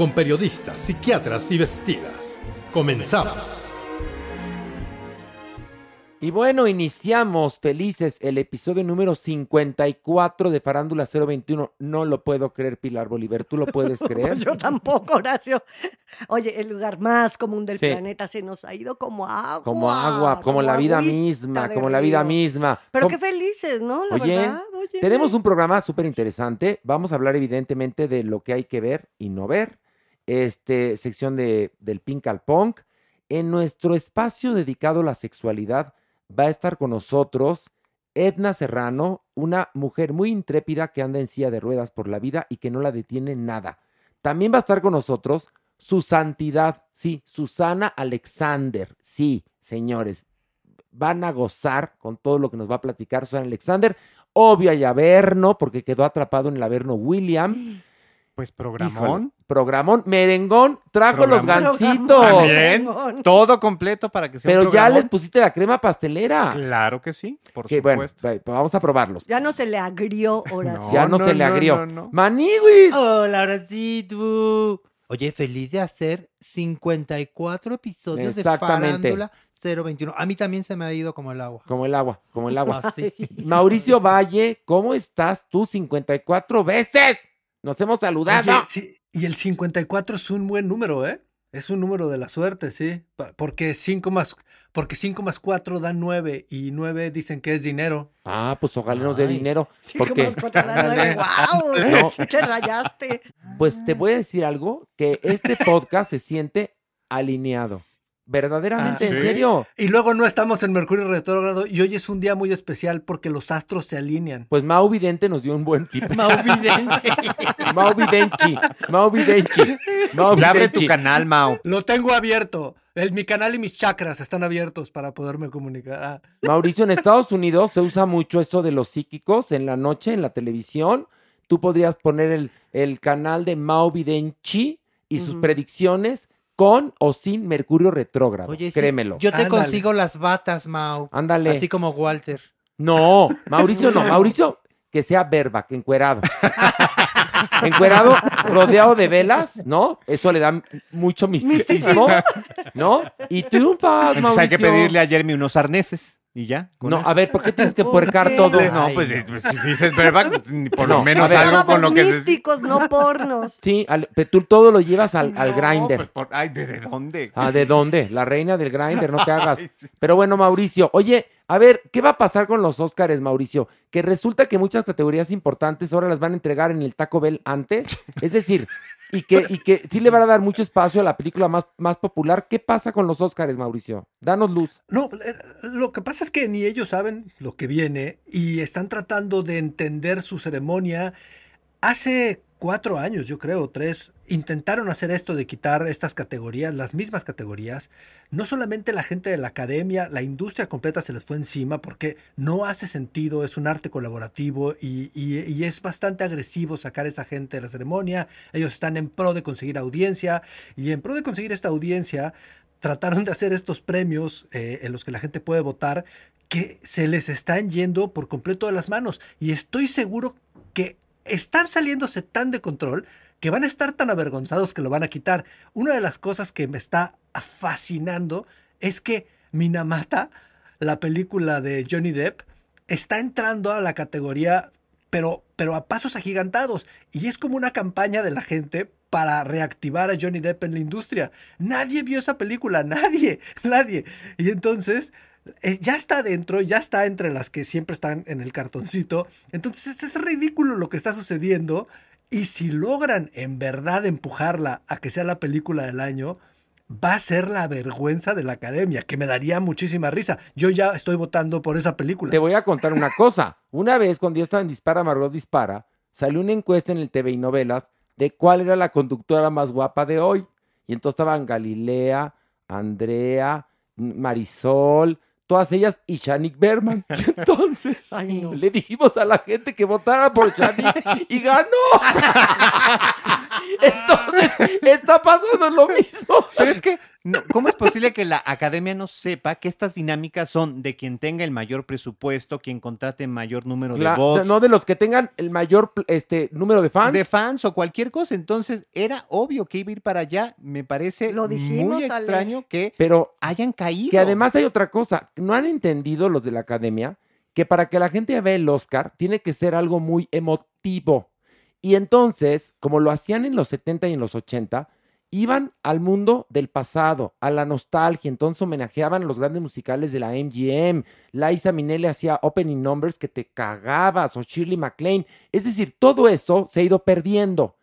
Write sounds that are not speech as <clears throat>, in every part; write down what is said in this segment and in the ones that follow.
con periodistas, psiquiatras y vestidas. Comenzamos. Y bueno, iniciamos felices el episodio número 54 de Farándula 021. No lo puedo creer, Pilar Bolívar. ¿Tú lo puedes <laughs> creer? Yo tampoco, Horacio. Oye, el lugar más común del Sí. planeta se nos ha ido como agua. Como agua, como, la vida misma, como la vida misma. Pero Com- qué felices, ¿no? La Oye, verdad. Oye. Tenemos un programa súper interesante. Vamos a hablar evidentemente de lo que hay que ver y no ver. Este, sección de, del Pink al Punk. En nuestro espacio dedicado a la sexualidad va a estar con nosotros Edna Serrano, una mujer muy intrépida que anda en silla de ruedas por la vida y que no la detiene nada. También va a estar con nosotros su santidad, sí, Susana Alexander. Sí, señores, van a gozar con todo lo que nos va a platicar Susana Alexander. Obvio hay Averno, porque quedó atrapado en el Averno William. <gasps> Pues Híjole, programón. programón, merengón, trajo los gancitos. También. Todo completo para que sea Pero un ya les pusiste la crema pastelera. Claro que sí, por Que bueno, supuesto. pues vamos a probarlos. Ya no se le agrió Horacio. ya no, no, se le agrió. no. Hola, ahora sí, tú. Oye, feliz de hacer 54 episodios de Exactamente. Farándula 021. A mí también se me ha ido como el agua. Como el agua, como el agua. Así. Mauricio Valle, ¿cómo estás tú 54 veces? Nos hemos saludado. Oye, sí, y el 54 es un buen número, ¿eh? Es un número de la suerte, sí. Porque 5 más, porque 5 más 4 dan 9 y 9 dicen que es dinero. Ah, pues ojalá nos dé dinero. Sí, porque, como cuatro a las nueve. <laughs> ¡Guau! No. <laughs> Sí te rayaste. pues te voy a decir algo, que este podcast se siente alineado. Verdaderamente, Ah, en ¿sí? serio. Y luego no estamos en Mercurio retrógrado y hoy es un día muy especial porque los astros se alinean. Pues Mau Vidente nos dio un buen tip. <laughs> <laughs> Mau Vidente. Mau Videnchi, Mau Videnchi, Mau abre tu canal, Mau. Lo tengo abierto. El, mi canal y mis chakras están abiertos para poderme comunicar. Ah, Mauricio, en Estados Unidos se usa mucho eso de los psíquicos en la noche, en la televisión. Tú podrías poner el, el canal de Mau Videnchi y sus predicciones con o sin Mercurio retrógrado. Oye, sí, Créemelo. yo te Ándale. consigo las batas, Mau. Ándale. Así como Walter. No, Mauricio no. Mauricio, que sea verba, que encuerado. <laughs> encuerado, rodeado de velas, ¿no? Eso le da mucho misticismo, ¿no? Y triunfas, Entonces hay que Mauricio. pedirle a Jeremy unos arneses y ya. No, eso. a ver, ¿por qué tienes que ¿Por puercar qué? todo? No, Ay, pues, no. pues, si dices por lo menos ver. algo con lo que se... místicos, no <laughs> pornos. Sí, al- pero tú todo lo llevas al, al No, grinder. pues, por- Ay, ¿de, de dónde? Ah, ¿de dónde? La reina del grinder, no te <laughs> hagas. Ay, sí. Pero bueno, Mauricio, oye, a ver, ¿qué va a pasar con los Óscares, Mauricio? Que resulta que muchas categorías importantes ahora las van a entregar en el Taco Bell antes. Es decir, y que, y que sí le van a dar mucho espacio a la película más, más popular. ¿Qué pasa con los Óscares, Mauricio? Danos luz. No, eh, lo que pasa es que ni ellos saben lo que viene y están tratando de entender su ceremonia. Hace cuatro años, yo creo, tres, intentaron hacer esto de quitar estas categorías, las mismas categorías. No solamente la gente de la academia, la industria completa se les fue encima porque no hace sentido, es un arte colaborativo y, es bastante agresivo sacar a esa gente de la ceremonia. Ellos están en pro de conseguir audiencia y en pro de conseguir esta audiencia trataron de hacer estos premios eh, en los que la gente puede votar que se les están yendo por completo de las manos. Y estoy seguro que están saliéndose tan de control que van a estar tan avergonzados que lo van a quitar. Una de las cosas que me está fascinando es que Minamata, la película de Johnny Depp, está entrando a la categoría, pero, pero a pasos agigantados. Y es como una campaña de la gente para reactivar a Johnny Depp en la industria. Nadie vio esa película, nadie, <laughs> nadie. Y entonces eh, ya está dentro, ya está entre las que siempre están en el cartoncito. Entonces es ridículo lo que está sucediendo. Y si logran en verdad empujarla a que sea la película del año, va a ser la vergüenza de la academia, que me daría muchísima risa. Yo ya estoy votando por esa película. Te voy a contar una cosa. Una vez cuando yo estaba en Dispara, Margot Dispara, salió una encuesta en el TV y novelas de cuál era la conductora más guapa de hoy. Y entonces estaban Galilea, Andrea, Marisol, todas ellas y Shanik Berman. Y <laughs> entonces le dijimos a la gente que votara por Shanik y ganó. <laughs> Entonces está pasando lo mismo. Pero es que, no, ¿cómo es posible que la academia no sepa que estas dinámicas son de quien tenga el mayor presupuesto, quien contrate mayor número La- de bots, no de los que tengan el mayor este, número de fans. de fans o cualquier cosa? Entonces, era obvio que iba a ir para allá. Me parece Lo dijimos, muy Ale. extraño que Pero hayan caído. Que además hay otra cosa, no han entendido los de la academia que para que la gente vea el Oscar tiene que ser algo muy emotivo. Y entonces, como lo hacían en los 70 y en los 80, iban al mundo del pasado, a la nostalgia, entonces homenajeaban a los grandes musicales de la MGM, Liza Minnelli hacía opening numbers que te cagabas, o Shirley MacLaine, es decir, todo eso se ha ido perdiendo.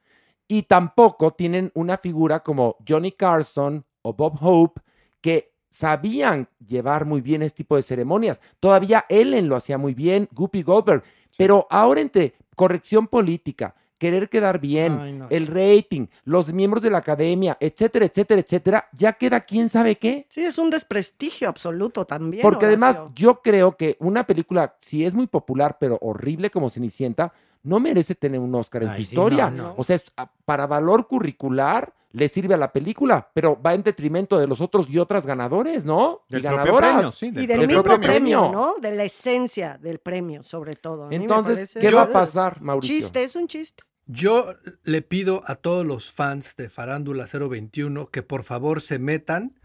Y tampoco tienen una figura como Johnny Carson o Bob Hope que sabían llevar muy bien este tipo de ceremonias. Todavía Ellen lo hacía muy bien, Guppy Goldberg, pero ahora entre corrección política, querer quedar bien, Ay, no. el rating, los miembros de la academia, etcétera, etcétera, etcétera, ya queda quién sabe qué. Sí, es un desprestigio absoluto también. Porque además yo creo que una película, si es muy popular pero horrible como Cenicienta, no merece tener un Oscar en Ay, su sí, historia. no, no. O sea, es, a- para valor curricular le sirve a la película, pero va en detrimento de los otros y otras ganadores, ¿no? Del y ganadoras. premio, sí, Y del mismo premio. premio, ¿no? De la esencia del premio, sobre todo. A Entonces, parece- ¿qué va a pasar, Mauricio? Chiste, es un chiste. Yo le pido a todos los fans de Farándula 021 que por favor se metan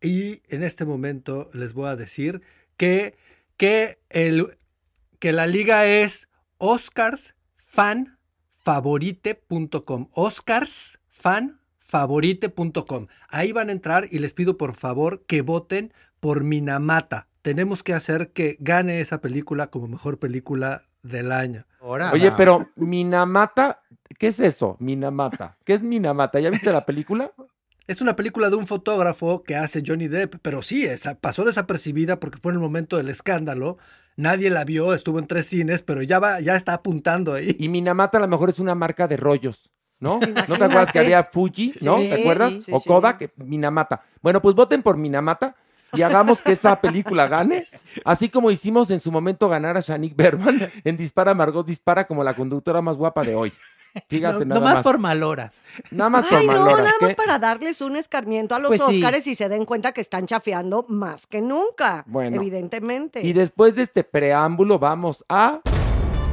y en este momento les voy a decir que, que, el, que la liga es oscarsfanfavorite.com. Oscarsfanfavorite.com. Ahí van a entrar y les pido por favor que voten por Minamata. Tenemos que hacer que gane esa película como mejor película del año. Oye, pero Minamata, ¿qué es eso? Minamata. ¿Qué es Minamata? ¿Ya viste la película? Es una película de un fotógrafo que hace Johnny Depp, pero sí, esa, pasó desapercibida porque fue en el momento del escándalo. Nadie la vio, estuvo en tres cines, pero ya va, ya está apuntando ahí. Y Minamata a lo mejor es una marca de rollos, ¿no? ¿No te acuerdas que había Fuji, no? ¿Te acuerdas? sí, sí, o. Kodak, que- Minamata. Bueno, pues voten por Minamata y hagamos que esa película gane, así como hicimos en su momento ganar a Shanik Berman en Dispara Margot Dispara como la conductora más guapa de hoy. Fíjate, no, nada más más. por maloras. Nada más por Ay, no, maloras, nada más para darles un escarmiento a los Pues sí. Óscares y se den cuenta que están chafeando más que nunca. Bueno. Evidentemente. Y después de este preámbulo vamos a...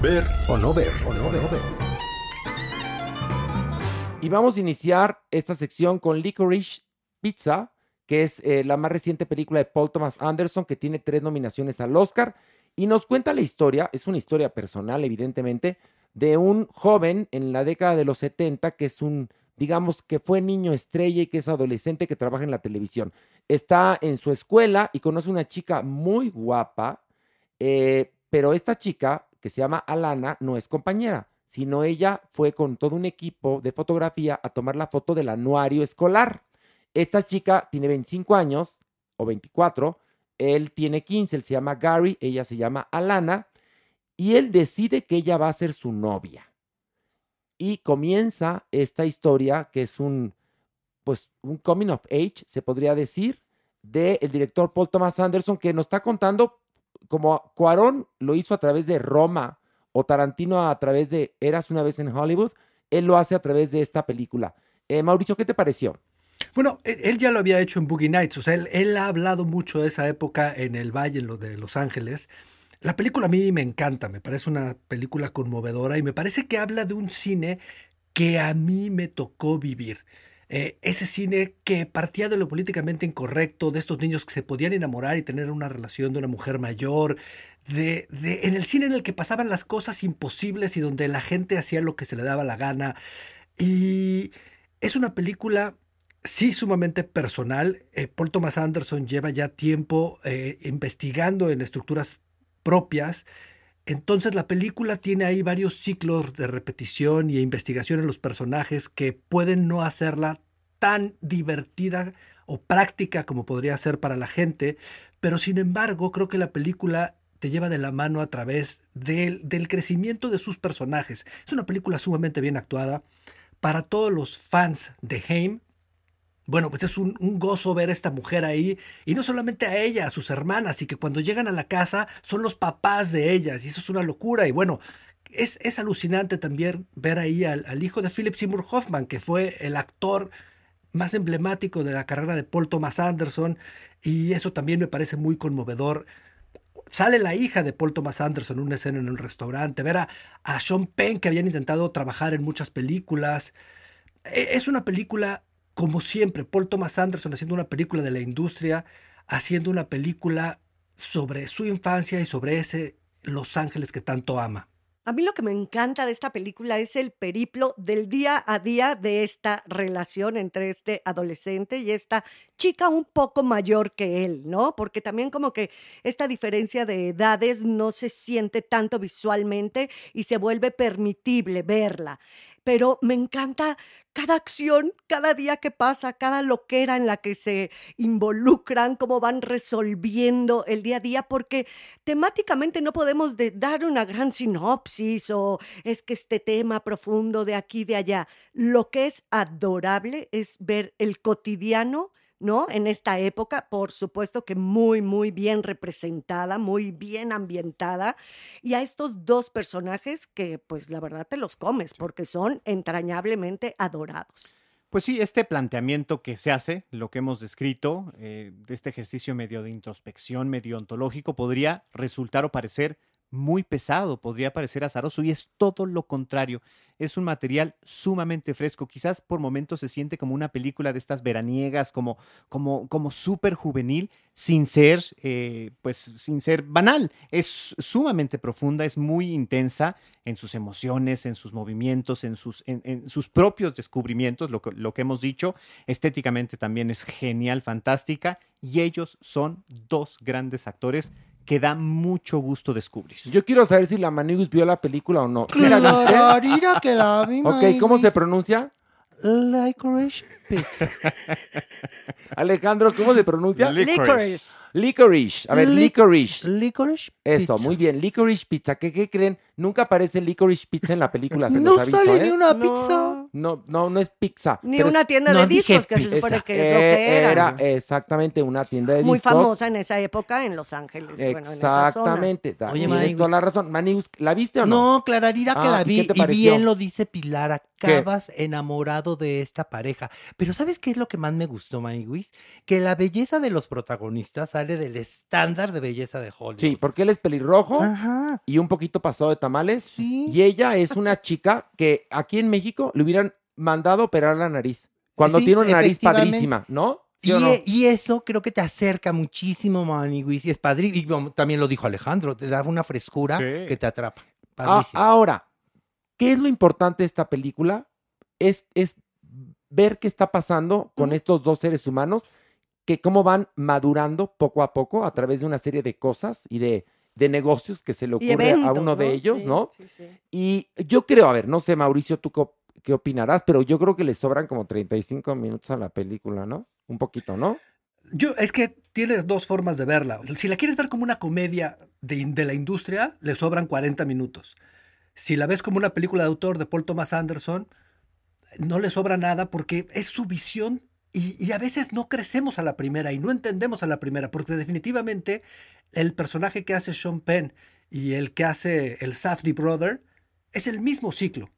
Ver o no ver. O no ver. Y vamos a iniciar esta sección con Licorice Pizza, que es eh, la más reciente película de Paul Thomas Anderson, que tiene tres nominaciones al Oscar. Y nos cuenta la historia, es una historia personal, evidentemente, de un joven en la década de los 70 que es un, digamos, que fue niño estrella y que es adolescente que trabaja en la televisión. Está en su escuela y conoce una chica muy guapa, eh, pero esta chica, que se llama Alana, no es compañera, sino ella fue con todo un equipo de fotografía a tomar la foto del anuario escolar. Esta chica tiene 25 años o 24, él tiene 15, él se llama Gary, ella se llama Alana, y él decide que ella va a ser su novia. y comienza esta historia que es un, pues, un coming of age, se podría decir, del director Paul Thomas Anderson, que nos está contando como Cuarón lo hizo a través de Roma o Tarantino a través de Eras una vez en Hollywood, él lo hace a través de esta película. Eh, Mauricio, ¿qué te pareció? Bueno, él, ya lo había hecho en Boogie Nights, o sea, él, él ha hablado mucho de esa época en el Valle en lo de Los Ángeles. La película a mí me encanta, me parece una película conmovedora y me parece que habla de un cine que a mí me tocó vivir. Eh, ese cine que partía de lo políticamente incorrecto, de estos niños que se podían enamorar y tener una relación de una mujer mayor, de, de- en el cine en el que pasaban las cosas imposibles y donde la gente hacía lo que se le daba la gana. Y es una película, sí, sumamente personal. Eh, Paul Thomas Anderson lleva ya tiempo eh, investigando en estructuras propias. Entonces la película tiene ahí varios ciclos de repetición y investigación en los personajes que pueden no hacerla tan divertida o práctica como podría ser para la gente, pero sin embargo creo que la película te lleva de la mano a través del, del crecimiento de sus personajes. Es una película sumamente bien actuada. Para todos los fans de Haim, bueno, pues es un, gozo ver a esta mujer ahí, y no solamente a ella, a sus hermanas, y que cuando llegan a la casa son los papás de ellas, y eso es una locura, y bueno, es, es alucinante también ver ahí al, al hijo de Philip Seymour Hoffman, que fue el actor más emblemático de la carrera de Paul Thomas Anderson, y eso también me parece muy conmovedor. Sale la hija de Paul Thomas Anderson en una escena en un restaurante, ver a, a Sean Penn, que habían intentado trabajar en muchas películas. E- Es una película, como siempre, Paul Thomas Anderson haciendo una película de la industria, haciendo una película sobre su infancia y sobre ese Los Ángeles que tanto ama. A mí lo que me encanta de esta película es el periplo del día a día de esta relación entre este adolescente y esta chica un poco mayor que él, ¿no? Porque también como que esta diferencia de edades no se siente tanto visualmente y se vuelve permitible verla. Pero me encanta cada acción, cada día que pasa, cada loquera en la que se involucran, cómo van resolviendo el día a día, porque temáticamente no podemos de- dar una gran sinopsis o es que este tema profundo de aquí de allá. Lo que es adorable es ver el cotidiano. ¿No? En esta época, por supuesto que muy, muy bien representada, muy bien ambientada, y a estos dos personajes que, pues la verdad te los comes porque son entrañablemente adorados. Pues sí, este planteamiento que se hace, lo que hemos descrito, eh, de este ejercicio medio de introspección, medio ontológico, podría resultar o parecer muy pesado, podría parecer azaroso y es todo lo contrario. Es un material sumamente fresco, quizás por momentos se siente como una película de estas veraniegas, como, como, como súper juvenil, sin ser, eh, pues, sin ser banal. Es sumamente profunda, es muy intensa en sus emociones, en sus movimientos, en sus, en, sus propios descubrimientos, lo que, lo que hemos dicho. Estéticamente también es genial, fantástica, y ellos son dos grandes actores que da mucho gusto descubrir. Yo quiero saber si la Manigus vio la película o no. ¿Sí la viste? Que la vi, Ok, ¿cómo se pronuncia? Licorice Pizza. <laughs> Alejandro, ¿cómo se pronuncia? Licorice. Licorice. A ver, Lic- licorice. Licorice Eso, Pizza. muy bien. Licorice pizza. ¿Qué, qué creen? Nunca aparece licorice pizza en la película, se No los aviso, sale ¿eh? ni una No. pizza. No, no, no es pizza. Ni pero una tienda de discos, que se supone que es lo que era. era exactamente una tienda de Muy discos. famosa en esa época en Los Ángeles. bueno, en esa zona. Exactamente. da- Oye, toda la razón. Manigus, ¿la viste o no? No, Clararira que Ah, la ¿y vi. Y bien lo dice Pilar, acabas enamorado de esta pareja. Pero ¿sabes qué es lo que más me gustó, Maniwis? Que la belleza de los protagonistas sale del estándar de belleza de Hollywood. Sí, porque él es pelirrojo Ajá. y un poquito pasado de tamales. Sí. Y ella es una chica que aquí en México le hubieran mandado operar la nariz. Cuando Sí, tiene una nariz padrísima, ¿no? ¿Sí Y, o no? y eso creo que te acerca muchísimo, Maniwis. Y es padrísimo. Y también lo dijo Alejandro, te da una frescura Sí. que te atrapa. Ah, Padrísimo. ahora, ¿qué es lo importante de esta película? Es, es ver qué está pasando con estos dos seres humanos, que cómo van madurando poco a poco a través de una serie de cosas y de, de negocios que se le ocurre a uno de ellos, Sí, ¿no? sí, sí. Y yo creo, a ver, no sé, Mauricio, tú qué opinarás, pero yo creo que le sobran como 35 minutos a la película, ¿no? Un poquito, ¿no? Yo, es que tienes dos formas de verla. Si la quieres ver como una comedia de, de la industria, le sobran 40 minutos. Si la ves como una película de autor de Paul Thomas Anderson, no le sobra nada porque es su visión y, y a veces no crecemos a la primera y no entendemos a la primera, porque definitivamente el personaje que hace Sean Penn y el que hace el Safdie Brother es el mismo ciclo,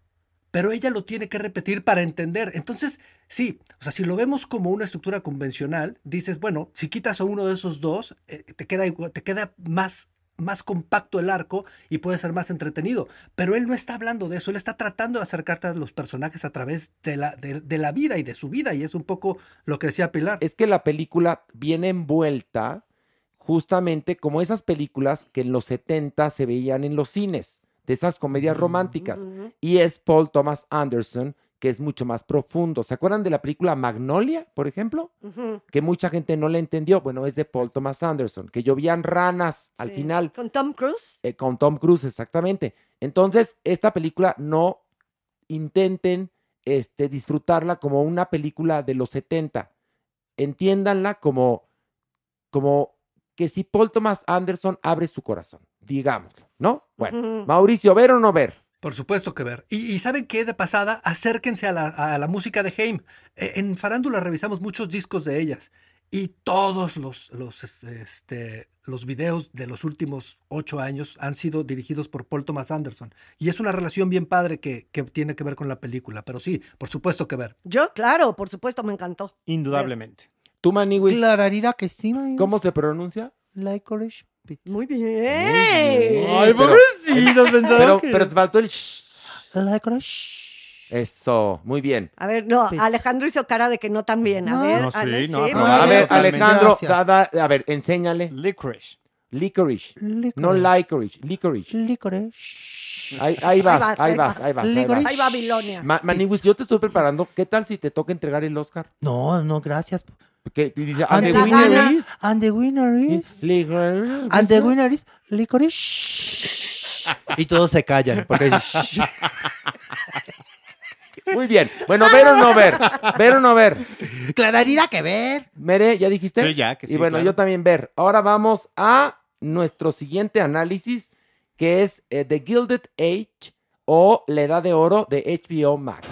pero ella lo tiene que repetir para entender. Entonces, sí, o sea, si lo vemos como una estructura convencional, dices, bueno, si quitas a uno de esos dos, eh, te queda, te queda más más compacto el arco y puede ser más entretenido. Pero él no está hablando de eso, él está tratando de acercarte a los personajes a través de la, de, de la vida y de su vida, y es un poco lo que decía Pilar. Es que la película viene envuelta justamente como esas películas que en los 70 se veían en los cines, de esas comedias románticas. Y es Paul Thomas Anderson, que es mucho más profundo. ¿Se acuerdan de la película Magnolia, por ejemplo? Que mucha gente no la entendió. Bueno, es de Paul Thomas Anderson, que llovían ranas al final. Con Tom Cruise. Eh, con Tom Cruise, exactamente. Entonces, esta película no intenten este, disfrutarla como una película de los 70. Entiéndanla como, como que si Paul Thomas Anderson abre su corazón, digámoslo, ¿no? Bueno. Mauricio, ¿ver o no ver? Por supuesto que ver. Y, y ¿saben qué? De pasada, acérquense a la, a la música de Haim. Eh, En Farándula revisamos muchos discos de ellas y todos los, los, es- este, los videos de los últimos ocho años han sido dirigidos por Paul Thomas Anderson. Y es una relación bien padre que, que tiene que ver con la película. Pero sí, por supuesto que ver. Yo, claro, por supuesto, me encantó. Indudablemente. ¿Tú, Maniwis? Que sí, Maniwis. ¿Cómo se pronuncia? Licorice pizza. Muy bien. Ay, pero- pobrecitos, <laughs> pensaba Pero, que- pero te faltó el shh. Licorice. Eso, muy bien. A ver, no. Alejandro hizo cara de que no tan bien. A No. ver, No, sí, Ale, no, sí, no, muy a ver. Alejandro, Gracias. da- da- a ver, enséñale. Licorice. Licorice. No licorice, licorice. Licorice. Ahí, ahí vas, ahí vas, ahí vas. ahí vas. Ahí Babilonia. Ma- Maniwis, yo te estoy preparando. ¿Qué tal si te toca entregar el Oscar? No, no, gracias. Porque dice, And and the winner gana. is... And the winner is... Licorice. And the winner is licorice. <laughs> Y todos se callan. Porque <laughs> Muy bien. Bueno, ver o no ver. Ver o no ver. Clararira que ver. Mere, ¿ya dijiste? Sí, ya, que sí, Y bueno, claro. yo también ver. Ahora vamos a nuestro siguiente análisis, que es eh, The Gilded Age o La Edad de Oro de HBO Max.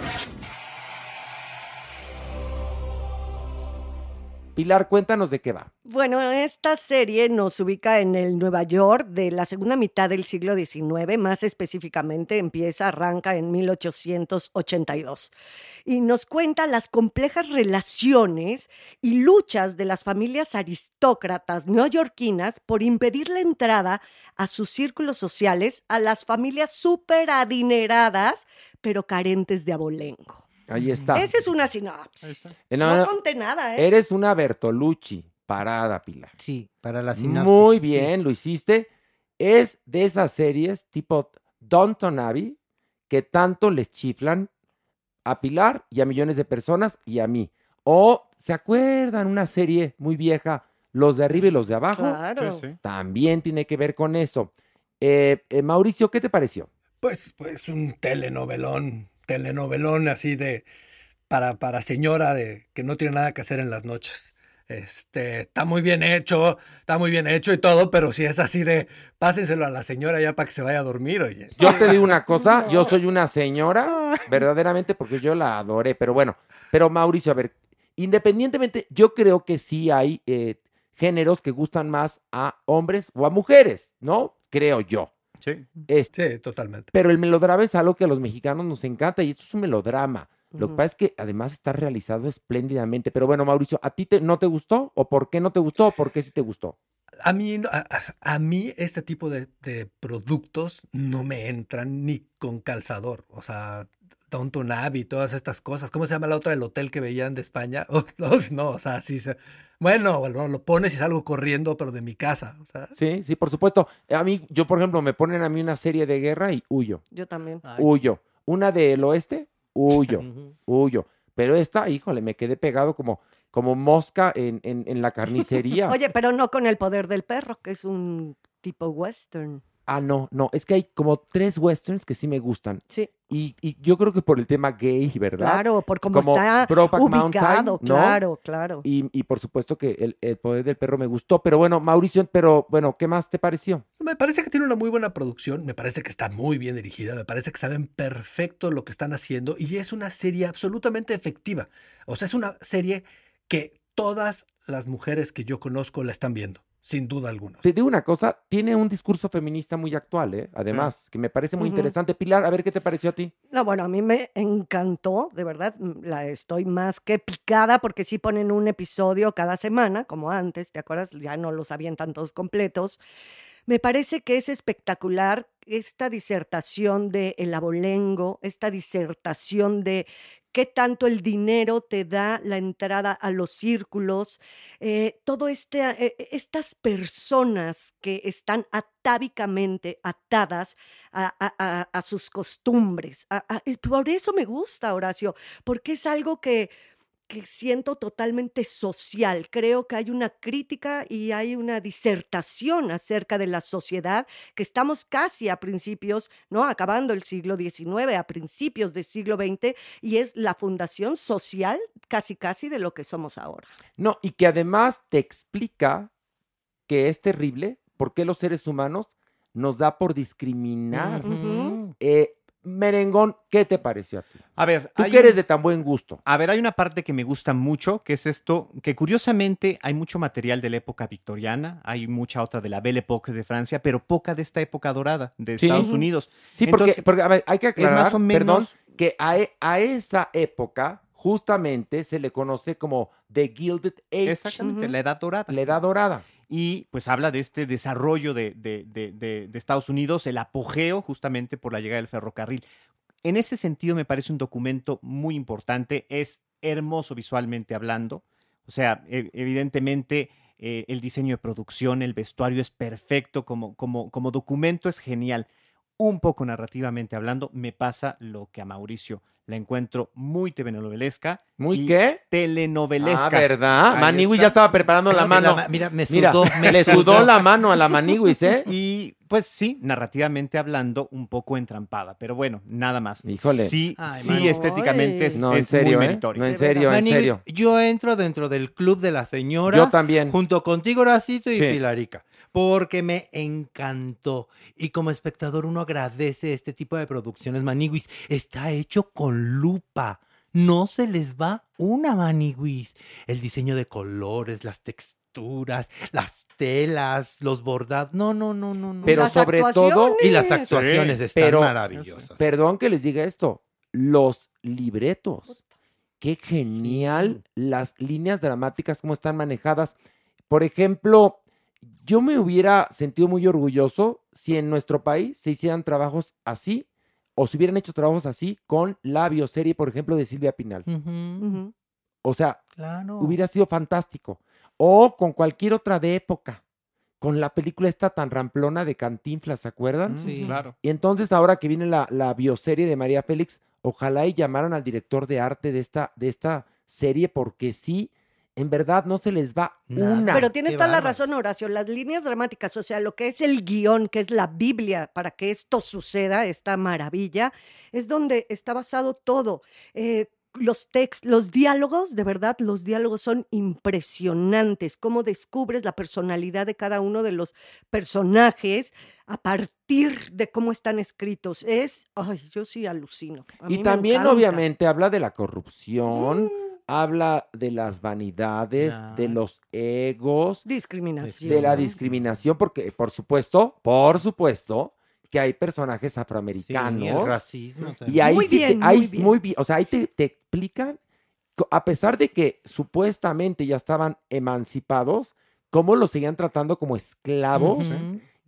Pilar, cuéntanos de qué va. Bueno, esta serie nos ubica en el Nueva York de la segunda mitad del siglo XIX, más específicamente empieza, arranca en 1882. Y nos cuenta las complejas relaciones y luchas de las familias aristócratas neoyorquinas por impedir la entrada a sus círculos sociales a las familias súper adineradas, pero carentes de abolengo. Ahí está. Esa es una sinopsis. Eh, No, no, no, conté nada, ¿eh? Eres una Bertolucci. Parada, Pilar. Sí, para la sinapsis. Muy sí. bien, lo hiciste. Es de esas series tipo Downton Abbey que tanto les chiflan a Pilar y a millones de personas y a mí. O, ¿se acuerdan una serie muy vieja, Los de arriba y los de abajo? Claro. Sí, sí. También tiene que ver con eso. Eh, eh, Mauricio, ¿qué te pareció? Pues, pues un telenovelón, telenovelón así de para, para señora de que no tiene nada que hacer en las noches. Este, está muy bien hecho, está muy bien hecho y todo, pero si es así de pásenselo a la señora ya para que se vaya a dormir, oye. Yo te digo una <laughs> cosa, yo soy una señora, <laughs> verdaderamente, porque yo la adoré, pero bueno, pero Mauricio, a ver, independientemente, yo creo que sí hay eh, géneros que gustan más a hombres o a mujeres, ¿no? Creo yo. Sí. Este, Sí, totalmente. pero el melodrama es algo que a los mexicanos nos encanta y esto es un melodrama. Lo que pasa es que además está realizado espléndidamente. Pero bueno, Mauricio, ¿a ti te, no te gustó? ¿O por qué no te gustó? ¿O por qué sí te gustó? A mí, no- a, a- a mí este tipo de, de productos no me entran ni con calzador. O sea, Downton Abbey, todas estas cosas. ¿Cómo se llama la otra del hotel que veían de España? <laughs> Oh, no, no, o sea, sí. se- Bueno, bueno, lo pones y salgo corriendo, pero de mi casa. O sea, Sí, sí, por supuesto. A mí, yo, por ejemplo, me ponen a mí una serie de guerra y huyo. Yo también. Ay, huyo. Una del oeste, huyo, <laughs> huyo. Pero esta, híjole, me quedé pegado como, como mosca en, en- en la <laughs> carnicería. Oye, pero no con el poder del perro, que es un tipo western. Ah, no, no, es que hay como tres westerns que sí me gustan. Sí. Y, y yo creo que por el tema gay, ¿verdad? Claro, por cómo Como está Brokeback ubicado, Mountain, ¿no? claro, claro. Y, y por supuesto que el, el poder del perro me gustó. Pero bueno, Mauricio, pero bueno, ¿qué más te pareció? Me parece que tiene una muy buena producción, me parece que está muy bien dirigida, me parece que saben perfecto lo que están haciendo y es una serie absolutamente efectiva. O sea, es una serie que todas las mujeres que yo conozco la están viendo, sin duda alguna. Te digo una cosa, tiene un discurso feminista muy actual, ¿eh? Además, que me parece muy interesante. Pilar, a ver qué te pareció a ti. No, bueno, a mí me encantó, de verdad, mm, la estoy más que picada porque sí ponen un episodio cada semana, como antes, ¿te acuerdas? Ya no los avientan todos completos. Me parece que es espectacular esta disertación de el abolengo, esta disertación de qué tanto el dinero te da la entrada a los círculos, eh, todo este, eh, estas personas que están atávicamente atadas a, a- sus costumbres. y por eso me gusta, Horacio, porque es algo que, que siento totalmente social. Creo que hay una crítica y hay una disertación acerca de la sociedad que estamos casi a principios, ¿no? Acabando el siglo XIX, a principios del siglo XX, y es la fundación social casi casi de lo que somos ahora. No, y que además te explica que es terrible por qué los seres humanos nos da por discriminar. Eh, Merengón, ¿qué te pareció a ti? A ver, Tú que eres un- de tan buen gusto. A ver, hay una parte que me gusta mucho, que es esto, que curiosamente hay mucho material de la época victoriana, hay mucha otra de la Belle Époque de Francia, pero poca de esta época dorada de Sí. Estados. Unidos. Sí, porque, Entonces, porque, a ver, hay que es aclarar, más o perdón, menos- que a, e- a esa época justamente se le conoce como The Gilded Age. Exactamente, la edad dorada. La edad dorada. Y pues habla de este desarrollo de, Estados Unidos, el apogeo justamente por la llegada del ferrocarril. En ese sentido me parece un documento muy importante, es hermoso visualmente hablando, o sea, e- evidentemente eh, el diseño de producción, el vestuario es perfecto, como, como, como documento es genial. Un poco narrativamente hablando, me pasa lo que a Mauricio la encuentro muy telenovelesca. ¿Muy qué? Telenovelesca. Ah, ¿verdad? Ahí Maniwis está. ya estaba preparando la mano. ma- mira, me Mira, sudó, me le sudó sudó. la mano a la Maniwis, ¿eh? <laughs> Y pues sí, narrativamente hablando, un poco entrampada, pero bueno, nada más. Híjole. Sí, Ay, sí, Manu. estéticamente es, No, en es serio, muy ¿eh? meritorio. No, en serio, en serio. yo entro dentro del club de las señoras. Yo también. Junto contigo, Horacito y Sí. Pilarica. Porque me encantó. Y como espectador, uno agradece este tipo de producciones. Maniguis está hecho con lupa. No se les va una maniguis. El diseño de colores, las texturas, las telas, los bordados. No, no, no, no, no. Pero Las sobre todo, y las actuaciones Sí, están pero- maravillosas. Perdón que les diga esto, los libretos. Qué genial las líneas dramáticas, cómo están manejadas. Por ejemplo, yo me hubiera sentido muy orgulloso si en nuestro país se hicieran trabajos así o se hubieran hecho trabajos así con la bioserie, por ejemplo, de Silvia Pinal. O sea, Claro. hubiera sido fantástico. O con cualquier otra de época. Con la película esta tan ramplona de Cantinflas, ¿se acuerdan? Mm, Sí. Claro. Y entonces ahora que viene la, la bioserie de María Félix, ojalá y llamaran al director de arte de esta, de esta serie porque sí, en verdad no se les va Nada. una. Pero tienes qué toda la razón, Horacio. Las líneas dramáticas, o sea, lo que es el guion, que es la Biblia para que esto suceda, esta maravilla, es donde está basado todo. Eh, los textos, los diálogos, de verdad, los diálogos son impresionantes. Cómo descubres la personalidad de cada uno de los personajes a partir de cómo están escritos. Es, ay, yo sí alucino. A y también obviamente habla de la corrupción, Mm, habla de las vanidades, de los egos, discriminación. de la discriminación, porque por supuesto, por supuesto, que hay personajes Sí, el afroamericanos. racismo. Y ahí Muy sí te- ahí muy bien. muy bien, o sea, ahí te, te explican, a pesar de que supuestamente ya estaban emancipados, cómo los seguían tratando como esclavos.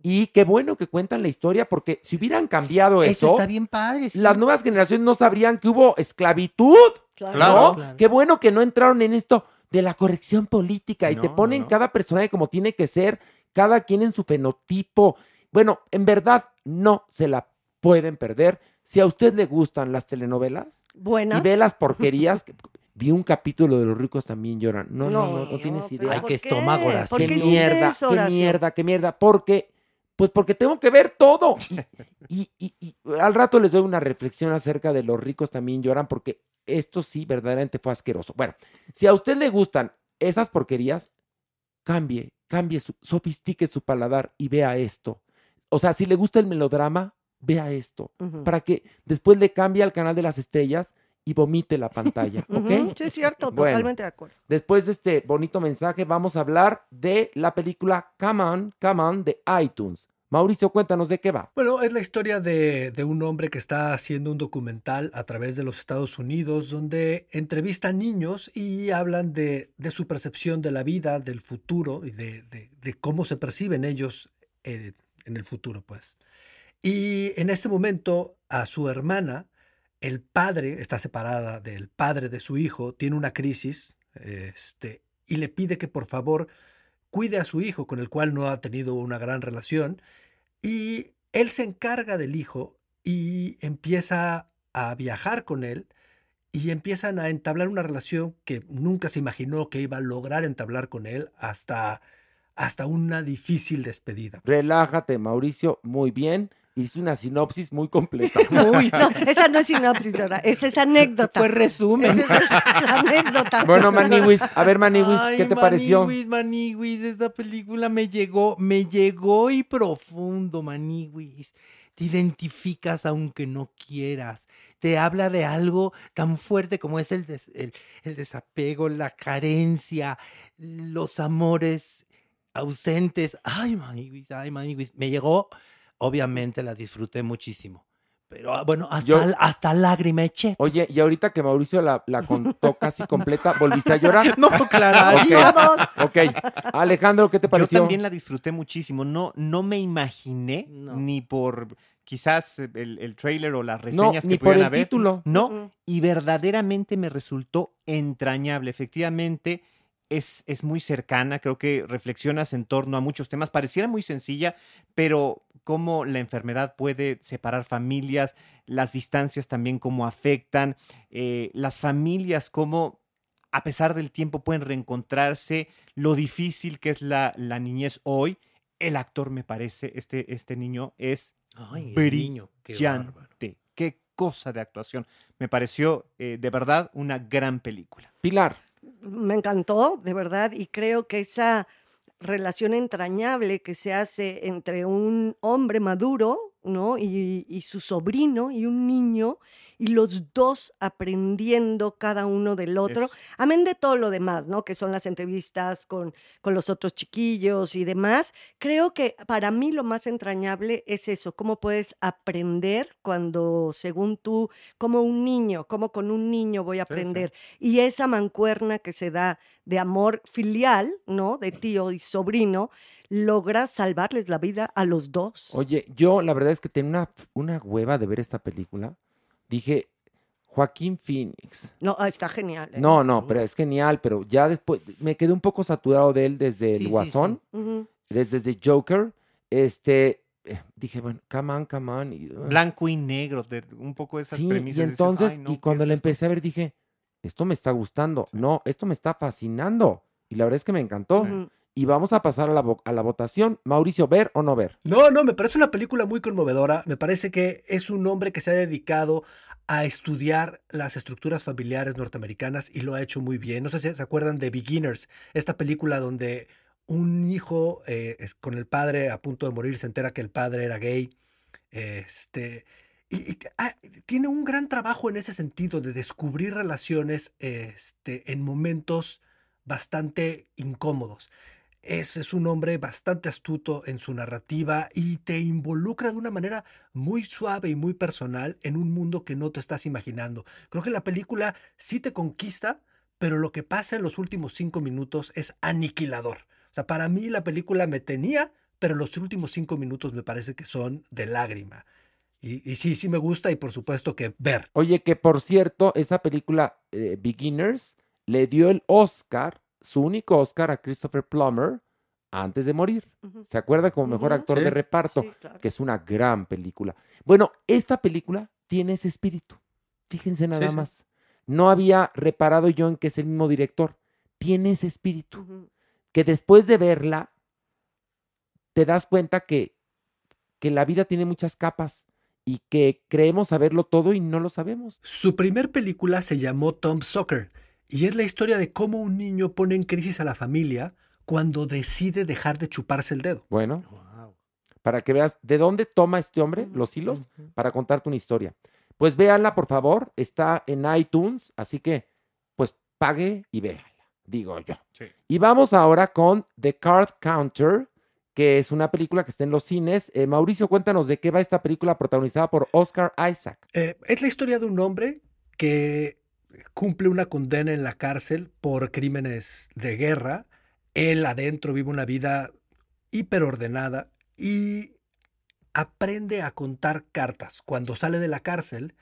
Y qué bueno que cuentan la historia, porque si hubieran cambiado Eso eso, está bien padre. sí. las nuevas generaciones no sabrían que hubo esclavitud, Claro. ¿no? Claro. Qué bueno que no entraron en esto de la corrección política y te No, ponen no. cada personaje como tiene que ser, cada quien en su fenotipo. Bueno, en verdad no se la pueden perder. Si a usted le gustan las telenovelas Buenas. y ve las <laughs> porquerías, que- vi un capítulo de los ricos también lloran. No, no, no, no, No, tienes idea. Ay, ¿por qué qué? estómago, Horacio. ¿Por qué mierda, eso, qué mierda, qué mierda. Porque Pues porque tengo que ver todo. <laughs> Y, y- y al rato les doy una reflexión acerca de los ricos también lloran, porque esto sí verdaderamente fue asqueroso. Bueno, si a usted le gustan esas porquerías, cambie, cambie, su, sofistique su paladar y vea esto. O sea, si le gusta el melodrama, vea esto. Para que después le cambie al canal de las estrellas y vomite la pantalla. ¿Ok? Sí, es cierto, Bueno. totalmente de acuerdo. Después de este bonito mensaje, vamos a hablar de la película Come On, Come On de iTunes. Mauricio, cuéntanos de qué va. Bueno, es la historia de, un hombre que está haciendo un documental a través de los Estados Unidos donde entrevista a niños y hablan de, su percepción de la vida, del futuro y de, cómo se perciben ellos eh, en el futuro, pues. Y en este momento a su hermana, el padre está separada del padre de su hijo, tiene una crisis este, y le pide que por favor cuide a su hijo con el cual no ha tenido una gran relación y él se encarga del hijo y empieza a viajar con él y empiezan a entablar una relación que nunca se imaginó que iba a lograr entablar con él hasta, hasta una difícil despedida. Relájate, Mauricio, muy bien. Hice una sinopsis muy completa. <laughs> Uy, no, <laughs> esa no es sinopsis, ahora, esa es anécdota. Fue resumen. Esa es la <laughs> anécdota. Bueno, Maniwis, a ver, Maniwis, ¿qué te pareció? Maniwis, Maniwis, esta película me llegó, me llegó y profundo, Maniwis. Te identificas aunque no quieras. Te habla de algo tan fuerte como es el, des- el, el desapego, la carencia, los amores ausentes. Ay, Maniwis, ay, Maniwis. Me llegó, obviamente la disfruté muchísimo. Pero ah, bueno, hasta, Yo- hasta lágrima eché. Oye, y ahorita que Mauricio la, la contó <laughs> casi completa, ¿volviste a llorar? <laughs> No, Clara. <laughs> Ok, Todos. ok. Alejandro, ¿qué te Yo pareció? también la disfruté muchísimo. No, no me imaginé No. ni por quizás el, el trailer o las No, reseñas ni que por pudieran el haber. título. No, y verdaderamente me resultó entrañable. Efectivamente, es, es muy cercana, creo que reflexionas en torno a muchos temas. Pareciera muy sencilla, pero cómo la enfermedad puede separar familias, las distancias también cómo afectan, eh, las familias cómo a pesar del tiempo pueden reencontrarse, lo difícil que es la, la niñez hoy. El actor me parece, este, este niño es Ay, brillante. niño. Qué cosa de actuación. Me pareció eh, de verdad una gran película. Pilar, Me encantó, de verdad, y creo que esa relación entrañable que se hace entre un hombre maduro, ¿no? Y, y su sobrino y un niño, y los dos aprendiendo cada uno del otro, Eso. amén de todo lo demás, ¿no? Que son las entrevistas con, con los otros chiquillos y demás. Creo que para mí lo más entrañable es eso, cómo puedes aprender cuando, según tú, como un niño, cómo con un niño voy a Sí, sí. aprender. Y esa mancuerna que se da de amor filial, ¿no? De tío y sobrino, logra salvarles la vida a los dos. oye, yo la verdad es que tenía una, una hueva de ver esta película. Dije, Joaquín Phoenix. No, ah, está genial. ¿eh? No, no, pero es genial, pero ya después me quedé un poco saturado de él desde Sí, el sí, sí. Guasón, desde The Joker. Este, eh, dije, bueno, come on, come on. y. Blanco y negro, de un poco esas Sí, premisas. y dices, entonces, "Ay, no, y ¿qué cuando es la esto?". empecé a ver, dije, esto me está gustando. No, esto me está fascinando. Y la verdad es que me encantó. Y vamos a pasar a la, a la votación. Mauricio, ¿ver o no ver? No, no, me parece una película muy conmovedora. Me parece que es un hombre que se ha dedicado a estudiar las estructuras familiares norteamericanas y lo ha hecho muy bien. No sé si se acuerdan de Beginners, esta película donde un hijo eh, es- con el padre a punto de morir se entera que el padre era gay. Este, y, y, ah, tiene un gran trabajo en ese sentido de descubrir relaciones este, en momentos bastante incómodos. Es, es un hombre bastante astuto en su narrativa y te involucra de una manera muy suave y muy personal en un mundo que no te estás imaginando. Creo que la película sí te conquista, pero lo que pasa en los últimos cinco minutos es aniquilador. O sea, para mí la película me tenía, pero los últimos cinco minutos me parece que son de lágrima. Y, y sí, sí me gusta y por supuesto que ver. Oye, que por cierto, esa película eh, Beginners le dio el Oscar, su único Oscar a Christopher Plummer antes de morir. ¿Se acuerda como mejor actor Sí. de reparto? Sí, claro. Que es una gran película. Bueno, esta película tiene ese espíritu. Fíjense nada sí. más. No había reparado yo en que es el mismo director. Tiene ese espíritu. Que después de verla, te das cuenta que que la vida tiene muchas capas y que creemos saberlo todo y no lo sabemos. Su primer película se llamó Tom Soccer y es la historia de cómo un niño pone en crisis a la familia cuando decide dejar de chuparse el dedo. Bueno, para que veas de dónde toma este hombre los hilos para contarte una historia. Pues véanla, por favor, está en iTunes, así que pues pague y véanla, digo yo. Y vamos ahora con The Card Counter, que es una película que está en los cines. Eh, Mauricio, cuéntanos de qué va esta película protagonizada por Oscar Isaac. Eh, es la historia de un hombre que cumple una condena en la cárcel por crímenes de guerra. Él adentro vive una vida hiperordenada y aprende a contar cartas. Cuando sale de la cárcel,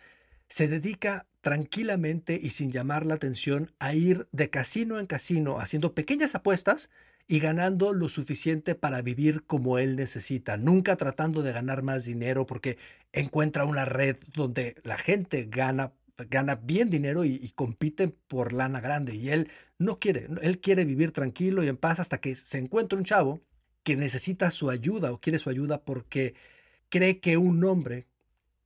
se dedica tranquilamente y sin llamar la atención a ir de casino en casino haciendo pequeñas apuestas y ganando lo suficiente para vivir como él necesita, nunca tratando de ganar más dinero porque encuentra una red donde la gente gana gana bien dinero y, y compiten por lana grande y él no quiere, él quiere vivir tranquilo y en paz hasta que se encuentra un chavo que necesita su ayuda o quiere su ayuda porque cree que un hombre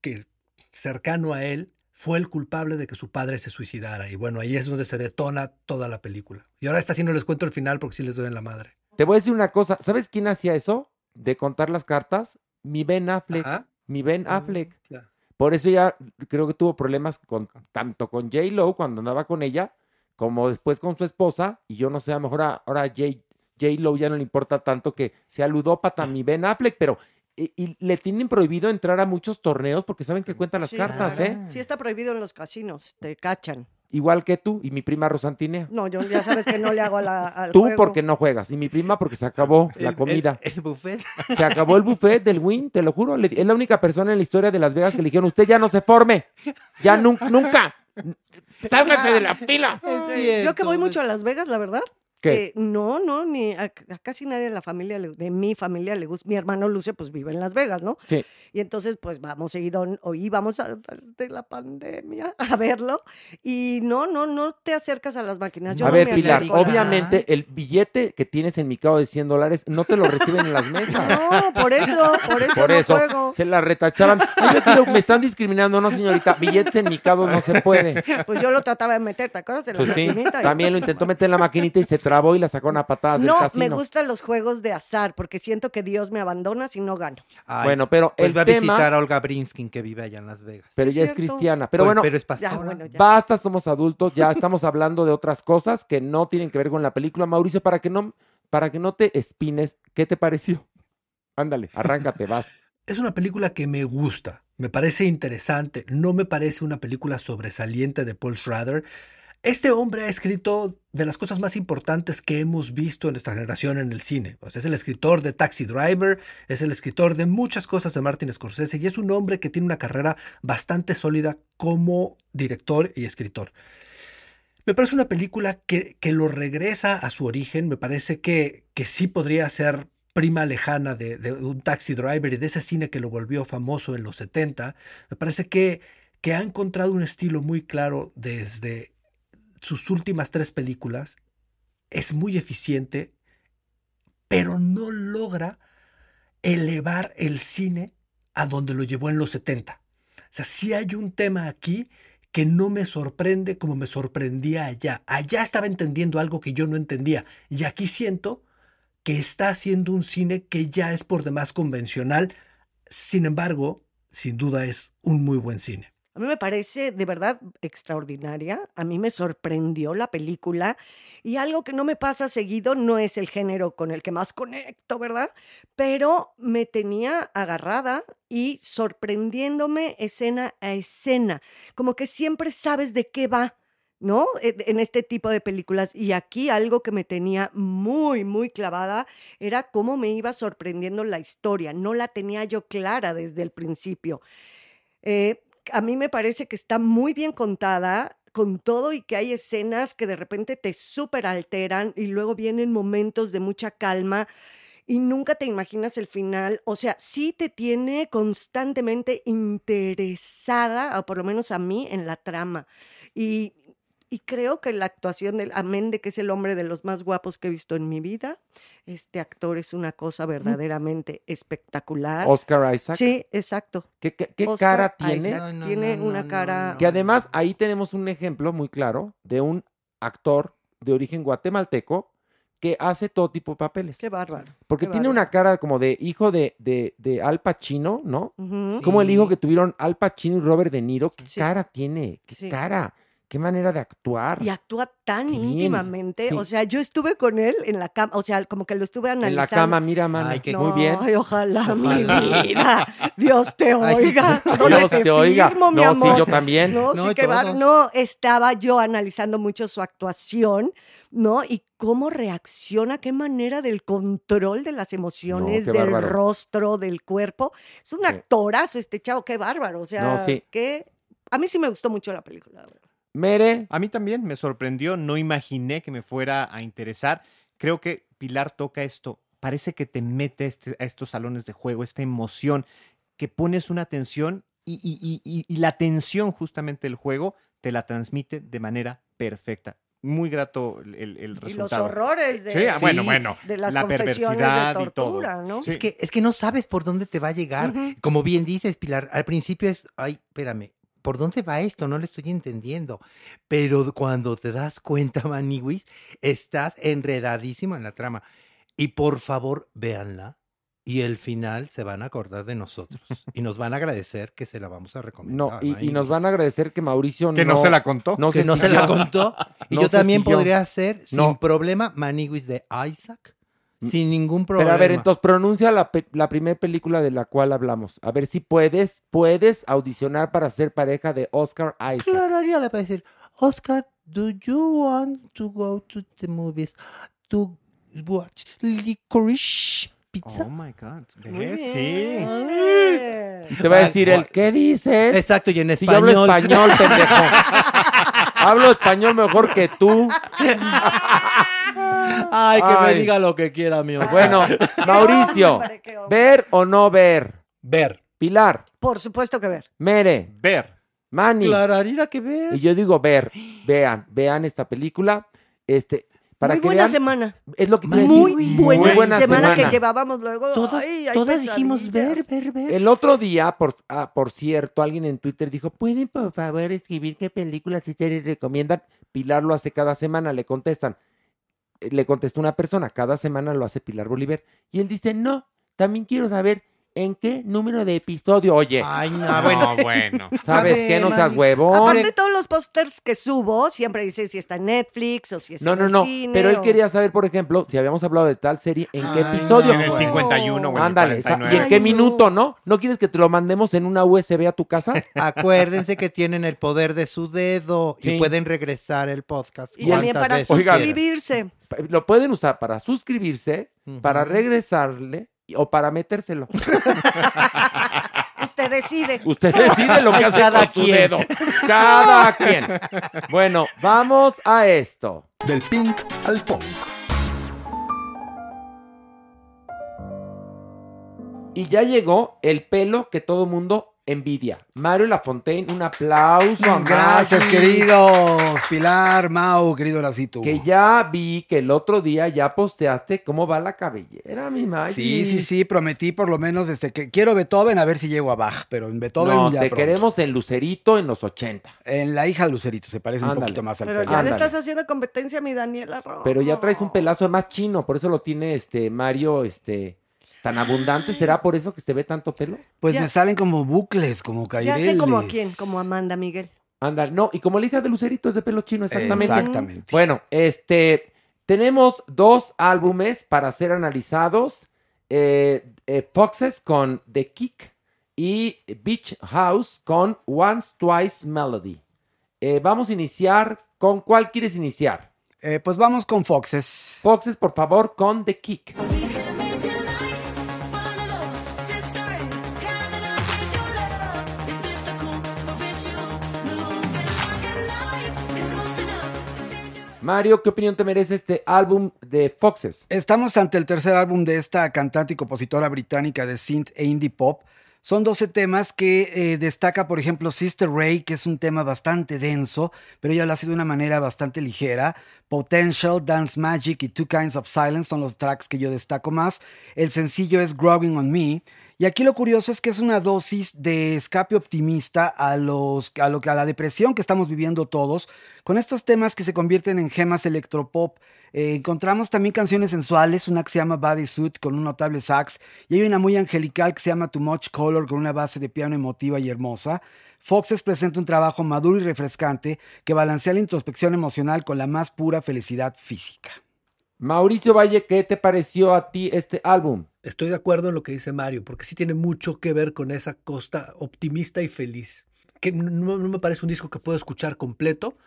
que cercano a él fue el culpable de que su padre se suicidara. Y bueno, ahí es donde se detona toda la película. Y ahora está sí no les cuento el final porque sí les doy en la madre. Te voy a decir una cosa, ¿sabes quién hacía eso? De contar las cartas, mi Ben Affleck. Ajá. Mi Ben Ah, Affleck. claro. Por eso ya creo que tuvo problemas con, tanto con J. Lo cuando andaba con ella, como después con su esposa. Y yo no sé, a lo mejor ahora a J. J. Lo ya no le importa tanto que sea ludópata mi Ben Affleck, pero y, y le tienen prohibido entrar a muchos torneos porque saben que cuentan las Sí, cartas, ¿eh? Sí está prohibido en los casinos, te cachan. Igual que tú y mi prima Rosantinea. No, yo ya sabes que no le hago a la, al Tú juego. porque no juegas y mi prima porque se acabó la comida. El, el buffet. Se acabó el buffet del Win, te lo juro. le- es la única persona en la historia de Las Vegas que le dijeron, usted ya no se forme. Ya nun- nunca. <laughs> Sálgase de la fila. Sí, Yo que voy mucho a Las Vegas, la verdad. ¿Qué? eh, no, no, ni a, a casi nadie de la familia, le- de mi familia le gusta. Mi hermano Lucio, pues vive en Las Vegas, ¿no? Sí. Y entonces, pues vamos seguido, o íbamos a, de la pandemia <laughs> a verlo. Y no, no, no te acercas a las máquinas. Yo a no ver, me Pilar, acerco obviamente el billete que tienes en mi cabo de 100 dólares no te lo reciben en las mesas. No, por eso, por eso Por no eso juego. se la quiero- me están discriminando, no, señorita. Billetes en mi cabo no se puede. Pues yo lo trataba de meter, ¿te acuerdas de la Pues sí, también lo <laughs> intentó meter en la maquinita y se trabó y la sacó a patadas del No, casino. me gustan los juegos de azar porque siento que Dios me abandona si no gano. Ay, Bueno, pero pues el va a tema- visitar a Olga Brinskin que vive allá en Las Vegas. Pero ya es cristiana. Pero Pues, bueno, pero es Ya, pastora. bueno, ya. Basta, somos adultos, ya estamos hablando de otras cosas que no tienen que ver con la película. Mauricio, para que no, para que no te espines, ¿qué te pareció? Ándale, arráncate, vas. <laughs> Es una película que me gusta, me parece interesante, no me parece una película sobresaliente de Paul Schrader. Este hombre ha escrito de las cosas más importantes que hemos visto en nuestra generación en el cine. Es el escritor de Taxi Driver, es el escritor de muchas cosas de Martin Scorsese y es un hombre que tiene una carrera bastante sólida como director y escritor. Me parece una película que, que lo regresa a su origen, me parece que, que sí podría ser prima lejana de, de un taxi driver y de ese cine que lo volvió famoso en los 70. Me parece que, que ha encontrado un estilo muy claro desde sus últimas tres películas. Es muy eficiente, pero no logra elevar el cine a donde lo llevó en los 70. O sea, sí hay un tema aquí que no me sorprende como me sorprendía allá. Allá estaba entendiendo algo que yo no entendía. Y aquí siento que está haciendo un cine que ya es por demás convencional. Sin embargo, sin duda es un muy buen cine. A mí me parece de verdad extraordinaria. A mí me sorprendió la película y algo que no me pasa seguido no es el género con el que más conecto, ¿verdad? Pero me tenía agarrada y sorprendiéndome escena a escena. Como que siempre sabes de qué va. ¿No? E- En este tipo de películas. Y aquí algo que me tenía muy, muy clavada era cómo me iba sorprendiendo la historia. No la tenía yo clara desde el principio. Eh, a mí me parece que está muy bien contada con todo y que hay escenas que de repente te súper alteran y luego vienen momentos de mucha calma y nunca te imaginas el final. O sea, sí te tiene constantemente interesada, o por lo menos a mí, en la trama. Y Y creo que la actuación del Amén de que es el hombre de los más guapos que he visto en mi vida, este actor es una cosa verdaderamente espectacular. Oscar Isaac. Sí, exacto. ¿Qué, qué- qué Oscar cara tiene? Isaac tiene una cara... Que además ahí tenemos un ejemplo muy claro de un actor de origen guatemalteco que hace todo tipo de papeles. Qué bárbaro. Porque qué tiene bárbaro. una cara como de hijo de, de, de Al Pacino, ¿no? Como el hijo que tuvieron Al Pacino y Robert De Niro. ¿Qué Sí. cara tiene? ¿Qué Sí. cara? ¿Qué manera de actuar? Y actúa tan bien, íntimamente. sí. O sea, yo estuve con él en la cama, o sea, como que lo estuve en analizando. la cama, mira, mana. Ay, qué- Muy bien. Ay, ojalá, mi <laughs> vida. Dios te Ay, sí. oiga. <laughs> ¿Dónde Dios te, te oiga. firmo, mi No, amor? sí, yo también. No, No, sí que va-. No, estaba yo analizando mucho su actuación, ¿no? Y cómo reacciona, qué manera del control de las emociones, del bárbaro. rostro, del cuerpo. Es un actorazo este chavo, qué bárbaro. O sea, No, sí. que a mí sí me gustó mucho la película. Mere, A mí también me sorprendió, no imaginé que me fuera a interesar. Creo que Pilar toca esto, parece que te mete este- a estos salones de juego, esta emoción, que pones una tensión y, y- y- y- y la tensión justamente del juego te la transmite de manera perfecta. Muy grato el, el- el Y los resultado. horrores de, Sí, ah, bueno, de las la perversidad de y todo. tortura, ¿no? Sí. Es que, es que no sabes por dónde te va a llegar. Como bien dices, Pilar, al principio es, ay, espérame, ¿por dónde va esto? No le estoy entendiendo. Pero cuando te das cuenta, Maniwis, estás enredadísimo en la trama. Y por favor, véanla. Y el final se van a acordar de nosotros. y nos van a agradecer que se la vamos a no, recomendar. y, y nos van a agradecer que Mauricio Que no, se la contó. no que se no se la contó. <laughs> Y No yo también siguió. podría hacer sin No. problema Maniwis de Isaac. Sin ningún Pero problema. a ver, entonces pronuncia la, pe- la primera película de la cual hablamos. A ver si puedes, puedes audicionar para ser pareja de Oscar Isaac. Claro, Ariel le a decir, Oscar, do you want to go to the movies to watch licorice pizza? Oh my God. ¿Ves? Sí. Y te va a decir el, ¿qué dices? Exacto, y en Si yo hablo español. español, pendejo. <laughs> hablo español mejor que tú. <laughs> Ay, que me diga lo que quiera, mi amor. Bueno, <laughs> Mauricio, hombre, qué hombre. ¿ver o no ver? Ver. Pilar, Por supuesto que ver. Mere, Ver. Manny. Clararira que ver. Y yo digo ver, vean, vean esta película. Este, para Muy que buena vean, semana. es lo que te iba a Muy decir. buena, Muy buena semana, semana. que llevábamos luego. Todas, Ay, hay todas dijimos ver, pesadillas. ver, ver. El otro día, por, ah, por cierto, alguien en Twitter dijo, ¿pueden por favor escribir qué películas y series recomiendan? Pilar lo hace cada semana, le contestan. Le contesta una persona, cada semana lo hace Pilar Bolívar. Y él dice, no, también quiero saber en qué número de episodio. Oye, Ay, no, Ah, bueno. bueno, <laughs> bueno. ¿sabes ver, qué? No seas huevón. Aparte, todos los pósters que subo, siempre dice si está en Netflix o si está No, en no, el no. cine. Pero él o- quería saber, por ejemplo, si habíamos hablado de tal serie, en qué Ay, episodio. En el bueno. 51 o Ándale, sa- 49. ¿y en qué Ay, no. minuto, no? ¿No quieres que te lo mandemos en una USB a tu casa? <laughs> Acuérdense que tienen el poder de su dedo Sí. y pueden regresar el podcast. Y también para veces Oigan. quieran. suscribirse. Lo pueden usar para suscribirse, para regresarle o para metérselo. <laughs> Usted decide. Usted decide lo que hace Cada con su dedo. Cada quien. Bueno, vamos a esto. Del pink al punk. Y ya llegó el pelo que todo mundo envidia. Mario Lafontaine, un aplauso a Gracias, Maggie, queridos. Pilar, Mau, querido Lacito. Que ya vi que el otro día ya posteaste cómo va la cabellera, mi Maggie. Sí, sí, sí, prometí por lo menos desde que quiero Beethoven a ver si llego a Bach, pero en Beethoven No, ya te pronto. queremos en Lucerito en los 80. En la hija de Lucerito se parece un poquito más al Pero pelo. ya le estás haciendo competencia a mi Daniela Romo. Pero ya traes un pelazo más chino, por eso lo tiene este Mario, este, tan abundante. ¿Será por eso que se ve tanto pelo? Pues Ya. me salen como bucles, como Ya caireles. sé como a quién, como a Amanda Miguel. Anda, no, y como la hija de Lucerito es de pelo chino, exactamente. Exactamente. Bueno, este, tenemos dos álbumes para ser analizados. eh, eh, Foxes con The Kick y Beach House con Once Twice Melody. Eh, vamos a iniciar, ¿con cuál quieres iniciar? Eh, pues vamos con Foxes. Foxes, por favor, con The Kick. Mario, ¿qué opinión te merece este álbum de Foxes? Estamos ante el tercer álbum de esta cantante y compositora británica de synth e indie pop. Son 12 temas que eh, destaca, por ejemplo, Sister Ray, que es un tema bastante denso, pero ella lo hace de una manera bastante ligera. Potential, Dance Magic y Two Kinds of Silence son los tracks que yo destaco más. El sencillo es Growing on Me. Y aquí lo curioso es que es una dosis de escape optimista a, los, a, lo, a la depresión que estamos viviendo todos, con estos temas que se convierten en gemas electropop. Eh, encontramos también canciones sensuales, una que se llama Body Suit con un notable sax, y hay una muy angelical que se llama Too Much Color con una base de piano emotiva y hermosa. Foxes presenta un trabajo maduro y refrescante que balancea la introspección emocional con la más pura felicidad física. Mauricio Valle, ¿qué te pareció a ti este álbum? Estoy de acuerdo en lo que dice Mario, porque sí tiene mucho que ver con esa costa optimista y feliz. Que no, no me parece un disco que puedo escuchar completo.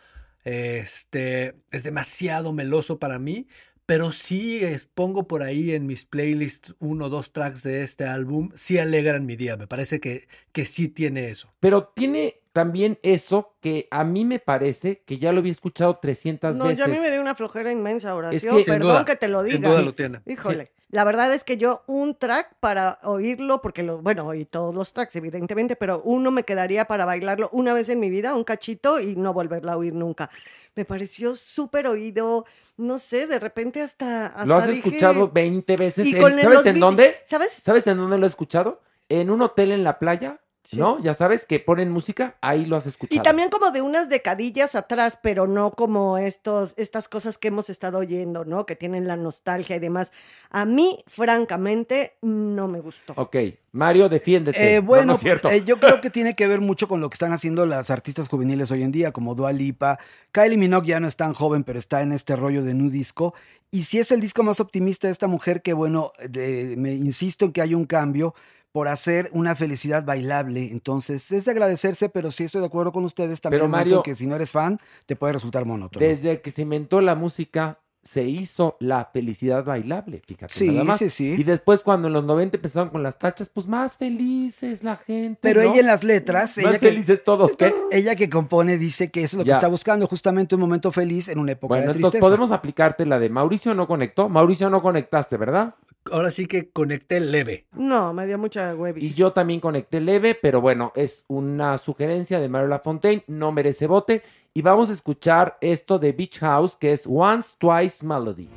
Este es demasiado meloso para mí, pero sí pongo por ahí en mis playlists uno o dos tracks de este álbum, sí alegran mi día, me parece que, que sí tiene eso. Pero tiene también eso que a mí me parece que ya lo había escuchado 300 no, veces. ya a mí me dio una flojera inmensa, Horacio, que- Sin perdón duda, que te lo sin diga. duda lo tiene. Híjole. La verdad es que yo un track para oírlo, porque lo, bueno, oí todos los tracks, evidentemente, pero uno me quedaría para bailarlo una vez en mi vida, un cachito, y no volverla a oír nunca. Me pareció súper oído, no sé, de repente hasta. hasta Lo has dije- escuchado 20 veces. Y en- con ¿Sabes en dónde? ¿Sabes? ¿Sabes en dónde lo he escuchado? En un hotel en la playa, Sí. ¿no? Ya sabes que ponen música, ahí lo has escuchado. Y también como de unas decadillas atrás, pero no como estos, estas cosas que hemos estado oyendo, ¿no? Que tienen la nostalgia y demás. A mí, francamente, no me gustó. Ok, Mario, defiéndete. Eh, No, bueno, no es cierto. eh, yo creo que tiene que ver mucho con lo que están haciendo las artistas juveniles hoy en día, como Dua Lipa. Kylie Minogue ya no es tan joven, pero está en este rollo de nu disco. Y si es el disco más optimista de esta mujer, que bueno, de- me insisto en que hay un cambio por hacer una felicidad bailable. Entonces, es de agradecerse, pero sí estoy de acuerdo con ustedes también. Pero, Mario- que si no eres fan, te puede resultar monótono. Desde que se inventó la música, se hizo la felicidad bailable, fíjate. Sí, nada más. sí, sí. Y después, cuando en los 90 empezaron con las tachas, pues más felices la gente. Pero ¿no? ella en las letras, Más ella que, felices todos, ¿qué? <laughs> ella que compone dice que eso es lo que está buscando, justamente un momento feliz en una época Bueno, de entonces tristeza. podemos aplicarte la de Mauricio no conectó. Mauricio no conectaste, ¿verdad? Ahora sí que conecté leve. No, me dio mucha huevis. Y yo también conecté leve, pero bueno, es una sugerencia de Mario Lafontaine, no merece bote. Y vamos a escuchar esto de Beach House, que es Once, Twice Melody.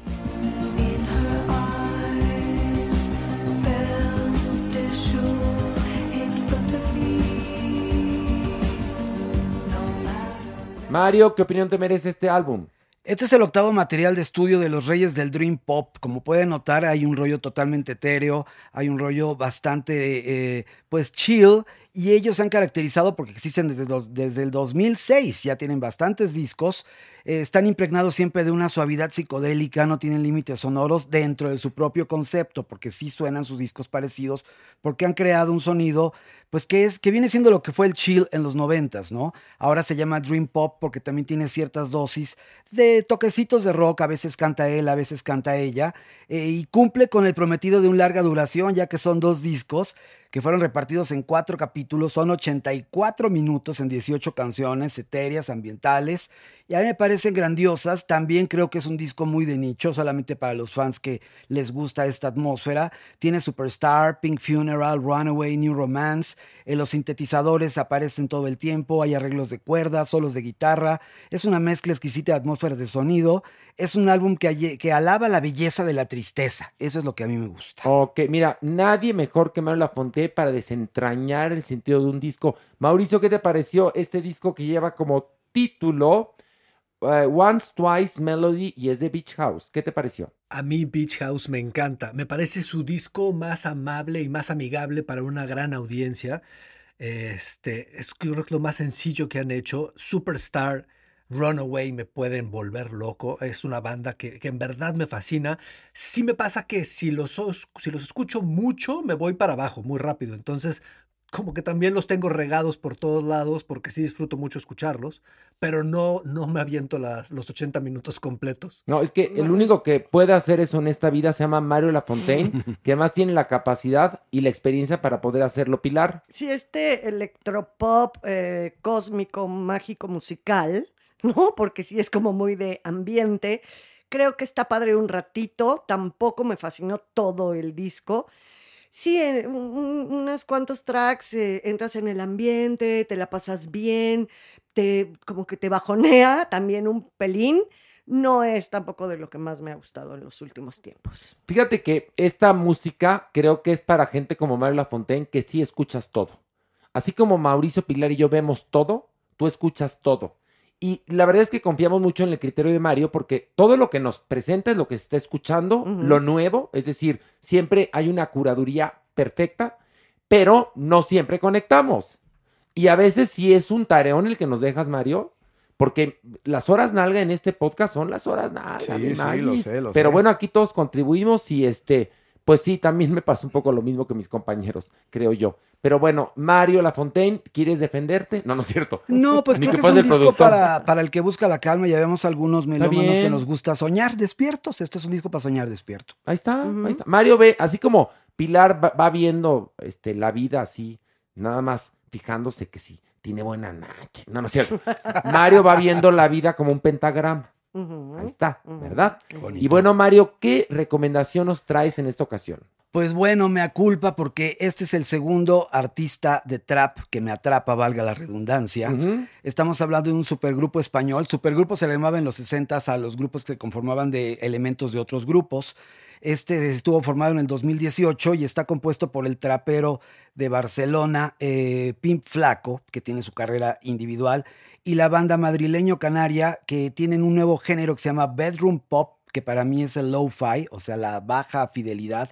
Mario, ¿qué opinión te merece este álbum? Este es el octavo material de estudio de los Reyes del Dream Pop. Como pueden notar, hay un rollo totalmente etéreo, hay un rollo bastante, eh, pues, chill. Y ellos se han caracterizado porque existen desde, desde el 2006, ya tienen bastantes discos. Eh, están impregnados siempre de una suavidad psicodélica, no tienen límites sonoros dentro de su propio concepto, porque sí suenan sus discos parecidos, porque han creado un sonido, pues que es que viene siendo lo que fue el chill en los noventas, ¿no? Ahora se llama Dream Pop porque también tiene ciertas dosis de toquecitos de rock, a veces canta él, a veces canta ella, eh, y cumple con el prometido de un larga duración, ya que son dos discos que fueron repartidos en cuatro capítulos, son 84 minutos en 18 canciones etéreas, ambientales, y a mí me parecen grandiosas. También creo que es un disco muy de nicho, solamente para los fans que les gusta esta atmósfera. Tiene Superstar, Pink Funeral, Runaway, New Romance. eh, los sintetizadores aparecen todo el tiempo, hay arreglos de cuerdas, solos de guitarra. Es una mezcla exquisita de atmósferas de sonido. Es un álbum que, que alaba la belleza de la tristeza. Eso es lo que a mí me gusta. Ok, mira, nadie mejor que Mario Lafontaine para desentrañar el sentido de un disco. Mauricio, ¿qué te pareció este disco que lleva como título eh, Once, Twice Melody y es de Beach House? ¿Qué te pareció? A mí Beach House me encanta. Me parece su disco más amable y más amigable para una gran audiencia. Este, es creo que lo más sencillo que han hecho. Superstar, Runaway me pueden volver loco. Es una banda que, en verdad me fascina. Sí me pasa que si los escucho mucho, me voy para abajo muy rápido. Entonces, como que también los tengo regados por todos lados porque sí disfruto mucho escucharlos, pero no, no me aviento las, los 80 minutos completos. No, es que el único que puede hacer eso en esta vida se llama Mario Lafontaine, <laughs> que además tiene la capacidad y la experiencia para poder hacerlo, Pilar. Sí, este electropop eh, cósmico, mágico, musical, <laughs> ¿no? Porque sí es como muy de ambiente. Creo que está padre un ratito, tampoco me fascinó todo el disco. Sí, en un- cuantos tracks, eh, entras en el ambiente, te la pasas bien, te, como que te bajonea también un pelín. No es tampoco de lo que más me ha gustado en los últimos tiempos. Fíjate que esta música creo que es para gente como Mario Lafontaine que sí escuchas todo. Así como Mauricio Pilar y yo vemos todo, tú escuchas todo. Y la verdad es que confiamos mucho en el criterio de Mario porque todo lo que nos presenta es lo que se está escuchando, lo nuevo, es decir, siempre hay una curaduría perfecta, pero no siempre conectamos. Y a veces sí es un tareón el que nos dejas, Mario, porque las horas nalga en este podcast son las horas nalga, Sí, mi sí, lo sé, lo Pero sé. bueno, aquí todos contribuimos y este, pues sí, también me pasó un poco lo mismo que mis compañeros, creo yo. Pero bueno, Mario Lafontaine, ¿quieres defenderte? No, no es cierto. No, <laughs> pues creo que, es un disco para, para el que busca la calma. Ya vemos algunos melómanos que nos gusta soñar despiertos. Este es un disco para soñar despierto. Ahí está, ahí está. Mario ve, así como Pilar va, va viendo este, la vida así, nada más fijándose que sí, tiene buena nacha. No, no es cierto. <laughs> Mario va viendo la vida como un pentagrama. Ahí está. ¿verdad? Qué bonito. Y bueno, Mario, ¿qué recomendación nos traes en esta ocasión? Pues bueno, me aculpa porque este es el segundo artista de trap que me atrapa, valga la redundancia. Estamos hablando de un supergrupo español. Supergrupo se le llamaba en los 60 a los grupos que se conformaban de elementos de otros grupos. Este estuvo formado en el 2018 y está compuesto por el trapero de Barcelona, eh, Pimp Flaco, que tiene su carrera individual, y la banda madrileño Canaria, que tienen un nuevo género que se llama Bedroom Pop, que para mí es el low-fi, o sea, la baja fidelidad.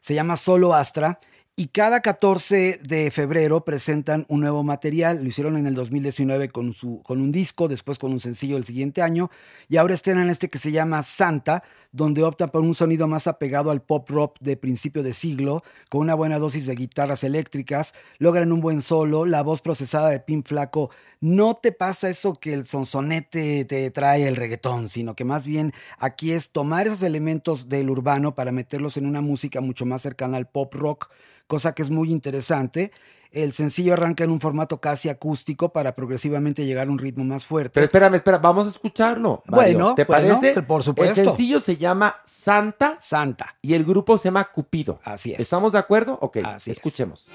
Se llama Solo Astra. Y cada 14 de febrero presentan un nuevo material. Lo hicieron en el 2019 con, su, con un disco, después con un sencillo el siguiente año. Y ahora estrenan este que se llama Santa, donde optan por un sonido más apegado al pop rock de principio de siglo, con una buena dosis de guitarras eléctricas. Logran un buen solo. La voz procesada de Pin Flaco no te pasa eso que el sonsonete te trae el reggaetón, sino que más bien aquí es tomar esos elementos del urbano para meterlos en una música mucho más cercana al pop rock cosa que es muy interesante. El sencillo arranca en un formato casi acústico para progresivamente llegar a un ritmo más fuerte. Pero espérame, espera, vamos a escucharlo. Mario. Bueno, ¿te bueno, parece? por supuesto. El sencillo se llama Santa Santa. y el grupo se llama Cupido. Así es. ¿Estamos de acuerdo? Ok, Así es. escuchemos.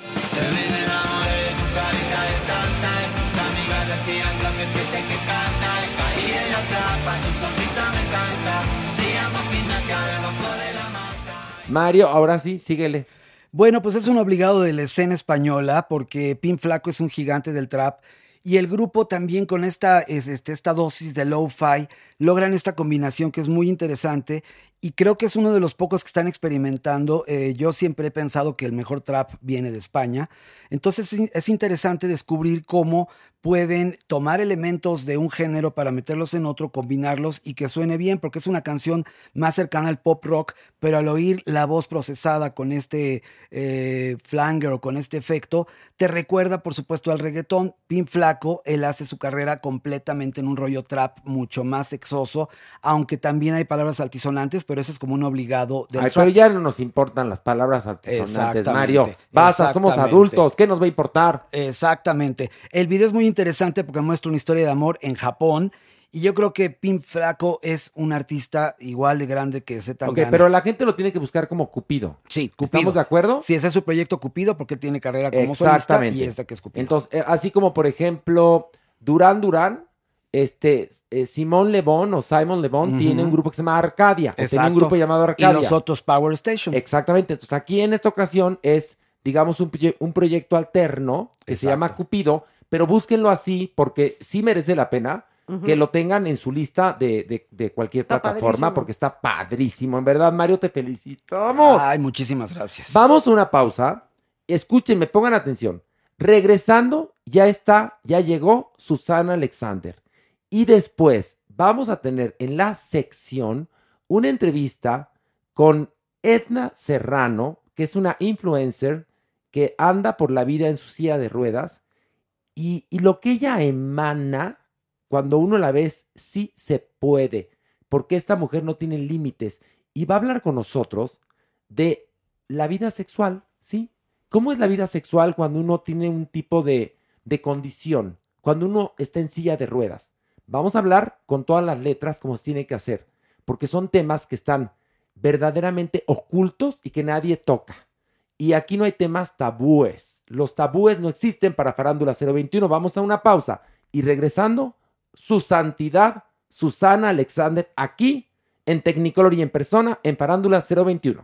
Mario, ahora sí, síguele. Bueno, pues es un obligado de la escena española porque Pin Flaco es un gigante del trap y el grupo también con esta, es- este, esta dosis de lo-fi logran esta combinación que es muy interesante y creo que es uno de los pocos que están experimentando. Eh, yo siempre he pensado que el mejor trap viene de España. Entonces es- es interesante descubrir cómo pueden tomar elementos de un género para meterlos en otro, combinarlos y que suene bien, porque es una canción más cercana al pop rock, pero al oír la voz procesada con este eh, flanger o con este efecto, te recuerda por supuesto al reggaetón. Pin Flaco, él hace su carrera completamente en un rollo trap mucho más sexoso, aunque también hay palabras altisonantes, pero eso es como un obligado del Ay, pero ya no nos importan las palabras altisonantes, Mario. Basta, somos adultos, ¿qué nos va a importar? Exactamente. El video es muy interesante porque muestra una historia de amor en Japón. Y yo creo que Pin Flaco es un artista igual de grande que Z Ok, pero la gente lo tiene que buscar como Cupido. Sí, Cupido. ¿Estamos de acuerdo? Sí, ese es su proyecto Cupido porque tiene carrera como solista y esta que es Cupido. Entonces, eh, así como por ejemplo, Durán Durán, este, eh, Simón Lebón o Simon Lebón Ujú. tiene un grupo que se llama Arcadia. tenía un grupo llamado y Arcadia. los otros Power Station. Exactamente. Entonces, aquí en esta ocasión es, digamos, un, proye- un proyecto alterno que se llama Cupido, pero búsquenlo así porque sí merece la pena que lo tengan en su lista de, de- de cualquier Está plataforma padrísimo. porque está padrísimo. En verdad, Mario, te felicitamos. Ay, muchísimas gracias. Vamos a una pausa. Escúchenme, pongan atención. Regresando, ya está, ya llegó Susana Alexander. Y después vamos a tener en la sección una entrevista con Edna Serrano, que es una influencer que anda por la vida en su silla de ruedas. Y, lo que ella emana, cuando uno la ve, sí se puede, porque esta mujer no tiene límites. Y va a hablar con nosotros de la vida sexual, ¿sí? ¿Cómo es la vida sexual cuando uno tiene un tipo de, de condición? Cuando uno está en silla de ruedas. Vamos a hablar con todas las letras como se tiene que hacer, porque son temas que están verdaderamente ocultos y que nadie toca. Y aquí no hay temas tabúes. Los tabúes no existen para Farándula 021. Vamos a una pausa. Y regresando, su santidad, Susana Alexander, aquí en Technicolor y en persona en Farándula 021.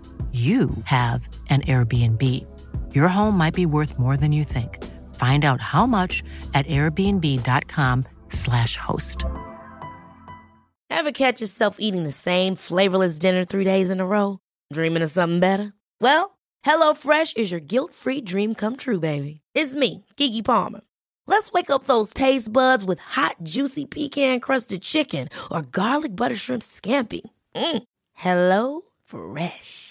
you have an Airbnb. Your home might be worth more than you think. Find out how much at airbnb.com/slash host. Ever catch yourself eating the same flavorless dinner three days in a row? Dreaming of something better? Well, HelloFresh is your guilt-free dream come true, baby. It's me, Kiki Palmer. Let's wake up those taste buds with hot, juicy pecan-crusted chicken or garlic butter shrimp scampi. Mm. Hello Fresh.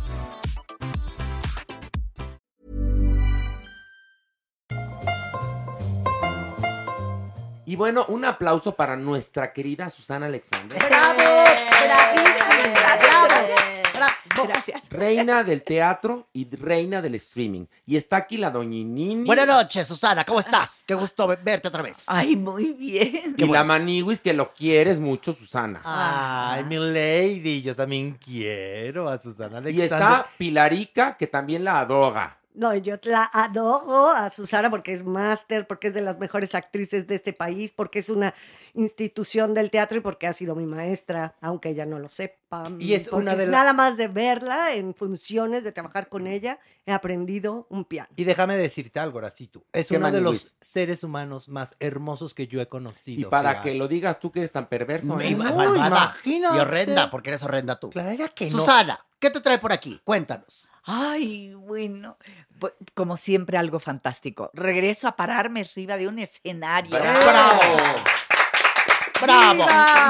Y bueno, un aplauso para nuestra querida Susana Alexander. ¡Bravo! ¡Bravísima! ¡Bravo! ¡Bravo! Gracias. Reina del teatro y reina del streaming. Y está aquí la doñinini. Buenas noches, Susana, ¿cómo estás? Qué gusto ve- verte otra vez. Ay, muy bien. Y la Maniwis, que lo quieres mucho, Susana. Ay, mi lady, yo también quiero a Susana Alexander. Y está Pilarica, que también la adora. No, yo la adoro a Susana porque es máster, porque es de las mejores actrices de este país, porque es una institución del teatro y porque ha sido mi maestra, aunque ella no lo sepa. Y es Porque una de la- Nada más de verla en funciones, de trabajar con ella, he aprendido un piano. Y déjame decirte algo, Horacito. Es ¿Qué, uno de los seres humanos más hermosos que yo he conocido. Y para fíjate. que lo digas tú que eres tan perverso. Me- ¿eh? No, imagínate. Y horrenda, porque eres horrenda tú. Claro que no. ¿Qué te trae por aquí? Cuéntanos. Ay, bueno. Bu- Como siempre, algo fantástico. Regreso a pararme arriba de un escenario. ¡Bravo! ¡Bravo!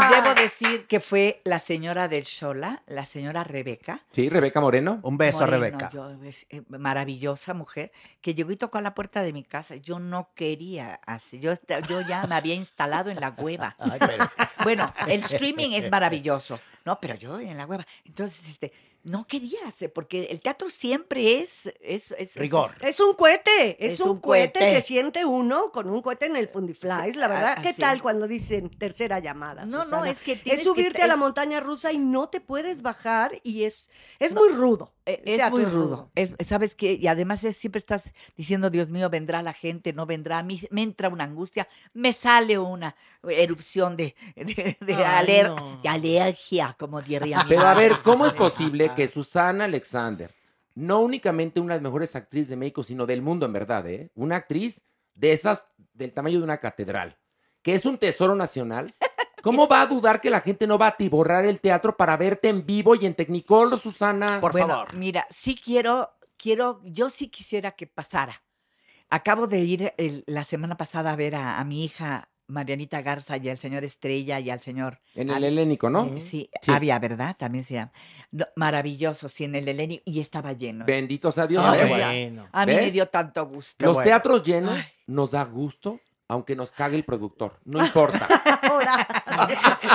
Debo decir que fue la señora del Shola, la señora Rebeca. Sí, Rebeca Moreno. Un beso, Moreno, Rebeca. yo, es, eh, maravillosa mujer que llegó y tocó a la puerta de mi casa. Yo no quería así. Yo, ya me había instalado en la hueva. Ay, pero- Bueno, el streaming es maravilloso, ¿no? Pero yo en la hueva. Entonces, este, no quería hacer, porque el teatro siempre es... es, es- Rigor. Es un cohete, es, Es un, un cohete. cohete. se siente uno con un cohete en el Fundiflies, Sí, la verdad. a- ¿Qué así. tal cuando dicen tercera llamada? No, no, es que Es tienes que subirte a la es- montaña rusa y no te puedes bajar y es, es muy rudo. Eh, Es muy rudo. Es, ¿Sabes qué? Y además es- siempre estás diciendo, Dios mío, vendrá la gente, no vendrá. A mí me entra una angustia, me sale una erupción de, de, de Ay, aler- no. de alergia, como diría mi Pero a ver, ¿cómo es posible que Susana Alexander, no únicamente una de las mejores actrices de México, sino del mundo en verdad, ¿eh? Una actriz de esas del tamaño de una catedral, que es un tesoro nacional. ¿Cómo va a dudar que la gente no va a tiborrar el teatro para verte en vivo y en Technicolor, Susana? Por bueno, favor. mira, sí quiero, quiero, yo sí quisiera que pasara. Acabo de ir el- la semana pasada a ver a, a mi hija Marianita Garza y al señor Estrella y al señor En el helénico, ¿no? eh, Sí, Sí. Avia, ¿verdad? También se llama. No, maravilloso, sí, en el Eleni y estaba lleno. Bendito sea Dios. Qué bueno. A mí me dio tanto gusto. Los bueno. teatros llenos Ay. nos da gusto, aunque nos cague el productor. No <laughs> importa. <laughs>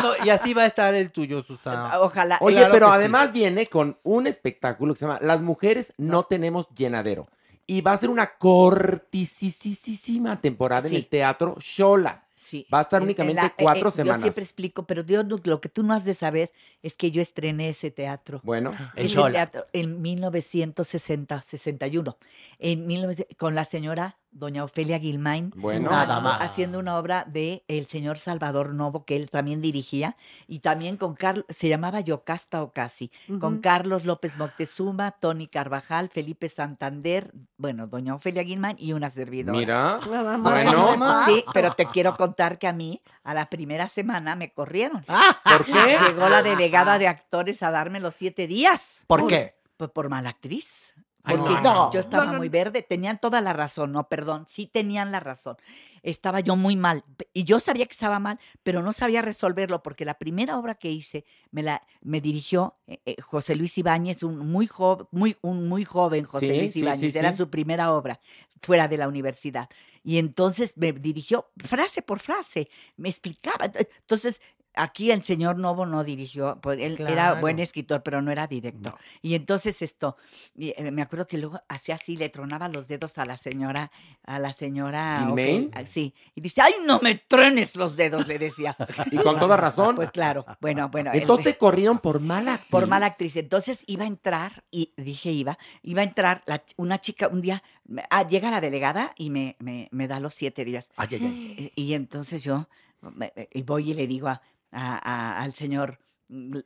No, y así va a estar el tuyo, Susana. Ojalá. Oye, Claro pero sí. además viene con un espectáculo que se llama Las mujeres no tenemos llenadero. Y va a ser una cortisísima temporada en el teatro Shola. Sí. Va a estar En- en únicamente la- eh, cuatro eh, semanas. Yo siempre explico, pero no- lo que tú no has de saber es que yo estrené ese teatro. Bueno. El teatro en 1960, 61, en 19 con la señora doña Ofelia Guilmain. Bueno. Nada haciendo- más. Haciendo una obra de el señor Salvador Novo, que él también dirigía, y también con Carlos, se llamaba Yocasta Ocasi, con Ujú. Carlos López Moctezuma, Tony Carvajal, Felipe Santander, bueno, doña Ofelia Guilmain y una servidora. Mira. Nada más. Bueno. Sí, pero te quiero contar que a mí, a la primera semana me corrieron. <laughs> ¿Por qué? Llegó la delegada de actores a darme los siete días. ¿Por qué? Pues por mala actriz. Porque no. yo estaba No, no, muy verde, tenían toda la razón, no, perdón, sí tenían la razón. Estaba yo muy mal y yo sabía que estaba mal, pero no sabía resolverlo porque la primera obra que hice me la me dirigió eh, eh, José Luis Ibáñez, un muy joven, muy un muy joven José Sí, Luis sí, Ibáñez, sí, era sí. su primera obra fuera de la universidad. Y entonces me dirigió frase por frase, me explicaba. Entonces, aquí el señor Novo no dirigió, pues, él era buen escritor, pero no era director. Y entonces esto, y, eh, me acuerdo que luego hacía así, le tronaba los dedos a la señora, a la señora. Ah, Sí, y dice, ay, no me truenes los dedos, le decía. <laughs> Y con toda razón. Pues claro, bueno, bueno. el- Entonces te corrieron por mala actriz. por mala actriz. Entonces iba a entrar, y dije iba, iba a entrar la una chica un día, ah, llega la delegada y me, me, me da los siete días. Ay, ay, ay. Y, y entonces yo me- y voy y le digo a, a- a- al señor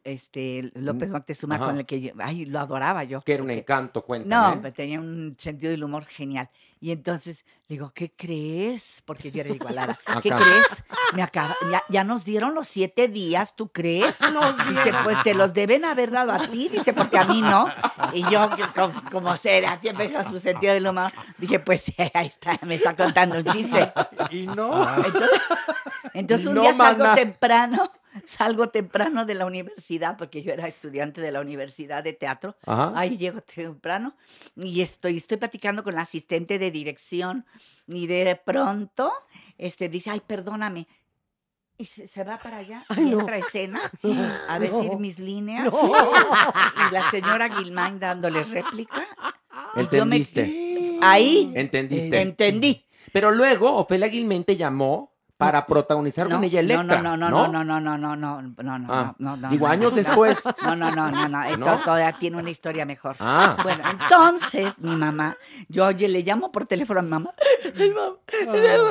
este López Moctezuma, Ajá. con el que yo, ay, lo adoraba yo. Que era un encanto, cuéntame. no, pero tenía un sentido del humor genial. Y entonces le digo, ¿qué crees? Porque yo era igualada. <laughs> ¿Qué crees? Me acaba, ya, ya nos dieron los siete días, ¿tú crees? <laughs> dice, pues te los deben haber dado a ti, dice, porque a mí no. <laughs> Y yo, como, como será, siempre con su sentido del humor, dije, pues ahí está, me está contando un chiste. Y no. Entonces, entonces un No, día salgo mana. temprano, <laughs> salgo temprano de la universidad, porque yo era estudiante de la universidad de teatro. Ajá. Ahí llego temprano y estoy, estoy platicando con la asistente de dirección y de pronto este, dice, ay, perdóname. Y se, se va para allá Ay, y entra escena <laughs> a decir No. mis líneas. No. Y la señora Guilmain dándole réplica. yo me- Entendiste. Ahí Entendiste. entendí. Pero luego Ofelia Guilmain te llamó para protagonizar con ella Electra. No, no, no, no, no, no, no, no, no, no, no, Ah, no, no, digo, no, años no. después. No, no, no, no, no, esto ¿No? todavía tiene una historia mejor. Ah. Bueno, entonces mi mamá, yo oye, le llamo por teléfono a mi mamá. Mi mamá,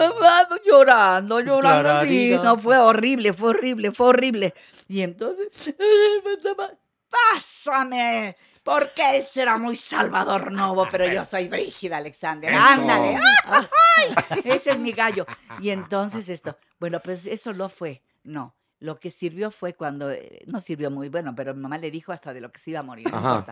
mamá llorando, llorando. Sí, no, fue horrible, fue horrible, fue horrible. Y entonces, pásame. Porque él será muy Salvador Novo, pero yo soy Brígida Alexander. Eso. Ándale. <laughs> ¡Ay! Ese es mi gallo. Y entonces esto, bueno, pues eso no fue. No. Lo que sirvió fue cuando, eh, no sirvió muy bueno, pero mi mamá le dijo hasta de lo que se iba a morir. no.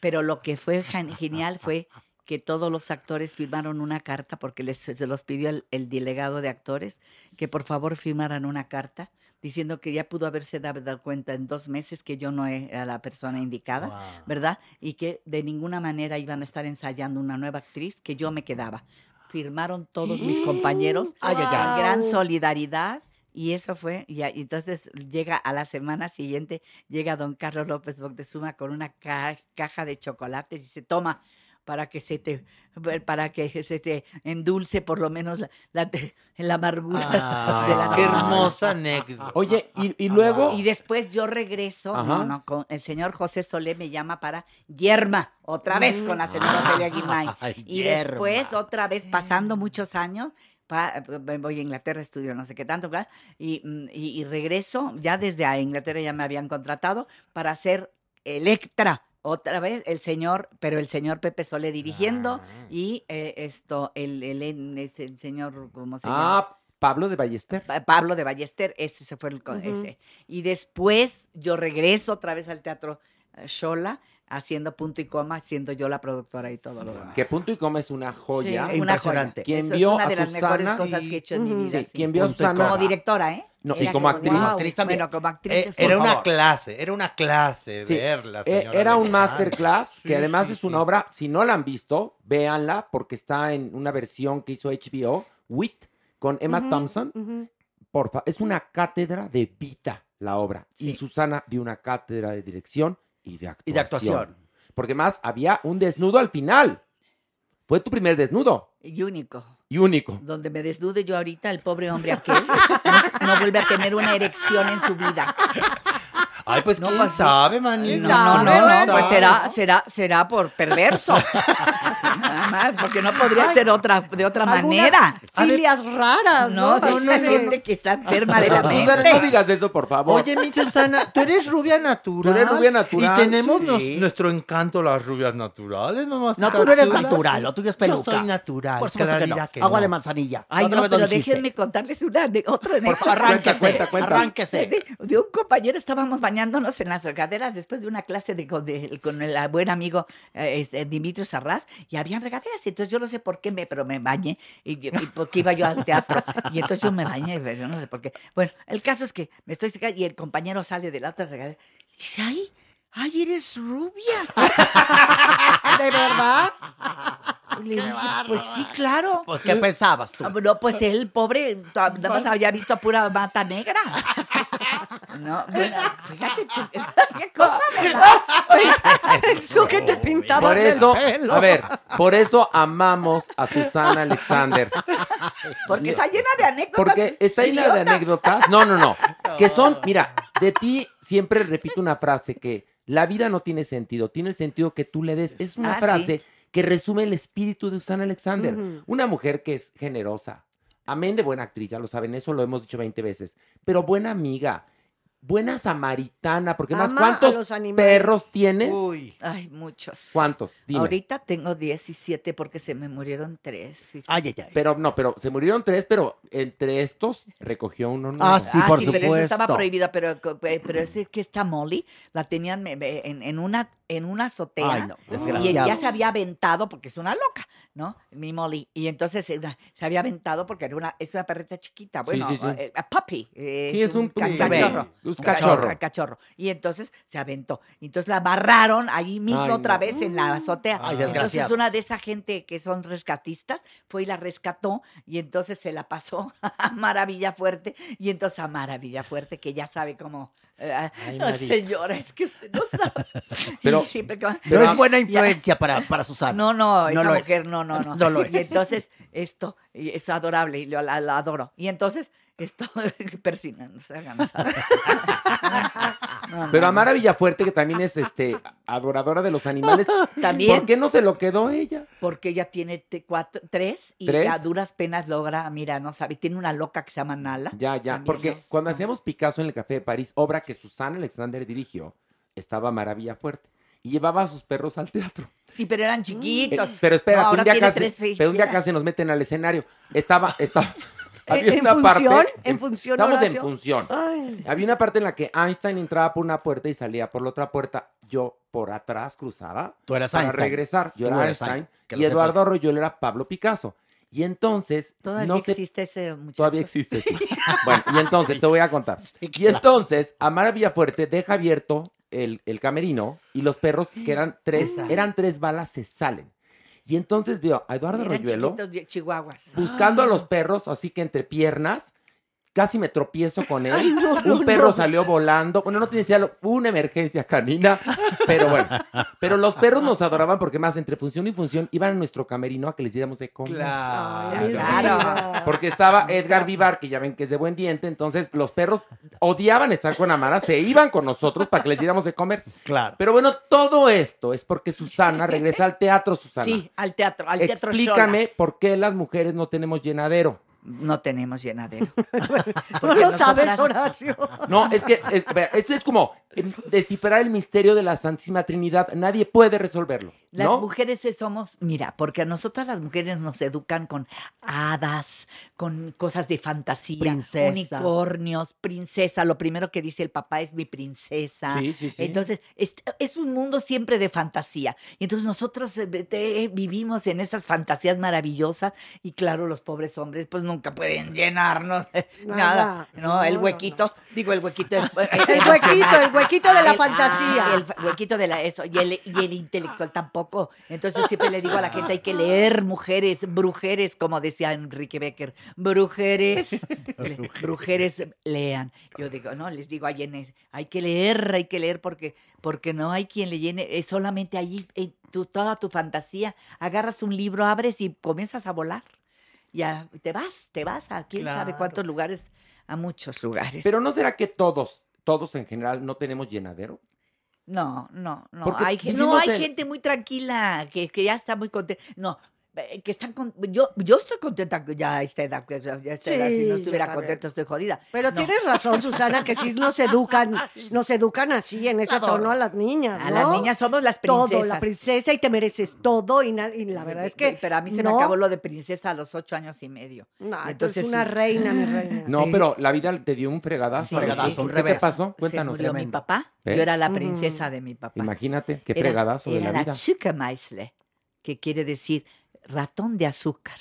Pero lo que fue gen- genial fue que todos los actores firmaron una carta, porque les, se los pidió el, el delegado de actores, que por favor firmaran una carta diciendo que ya pudo haberse dado cuenta en dos meses que yo no era la persona indicada, Wow. ¿verdad? Y que de ninguna manera iban a estar ensayando una nueva actriz, que yo me quedaba. Firmaron todos mis compañeros Ay, ay, en ay. gran solidaridad. Y eso fue, y entonces llega a la semana siguiente, llega don Carlos López Moctezuma con una ca- caja de chocolates y dice, toma, para que se te, para que se te endulce por lo menos la, la, la amargura Ah, <laughs> de la qué semana". hermosa anécdota. Oye, y, y luego. Y después yo regreso, no, no, con el señor José Solé me llama para Yerma, otra vez con la señora Ah. Ofelia <laughs> Guilmain. Ay, Y Yerma. después, otra vez, pasando muchos años, pa- voy a Inglaterra, estudio no sé qué tanto, ¿verdad? y, mm, y, y regreso, ya desde a Inglaterra ya me habían contratado para hacer Electra. Otra vez el señor, pero el señor Pepe Solé dirigiendo Ah. y eh, esto, el, el, el- ese- el señor, ¿cómo se llama? Ah, Pablo de Ballester. Pa- Pablo de Ballester, ese se fue el Ujú. ese. Y después yo regreso otra vez al teatro eh, Xola, haciendo punto y coma, siendo yo la productora y todo lo demás. Que punto y coma es una joya. Sí, una Impresionante. joya. Quien Eso vio es una a de las mejores Susana cosas que he hecho en mi vida. Sí, quien vio a Susana. Como directora, ¿eh? No, y Era como actriz. wow. Como actriz también. Bueno, como actriz. Eh, era una favor. clase, era una clase Sí, verla. Eh, señora era un masterclass que Sí, además sí, es una sí. obra, si no la han visto, véanla porque está en una versión que hizo HBO, WIT, con Emma Thompson. Porfa, es una cátedra de vida la obra. Y. Susana dio una cátedra de dirección y de actuación. Y de actuación. Porque más había un desnudo al final. Fue tu primer desnudo Y único. y único. Donde me desnude yo ahorita, el pobre hombre aquel <laughs> no, no vuelve a tener una erección en su vida. Ay, pues No, quién pues, sabe, manito. No, no, no, ¿Quién no, pues será, será, será por perverso. <laughs> Nada más, porque no podría ser otra, de otra manera. Filias raras, ¿no? No, no, no, gente que está enferma de la Susana, no mente. digas eso, por favor. Oye, mi Susana, tú eres rubia natural. Tú eres rubia natural, Y tenemos sí. nos- nuestro encanto, las rubias naturales, mamá. No, tú no eres natural, lo tuyo es peluca. Yo soy natural. Por supuesto que no. que Agua no. de manzanilla. Ay, no, pero déjenme contarles una ane- otra Por arránquese, Cuenta, cuenta, cuenta. arránquese. de, de un compañero estábamos bañándonos en las regaderas después de una clase de, con, de- con el buen amigo eh, este, Dimitrio Sarraz y habían regaderas y entonces yo no sé por qué me pero me bañé y, y porque iba yo al teatro y entonces yo me bañé pero yo no sé por qué bueno el caso es que me estoy y el compañero sale de la otra regadera y dice ay ay eres rubia <laughs> <laughs> ¿De verdad? Y le dije pues sí claro Pues, ¿qué pensabas tú? Ah, No, pues él, pobre, nada más había visto pura mata negra. <laughs> No, <laughs> bueno, fíjate tú, <laughs> qué cosa, ¿verdad? Eso que te pintabas Por eso, el pelo. a ver, por eso amamos a Susana Alexander. Porque está llena de anécdotas. Porque está llena de anécdotas. No, no, no. Que son, mira, de ti siempre repito una frase que la vida no tiene sentido, tiene el sentido que tú le des. Es una Ah, sí. Que resume el espíritu de Susana Alexander. Una mujer que es generosa. Amén de buena actriz, ya lo saben, eso lo hemos dicho 20 veces. Pero buena amiga, buena samaritana, porque más, Ama a ¿cuántos los animales. perros tienes? Uy. Ay, muchos. ¿Cuántos? Dime. Ahorita tengo 17 porque se me murieron tres. Ay, ay, ay. Pero no, pero se murieron tres, pero entre estos recogió uno nuevo. Ah, sí, por pero eso estaba supuesto. prohibido, pero, pero es que esta Molly la tenían me- me- en, en una, en una azotea. Ay, no, Y desgraciados. ya se había aventado porque es una loca, ¿no? Mi Molly. Y entonces eh, se había aventado porque era una, es una perrita chiquita. Bueno, sí, sí. eh, a puppy. eh, Sí, es un puppy. cachorro. Un un cachorro. cachorro. Y entonces se aventó. Y entonces la amarraron ahí mismo Ay, otra no. vez en la azotea. Ay, entonces una de esa gente que son rescatistas fue y la rescató y entonces se la pasó <laughs> a Maravilla Fuerte. Y entonces a Maravilla Fuerte, que ya sabe cómo... eh, Ay, señora, es que usted no sabe. <laughs> Pero- <laughs> Y siempre No Pero- es buena Ya. influencia para, para Susana. no, no, esa es. mujer, no, no, no. No lo Y es. entonces, esto, y es adorable, y lo, la, la adoro. Y entonces, esto, persinándose, hagan. No, Pero no, Amara Villafuerte, que también es este adoradora de los animales, <laughs> También. ¿por qué no se lo quedó ella? Porque ella tiene te- cuatro, tres y ¿Tres? a duras penas logra, mira, no sabe, tiene una loca que se llama Nala. Ya, ya, También, porque ¿no? cuando hacíamos Picasso en el Café de París, obra que Susana Alexander dirigió, estaba Amara Villafuerte y llevaba a sus perros al teatro. Sí, pero eran Eh, chiquitos. pero espera, No, un día casi, pero un día casi nos meten al escenario. Estaba, estaba, había ¿En una función? parte. ¿En función, Estamos en función. Ay. Había una parte en la que Einstein entraba por una puerta y salía por la otra puerta. Yo por atrás cruzaba Tú eras para Einstein. regresar. Yo era Einstein. Y Eduardo. Arroyo era Pablo Picasso. Y entonces, Todavía no existe ese muchacho. Todavía existe, sí. Bueno, y entonces te voy a contar. <laughs> Y entonces, Amara Villafuerte deja abierto el, el camerino y los perros, que eran tres, eran tres balas, se salen. Y entonces veo a Eduardo Eran chiquitos chihuahuas. buscando a Ay. los perros, así que entre piernas, casi me tropiezo con él. Ay, no, no, Un perro no. salió volando. Bueno, no tenía una emergencia canina, pero bueno. Pero los perros nos adoraban porque más entre función y función iban a nuestro camerino a que les diéramos de comer. Claro. Porque estaba Edgar Vivar, que ya ven que es de buen diente, entonces los perros odiaban estar con Amara, se iban con nosotros para que les diéramos de comer. Claro. Pero bueno, todo esto es porque Susana regresa al teatro, Susana. Sí, al teatro, al teatro Explícame por qué las mujeres no tenemos llenadero. No tenemos llenadero. <laughs> No lo sabes, Horacio. No, es que eh, esto es como descifrar el misterio de la Santísima Trinidad. Nadie puede resolverlo. Las ¿no? mujeres somos, mira, porque a nosotras las mujeres nos educan con hadas, con cosas de fantasía, Princesa. unicornios, princesa. Lo primero que dice el papá es mi princesa. Sí, sí, sí. Entonces, es, es un mundo siempre de fantasía. Y entonces nosotros eh, vivimos en esas fantasías maravillosas y claro, los pobres hombres pues no, nunca pueden llenarnos nada. Nada. No, el No, huequito, digo el huequito. <laughs> El, El huequito, el huequito de la fantasía. El huequito de la eso. Y el, y el intelectual tampoco. Entonces yo siempre le digo a la gente, hay que leer mujeres, brujeres, como decía Enrique Becker. Brujeres, <laughs> le- brujeres, lean. Yo digo, no, les digo a Inés, hay que leer, hay que leer porque, porque no hay quien le llene, es solamente allí, en tu, toda tu fantasía. Agarras un libro, abres y comienzas a volar. Ya te vas, te vas a quién sabe cuántos lugares, a muchos lugares. Pero ¿no será que todos, todos en general no tenemos llenadero? No, no, no. Porque Hay, gen- no, hay en- gente muy tranquila que, que ya está muy contenta. No, que están con... yo, yo estoy contenta que ya esté, ya esté, Sí, si no estuviera contenta estoy jodida. Pero No. tienes razón, Susana, que sí nos educan, <laughs> nos educan así, en ese tono a las niñas, A las niñas somos las Todo, la princesas. princesa y te mereces todo y, y la verdad es que Pero a mí se no. me acabó lo de princesa a los ocho años y medio. No, tú eres una reina, mi reina. No, Eh, pero la vida te dio un fregadazo. Sí, Alexis. sí, sí. ¿Qué te pasó? Cuéntanos. Se murió mi papá. ¿Ves? Yo era la Mm. princesa de mi papá. Imagínate, qué Era- fregadazo de era la vida. Zuckermeisle, que quiere decir ratón de azúcar.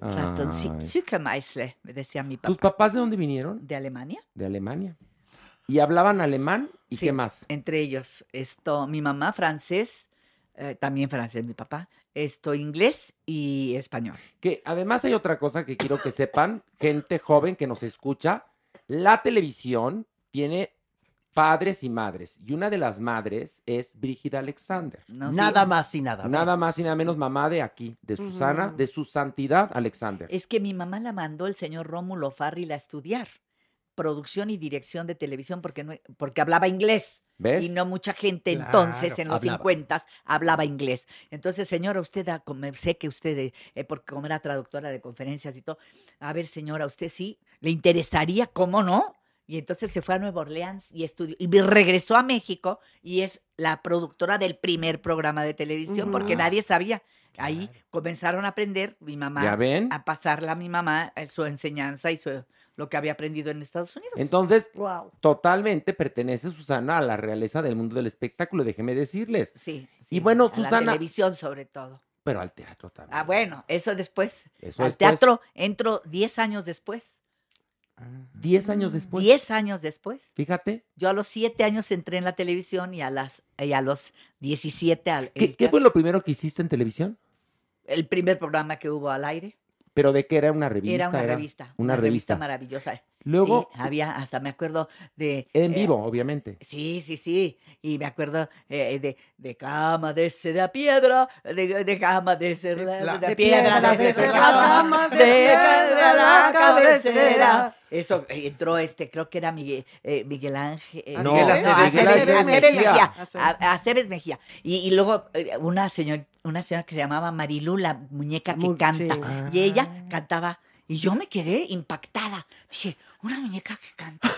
Ratón, sí, Ay. Zuckermeisle, me decía mi ¿Tus papá. papás de dónde vinieron? ¿De Alemania? De Alemania. ¿Y hablaban alemán? ¿Y Sí, qué más? Entre ellos, esto, mi mamá francés, eh, también francés mi papá, esto inglés y español. Que además hay otra cosa que quiero que sepan, gente joven que nos escucha, la televisión tiene padres y madres, y una de las madres es Brígida Alexander. Nada más y nada Nada menos. más y nada menos mamá de aquí, de Susana, de su santidad Alexander. Es que mi mamá la mandó el señor Rómulo Farril a estudiar producción y dirección de televisión porque, no, porque hablaba inglés. ¿Ves? Y no mucha gente Claro, entonces, en los hablaba. 50 hablaba inglés. Entonces, señora, usted, da- como sé que usted, eh, eh, porque como era traductora de conferencias y todo, a ver, señora, usted sí, le interesaría, ¿cómo no? Y entonces se fue a Nueva Orleans y estudió, y regresó a México y es la productora del primer programa de televisión, porque nadie sabía. Ahí comenzaron a aprender, mi mamá, ¿Ya ven? a pasarla a mi mamá eh, su enseñanza y su, lo que había aprendido en Estados Unidos. Entonces, Wow. totalmente pertenece Susana a la realeza del mundo del espectáculo, déjeme decirles. Sí. Y bueno, a la Susana, televisión sobre todo. pero al teatro también. Ah, bueno, eso después. Eso Al después. teatro entro 10 años después. Diez años después. 10 años después. Fíjate. Yo a los 7 años entré en la televisión y a, las, y a los 17 al, ¿Qué, el, qué fue lo primero que hiciste en televisión? el primer programa que hubo al aire. ¿Pero de qué era una revista? era una revista. Una, revista. maravillosa. Luego- Sí, había, hasta me acuerdo de... En eh, vivo, obviamente. Sí, sí, sí. Y me acuerdo eh, de, de cama de seda piedra, de, de cama de seda La- de de piedra, piedra, de de ser ser la cama cama, de de piedra la cabecera. Eso eh, entró este, creo que era Miguel, eh, Miguel Ángel. eh, No, Aceves Aceves Mejía. Mejía. A- Aceves Mejía. Y, y luego una señora, una señora que se llamaba Marilú, la muñeca que Muy- canta. sí. Y ella cantaba. Y yo me quedé impactada. Dije, una muñeca que canta.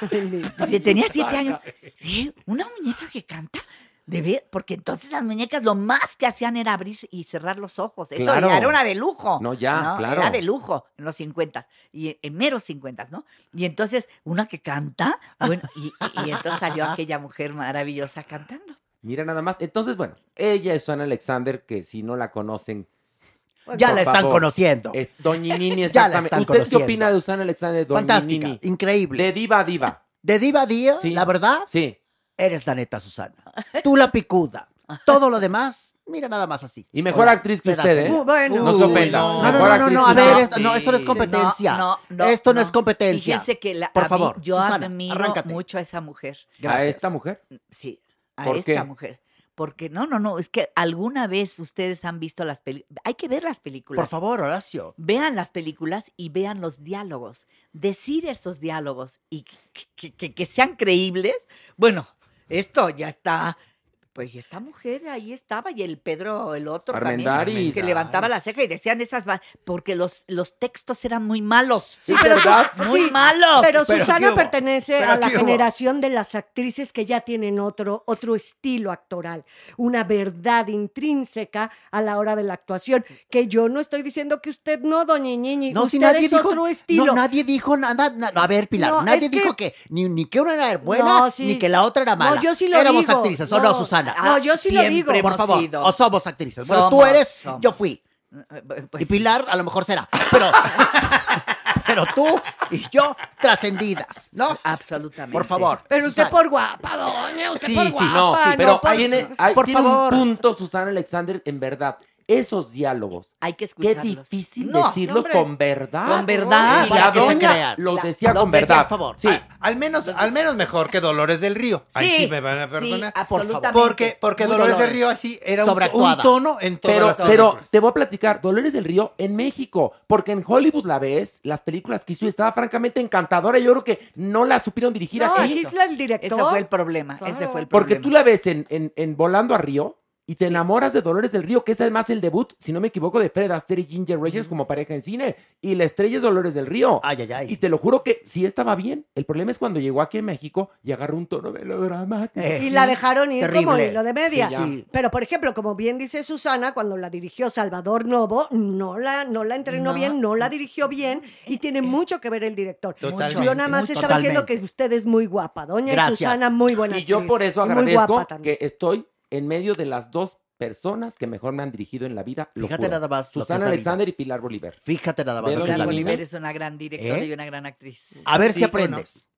<laughs> Tenía siete años. Dije, ¿una muñeca que canta? De ver, porque entonces las muñecas lo más que hacían era abrir y cerrar los ojos. Eso Claro. ya era una de lujo. No, ya, claro. Era de lujo en los 50 y en, meros 50, ¿no? Y entonces, una que canta, bueno, y, y- y entonces salió aquella mujer maravillosa cantando. Mira nada más. Entonces, bueno, ella es Susana Alexander, que si no la conocen. Ya por la están favor, conociendo. Es Doñinini, <laughs> Ya la exactamente. están ¿Usted qué opina de Susana Alexander? Fantástica, Doñinini? increíble. De diva a diva. De diva a día, Sí. la verdad, Sí. eres la neta, Susana. Tú la picuda. Todo lo demás, mira nada más así. Y mejor Hola, actriz que pedazo usted, ¿eh? Bueno. No se ofenda. No, no, no, no, no, a ver, esto, no, esto no es competencia. No, no, esto no, no. es competencia. Fíjense que la- Por mí- favor, yo Susana, admiro arráncate. mucho a esa mujer. ¿A esta mujer? Sí, a ¿Por esta qué? mujer. Porque no, no, no, es que alguna vez ustedes han visto las películas. Hay que ver las películas. Por favor, Horacio. Vean las películas y vean los diálogos. Decir esos diálogos y que, que- que- que sean creíbles. Bueno, esto ya está. Pues y esta mujer ahí estaba y el Pedro, el otro también, que levantaba la ceja y decían esas, va- porque los, los textos eran muy malos. Sí, ¿verdad? Muy Sí, malos. Pero Pero Susana pertenece Pero a la generación de las actrices que ya tienen otro, otro estilo actoral, una verdad intrínseca a la hora de la actuación, que yo no estoy diciendo que usted no, doña Ñiñi, No, usted si nadie es dijo, otro estilo. No, nadie dijo nada. na- a ver, Pilar, No, nadie que- dijo que, ni, ni que una era buena, No, sí. ni que la otra era No, mala. yo sí lo Éramos digo. actrices, ¿o no, No. No, yo sí lo digo. Por favor, sido. o somos actrices. Bueno, tú eres, somos. yo fui. Pues y Pilar a lo mejor será. Pero, <laughs> pero tú y yo trascendidas, ¿no? Absolutamente. Por favor. Pero usted por guapa, doña, usted Sí, por sí, guapa. no, sí, pero por- tiene, hay- por tiene favor. un punto, Susana Alexander, en verdad. Esos diálogos, Hay que qué escucharlos. difícil No, decirlos hombre. con verdad. Con verdad. Y la doña crean. los La- decía los con decía, verdad. por favor. Sí. Ah, al menos, al menos mejor que Dolores del Río. Ahí sí, Sí, me van a sí, perdonar. absolutamente. Porque, porque Dolores, Dolores. del Río así era un, un tono en todas Pero, las pero te voy a platicar, Dolores del Río en México, porque en Hollywood la ves, las películas que hizo y estaba francamente encantadora. Yo creo que no la supieron dirigir No, aquí. aquí es la- el director. Ese fue el problema. Ese fue el Porque problema. tú la ves en, en- en Volando a Río y te enamoras de Dolores del Río, que es además el debut, si no me equivoco, de Fred Astaire y Ginger Rogers como pareja en cine. Y la estrella es Dolores del Río. Ay, ay, ay. Y te lo juro que sí estaba bien. El problema es cuando llegó aquí a México y agarró un tono melodramático. Eh, Y la dejaron ir como Terrible. hilo de media. Sí. Pero, por ejemplo, como bien dice Susana, cuando la dirigió Salvador Novo, no la, no la entrenó No. bien, no la dirigió bien y tiene mucho que ver el director. Totalmente. Yo nada más Mucho. estaba diciendo que usted es muy guapa, doña y Gracias. Susana muy buena Y yo actriz, por eso agradezco que estoy en medio de las dos personas que mejor me han dirigido en la vida. lo Fíjate juro. nada más Susana Alexander y Pilar Bolívar. Fíjate nada más Pilar Bolívar. es una gran directora ¿Eh? y una gran actriz. A ver si Sí, ¿cómo aprendes.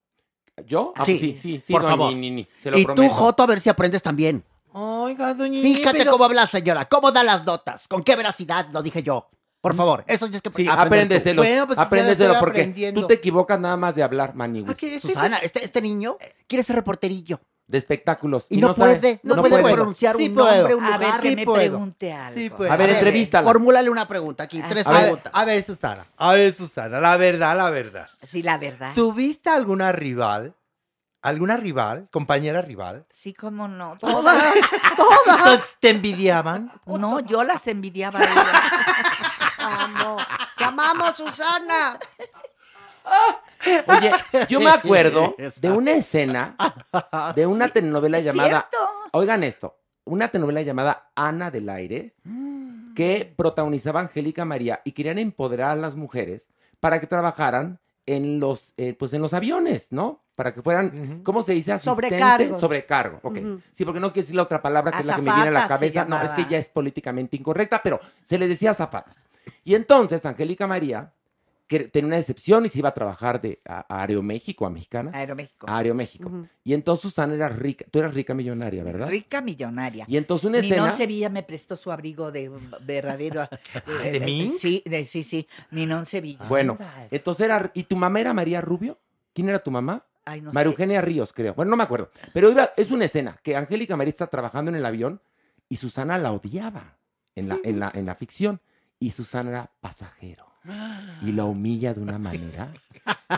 ¿Yo? Ah, Sí, sí, sí, sí. por no, favor. ni, ni, ni, se lo Y tú. Joto, a ver si aprendes también. Oiga, doña Fíjate pero- cómo habla la señora, cómo da las notas, con qué veracidad lo dije yo. Por favor, eso ya es que Sí, apréndeselo. Bueno, pues apréndeselo porque tú te equivocas nada más de hablar, Maniwis. Aquí, este- Susana, este, este niño quiere ser reporterillo De espectáculos. y, no, puede, no, puede puede. pronunciar Sí un puedo. nombre, un A ver, que sí me puedo. pregunte algo. Sí puedo. A ver, entrevístala. Formúlale una pregunta aquí, tres A ver, preguntas. a ver, Susana. A ver, Susana, la verdad, la verdad. Sí, la verdad. ¿Tuviste alguna rival? ¿Alguna rival? ¿Compañera rival? Sí, cómo no. <laughs> Todas, todas. ¿Te envidiaban? No, yo las envidiaba. a ellas. Amo. Te amamos, Susana. Oye, yo me acuerdo <laughs> de una escena de una telenovela ¿Es llamada. Oigan esto, una telenovela llamada Ana del Aire que protagonizaba Angélica María y querían empoderar a las mujeres para que trabajaran en los, eh, pues en los aviones, ¿no? Para que fueran. ¿cómo se dice? Asistente, Sobrecargos. Sobrecargo, ok. Sí, porque no quiero decir la otra palabra que es la que me viene a la cabeza. No, es que ya es políticamente incorrecta, pero se le decía zapatas. Y entonces Angélica María que tenía una decepción y se iba a trabajar de, a, a Aeroméxico, a Mexicana. Aeroméxico. A Aeroméxico. Ujú. Y entonces Susana era rica, tú eras rica millonaria, ¿verdad? Rica millonaria. Y entonces una escena... Ninón Sevilla me prestó su abrigo de verdadero. <laughs> ¿de eh, mí? Sí, de- sí, sí. Ninón Sevilla. Bueno, entonces era... ¿Y tu mamá era María Rubio? ¿Quién era tu mamá? Ay, no María sé. Eugenia Ríos, creo. Bueno, no me acuerdo. Pero iba- es una escena que Angélica María está trabajando en el avión y Susana la odiaba en la, en la, en la ficción. Y Susana era pasajero. Y la humilla de una manera.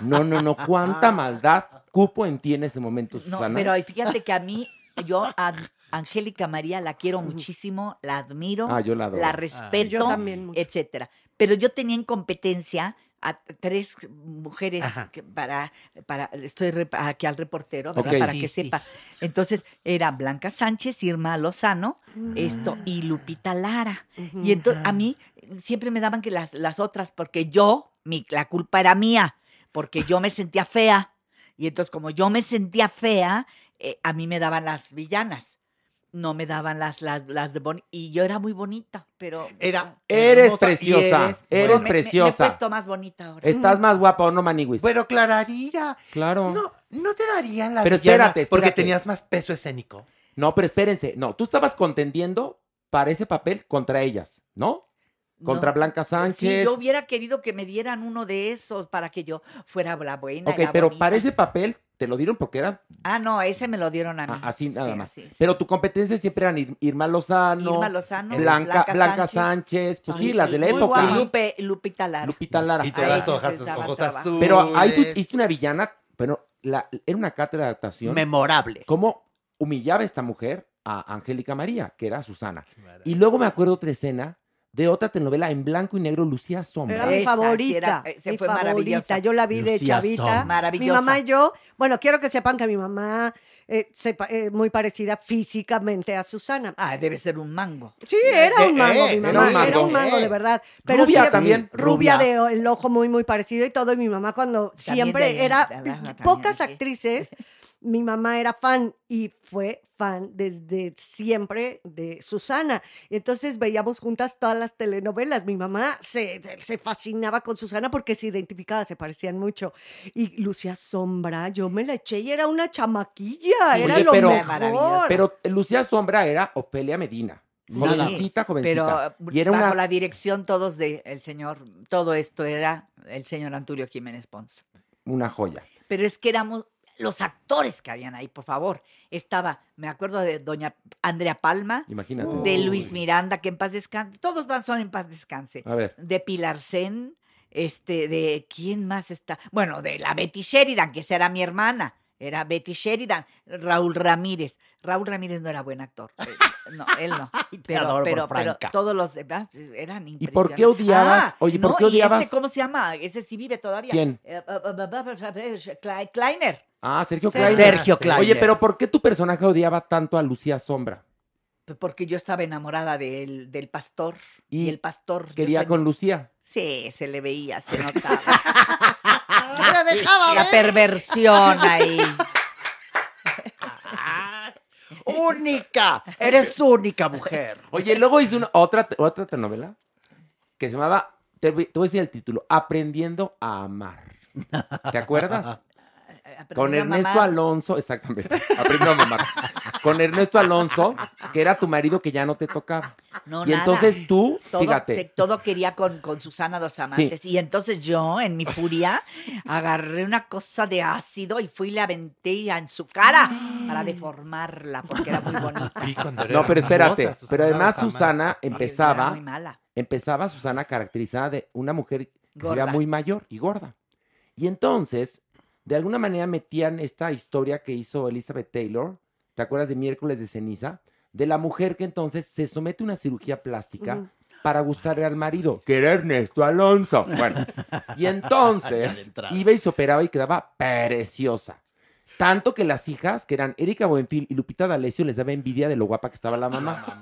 No, no, no. ¿Cuánta maldad cupo en ti en ese momento, No, Susana? pero fíjate que a mí, yo a Angélica María la quiero muchísimo, la admiro, Ah, yo la adoro. la Ah, respeto, Yo también mucho. etcétera. Pero yo tenía en competencia a tres mujeres que para, para, estoy aquí al reportero, ¿verdad? Ok. para Sí, que sí. sepa. Entonces, era Blanca Sánchez, Irma Lozano, esto, y Lupita Lara. Y entonces, a mí siempre me daban que las, las otras, porque yo, mi, la culpa era mía, porque yo me sentía fea. Y entonces, como yo me sentía fea, eh, a mí me daban las villanas. No me daban las, las, las de boni Y yo era muy bonita, pero... Era Eres hermosa preciosa, eres- eres No, me- me- preciosa. Me, he puesto más bonita ahora. Estás más guapa o no, Maniwis. Bueno, Clararira, claro. no, no te darían la Pero villana espérate, porque espérate. tenías más peso escénico. No, pero espérense. No, tú estabas contendiendo para ese papel contra ellas, ¿no? Contra No. Blanca Sí, Sánchez. yo hubiera querido que me dieran uno de esos para que yo fuera la buena. ok, la pero bonita. para ese papel te lo dieron porque era Ah, no, ese me lo dieron a mí. a- así nada Sí, más. así, sí. Pero tu competencia siempre eran Ir- Irma Lozano, Irma Lozano, Blanca, Blanca Blanca Sánchez. Sánchez, pues sí, Sí, las de la muy época. Lupe, Lupita Lara. Lupita Lara. Y todas las hojas, ojos azules. Pero ahí tú hiciste una villana, pero la- era una cátedra de actuación. Memorable. ¿Cómo humillaba esta mujer a Angélica María, que era Susana? Y luego me acuerdo otra escena de otra telenovela en blanco y negro, Lucía Sombra. Era mi Esa sí favorita. era- eh, se mi fue favorita. maravillosa. Yo la vi de Lucía chavita. Sombra. Maravillosa. Mi mamá y yo, bueno, quiero que sepan que mi mamá eh, eh, muy parecida físicamente a Susana. Ah, debe ser un mango. Sí, era un Eh, mango, eh, mi era mamá, un era un mango. mango, de verdad. Pero Rubia siempre- también. Rubia, Rubia. de el ojo muy, muy parecido y todo. Y mi mamá cuando También siempre de- era, de abajo también, pocas sí. actrices <laughs> mi mamá era fan y fue fan desde siempre de Susana. Entonces veíamos juntas todas las telenovelas. Mi mamá se, se fascinaba con Susana porque se identificaba, se parecían mucho. Y Lucía Sombra, yo me la eché y era una chamaquilla, era lo pero, mejor. pero Lucía Sombra era Ofelia Medina. Jovencita, jovencita. Pero y era bajo una la dirección todos de el señor, todo esto era el señor Antulio Jiménez Pons. una joya. Pero es que éramos los actores que habían ahí, por favor. Estaba, me acuerdo de doña Andrea Palma, Imagínate. de Luis Miranda, que en paz descanse, todos van son en paz descanse. A ver. De Pilar Sen, este, de quién más está, bueno, de la Betty Sheridan, que esa era mi hermana. Era Betty Sheridan, Raúl Ramírez. Raúl Ramírez no era buen actor. eh, No, él no. <laughs> Pero, pero, pero todos los demás eran ¿Y por qué impresionantes. odiabas? Ah, Oye, ¿por no, qué y odiabas? este, ¿Cómo se llama? Ese sí vive todavía. ¿Quién? Eh, Kle- Kleiner. Ah, Sergio Kleiner. Sergio Kleiner. Oye, pero ¿por qué tu personaje odiaba tanto a Lucía Sombra? Porque yo estaba enamorada del, del pastor. Y, Y el pastor. Quería se- con Lucía. Sí, se le veía, se notaba. <laughs> Dejaba La ver. perversión ahí. <laughs> Única. Eres única, mujer. Oye, luego hizo una, otra, otra telenovela que se llamaba, te, voy te voy a decir el título, Aprendiendo a Amar. ¿Te acuerdas? Con Ernesto mamar. Alonso, exactamente, Aprendiendo a Mamar. Con Ernesto Alonso, que era tu marido que ya no te tocaba. No, y nada. entonces tú, Todo, fíjate, te- todo quería con, con Susana dos amantes. Y entonces yo, en mi furia, agarré una cosa de ácido y fui y le aventé en su cara para deformarla, porque era muy bonita. Y cuando era no, pero espérate, pero además. Susana Era empezaba, muy mala. empezaba Susana caracterizada de una mujer que se veía Gorda. muy mayor y gorda. Y entonces, de alguna manera metían esta historia que hizo Elizabeth Taylor, ¿te acuerdas de Miércoles de Ceniza? De la mujer que entonces se somete a una cirugía plástica para gustarle al marido, que era Ernesto Alonso. Bueno, y entonces <laughs> iba y se operaba y quedaba preciosa. Tanto que las hijas, que eran Erika Buenfil y Lupita D'Alessio, les daba envidia de lo guapa que estaba la mamá.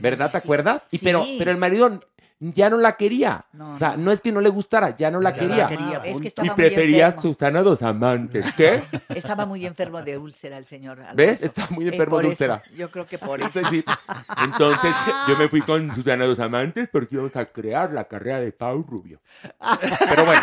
¿Verdad? ¿Te acuerdas? Y pero, Sí. pero el marido ya no la quería. No, o sea, no. no es que no le gustara, ya no la Ya no quería. la quería, Es que y muy prefería a enfermo. Susana dos amantes. ¿Qué? <laughs> Estaba muy enfermo de úlcera el señor. Alonso. ¿Ves? Está muy Eh, enfermo de eso, úlcera. Yo creo que por <laughs> Es eso. decir, entonces yo me fui con <laughs> Susana dos amantes porque íbamos a crear la carrera de Pau Rubio. Pero bueno,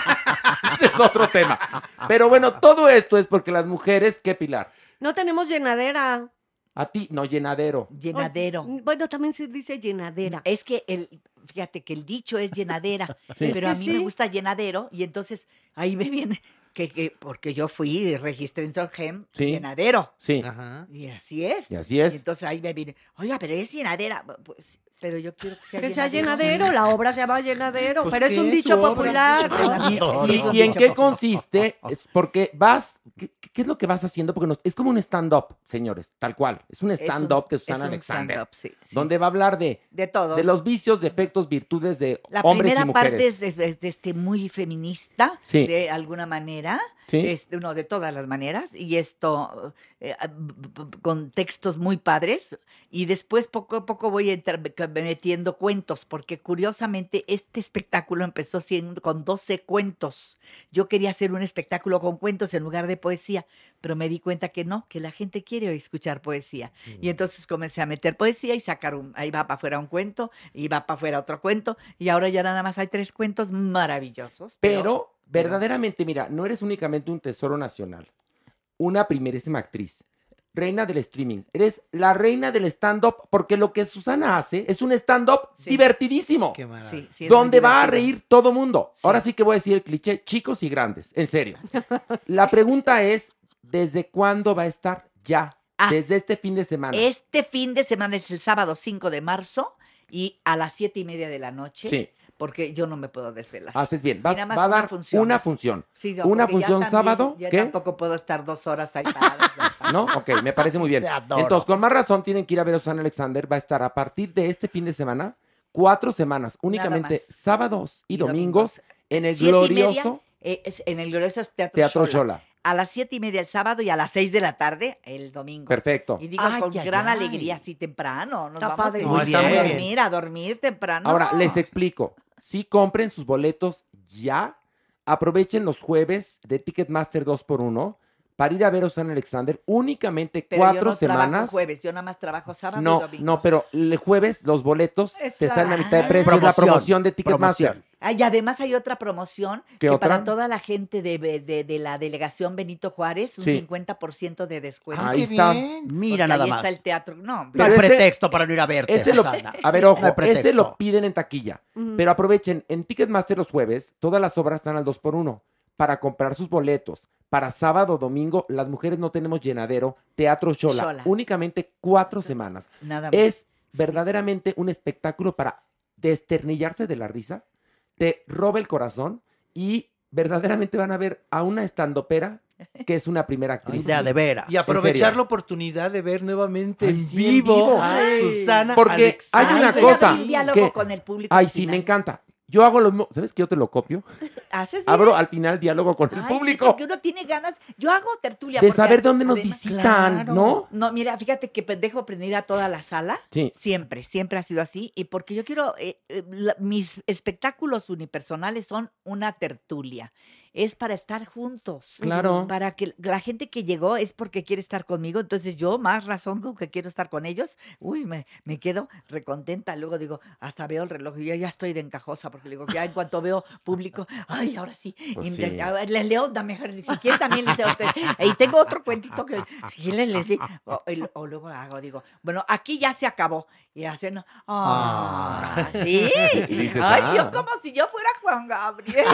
ese es otro tema. Pero bueno, todo esto es porque las mujeres, ¿qué Pilar? No tenemos llenadera. A ti, no llenadero. Llenadero. Bueno, también se dice llenadera. Es que el, fíjate que el dicho es llenadera, Sí. pero Es a mí me gusta llenadero y entonces ahí me viene que, que porque yo fui y registré en Sorgem Sí. llenadero Sí, Ajá. y así es. y así Y es. entonces ahí me viene, oiga, pero es llenadera, pues, pero yo quiero que sea Que sea llenadero. la obra se llama llenadero, Pues, pero es ¿qué un dicho popular. ¿Y, y- y en qué consiste? Es Porque vas, ¿qué, qué es lo que vas haciendo? Porque nos- es como un stand-up, señores, tal cual. Es un stand-up de es Susana un Alexander, stand-up, sí, sí. donde va a hablar de, de todo. de los vicios, defectos, virtudes de La hombres y primera mujeres. parte es, de- de- de este, muy feminista, Sí. de alguna manera, Sí. este, no, de todas las maneras, y esto eh, ah, con textos muy padres, y después poco a poco voy entrar- metiendo cuentos, porque curiosamente este espectáculo empezó siendo con 12 cuentos. Yo quería hacer un espectáculo con cuentos en lugar de poesía, pero me di cuenta que no, que la gente quiere escuchar poesía. Y entonces comencé a meter poesía y sacar un, ahí va para afuera un cuento, y va para afuera otro cuento, y ahora ya nada más hay tres cuentos maravillosos. Pero, verdaderamente, mira, no eres únicamente un tesoro nacional, una primerísima actriz, reina del streaming. Eres la reina del stand-up, porque lo que Susana hace es un stand-up Sí. divertidísimo. Qué maravilla. Sí, donde va a reír todo mundo. Sí. Ahora sí que voy a decir el cliché, chicos y grandes, en serio. La pregunta es, ¿desde cuándo va a estar ya? Ah, Desde este fin de semana. Este fin de semana es el sábado 5 de marzo y a las siete y media de la noche, Sí, porque yo no me puedo desvelar. haces bien. Vas- nada más va a una dar función. una función. Sí, yo, una ya función también- sábado, Ya ¿qué? tampoco puedo estar dos horas ahí parada. <laughs> ¿No? Ok, me parece muy bien. Te adoro. Entonces, con más razón tienen que ir a ver a Susana Alexander. Va a estar a partir de este fin de semana, cuatro semanas, únicamente sábados y, Y domingos, domingos. en el media, glorioso eh, es en el glorioso Teatro, Teatro Xola. Xola. A las siete y media el sábado y a las seis de la tarde el domingo. Perfecto. Y digo Ay, con ay, gran ay. alegría, así temprano. Nos Está vamos a dormir, a dormir temprano. Ahora, les explico. Si compren sus boletos ya, aprovechen los jueves de Ticketmaster 2x1 para ir a ver a Susana Alexander únicamente Pero yo cuatro no trabajo semanas. jueves, yo nada más trabajo sábado y No, domingo. no, pero el jueves los boletos te salen a mitad de Ah. precio. Es la Promoción, promoción de Ticketmaster. promoción. Ah, y además hay otra promoción ¿Qué que otra? para toda la gente de, de- de la delegación Benito Juárez, un Sí. 50% de descuento. Ahí qué está. Mira Porque nada ahí más. está el teatro. No, No hay ese- pretexto para no ir a verte, Ese lo, Susana. a ver, ojo, No ese lo piden en taquilla. Pero aprovechen, en Ticketmaster los jueves, todas las obras están al 2x1 para comprar sus boletos. Para sábado, domingo, las mujeres no tenemos llenadero, teatro Shola, Xola. únicamente cuatro semanas. Nada más. Es verdaderamente un espectáculo para desternillarse de la risa, te roba el corazón y verdaderamente van a ver a una estandopera <laughs> que es una primera actriz. de- de veras. Y aprovechar la oportunidad de ver nuevamente Ay, en, sí, en vivo. Susana Porque hay una cosa. hacer un diálogo que- con el público Ay, sí, me encanta. Yo hago lo mismo. ¿Sabes que yo te lo copio? <laughs> ¿Haces bien? Abro al final diálogo con el Ay, sí, público. porque uno tiene ganas. Yo hago tertulia. de saber dónde nos además- visitan, ¿no? No, mira, fíjate que dejo prendida toda la sala. Sí. Siempre, siempre ha sido así. Y porque yo quiero, eh, eh, la- mis espectáculos unipersonales son una tertulia. Es para estar juntos. Claro. Para que la gente que llegó es porque quiere estar conmigo. Entonces yo, más razón con que quiero estar con ellos, uy, me, me quedo recontenta. Luego digo, hasta veo el reloj y ya, ya estoy de encajosa porque digo, ya en cuanto veo público, <laughs> ay, ahora sí. Pues y sí. ver, les leo, dame, <laughs> si quieren también les leo. Y tengo otro cuentito que si les digo. O, luego hago, digo, bueno, aquí ya se acabó. Y hacen, ah, Ah. sí. <laughs> Dices, Ay, ah. yo como si yo fuera Juan Gabriel.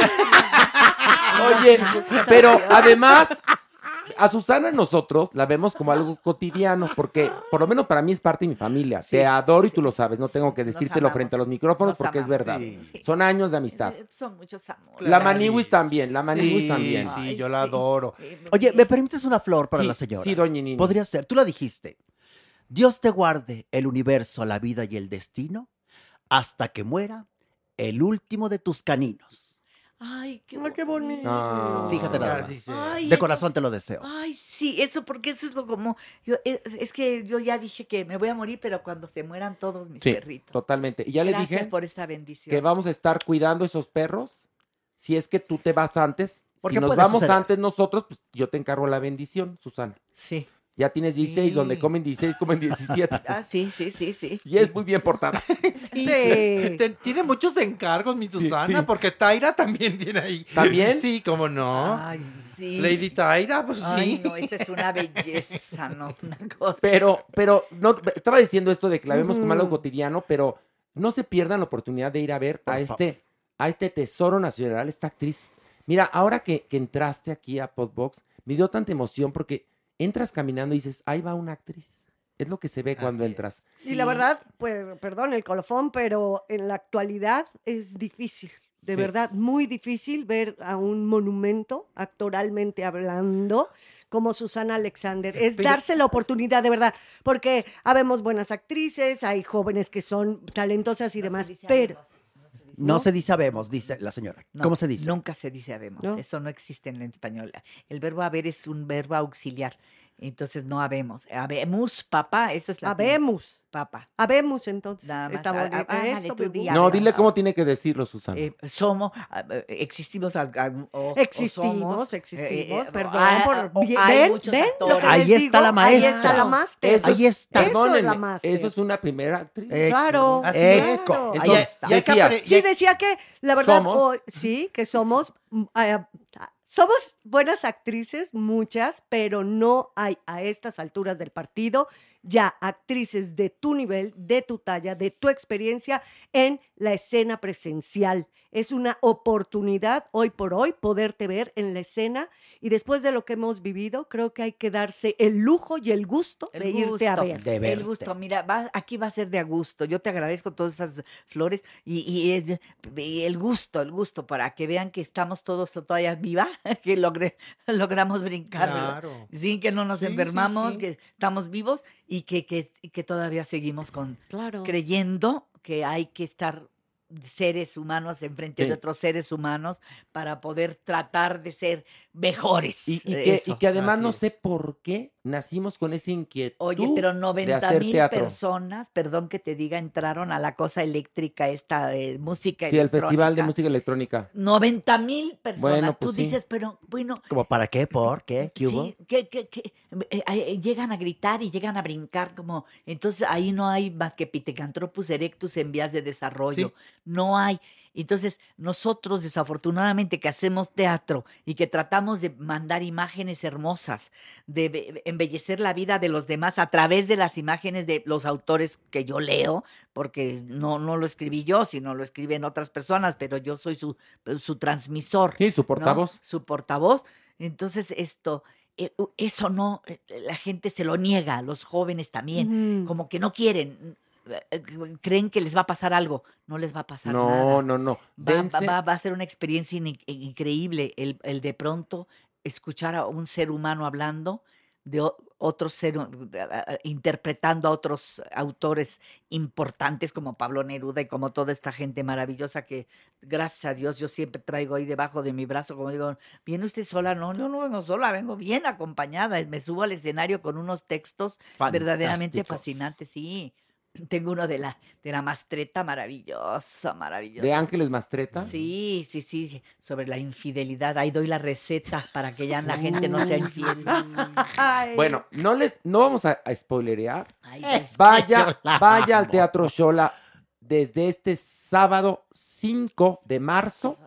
Oye, pero además, a Susana nosotros la vemos como algo cotidiano, porque por lo menos para mí es parte de mi familia. Te adoro y tú lo sabes, no tengo que decírtelo frente a los micrófonos nos porque es verdad. sí, sí. Son años de amistad. Eh, Son muchos amores. La Maniwis también, la Maniwis Sí, también. Sí, Ay, yo la sí. adoro. Oye, ¿me permites una flor para Sí, la señora? sí, doña Nini. Podría ser, tú lo dijiste. Dios te guarde el universo, la vida y el destino hasta que muera el último de tus caninos. Ay, qué, Ay, qué bonito. Ah. Fíjate nada más. Ay, De eso- corazón te lo deseo. Ay, sí, eso, porque eso es lo como. Yo, eh, es que yo ya dije que me voy a morir, pero cuando se mueran todos mis Sí, perritos. totalmente. Y ya le Gracias dije por esta bendición. que vamos a estar cuidando esos perros. Si es que tú te vas antes, ¿Por si nos vamos suceder? antes nosotros, pues yo te encargo la bendición, Susana. Sí. Ya tienes 16, donde comen 16, comen 17. <laughs> Ah, sí, sí, sí, sí. Y es muy bien portada. <laughs> Sí. Te- tiene muchos encargos, mi Susana, sí. porque Taira también tiene ahí. ¿También? Sí, cómo no. Ay, sí. Lady Taira, pues Ay, sí. no, esa es una belleza, ¿no? Una cosa. Pero, pero, no, estaba diciendo esto de que la vemos como algo cotidiano, pero no se pierdan la oportunidad de ir a ver a este, a este tesoro nacional, esta actriz. Mira, ahora que, que entraste aquí a Podbox, me dio tanta emoción porque entras caminando y dices, ahí va una actriz. Es lo que se ve cuando es. entras. Y la verdad, pues, perdón el colofón, pero en la actualidad es difícil, de Sí. verdad, muy difícil ver a un monumento actoralmente hablando como Susana Alexander. Es Pero- darse la oportunidad, de verdad, porque habemos buenas actrices, hay jóvenes que son talentosas y demás, pero... no se dice- No se dice habemos, dice la señora. No, ¿Cómo se dice? Nunca se dice habemos. ¿No? Eso no existe en el español. El verbo haber es un verbo auxiliar. Entonces no habemos. Habemos, papá, eso es la Habemos, Papá. habemos entonces. Nada más. Está bonito. ah, ándale, Eso gusta. No, dile cómo tiene que decirlo, Susana. Eh, somos, ah, eh, existimos, al- al- o- o Existimos, somos, existimos, eh, perdón, ah, por, ah, o bien- hay ven, ven lo que actores. Ahí les está digo, la Ahí está maestra. la máster. Eso- Ahí está. Eso es la máster. eso es una primera actriz. Eh, Claro, Así es. claro. Ahí Entonces, está. Sí, decía que la verdad, Somos. sí, que somos, mm, somos buenas actrices, muchas, pero no hay a estas alturas del partido ya actrices de tu nivel, de tu talla, de tu experiencia en la escena presencial. Es una oportunidad hoy por hoy poderte ver en la escena y después de lo que hemos vivido, creo que hay que darse el lujo y el gusto El de irte a ver. De El verte. gusto, mira, va- aquí va a ser de a gusto. Yo te agradezco todas estas flores y, y el, y el gusto, el gusto, para que vean que estamos todos todavía viva, <laughs> que logre- logramos brincar. Claro. Sí, que no nos Sí, sí, enfermamos, sí. que estamos vivos y que, que, que todavía seguimos con Claro. creyendo que hay que estar seres humanos enfrente Sí. de otros seres humanos para poder tratar de ser mejores. Y, y que, y Eso. que además así no es. sé por qué nacimos con esa inquietud Oye, pero de 90 hacer mil teatro. personas, perdón que te diga, entraron a la cosa eléctrica esta de música Sí, el Festival de electrónica. Música Electrónica. 90 mil personas. Bueno, Tú pues sí. dices, pero bueno, ¿Como para qué? ¿Por qué? ¿Qué hubo? Sí, que, que- que, eh, eh, llegan a gritar y llegan a brincar como entonces ahí no hay más que Pithecanthropus erectus en vías de desarrollo, no hay. Entonces nosotros desafortunadamente que hacemos teatro y que tratamos de mandar imágenes hermosas, de be- embellecer la vida de los demás a través de las imágenes de los autores que yo leo, porque no, no lo escribí yo, sino lo escriben otras personas, pero yo soy su, su transmisor. Sí, su ¿no? portavoz. Su portavoz. Entonces, esto, eh, eso no, eh, la gente se lo niega, los jóvenes también, como que no quieren, creen que les va a pasar algo, no les va a pasar No, nada. no, no. Va, va- va- va a ser una experiencia in- increíble el, el de pronto escuchar a un ser humano hablando de otro ser, interpretando a otros autores importantes como Pablo Neruda y como toda esta gente maravillosa que, gracias a Dios, yo siempre traigo ahí debajo de mi brazo, como digo, ¿viene usted sola? No, yo no vengo sola, vengo bien acompañada. Me subo al escenario con unos textos verdaderamente fascinantes, sí. Tengo uno de la, de la mastreta maravillosa, maravillosa. ¿De Ángeles Mastreta? Sí, sí, sí, sobre la infidelidad. Ahí doy la receta para que ya la gente no sea infiel. <laughs> Ay. Bueno, no les, no vamos a, a spoilerear. Ay, Vaya, vaya al. Teatro Shola desde este sábado 5 de marzo.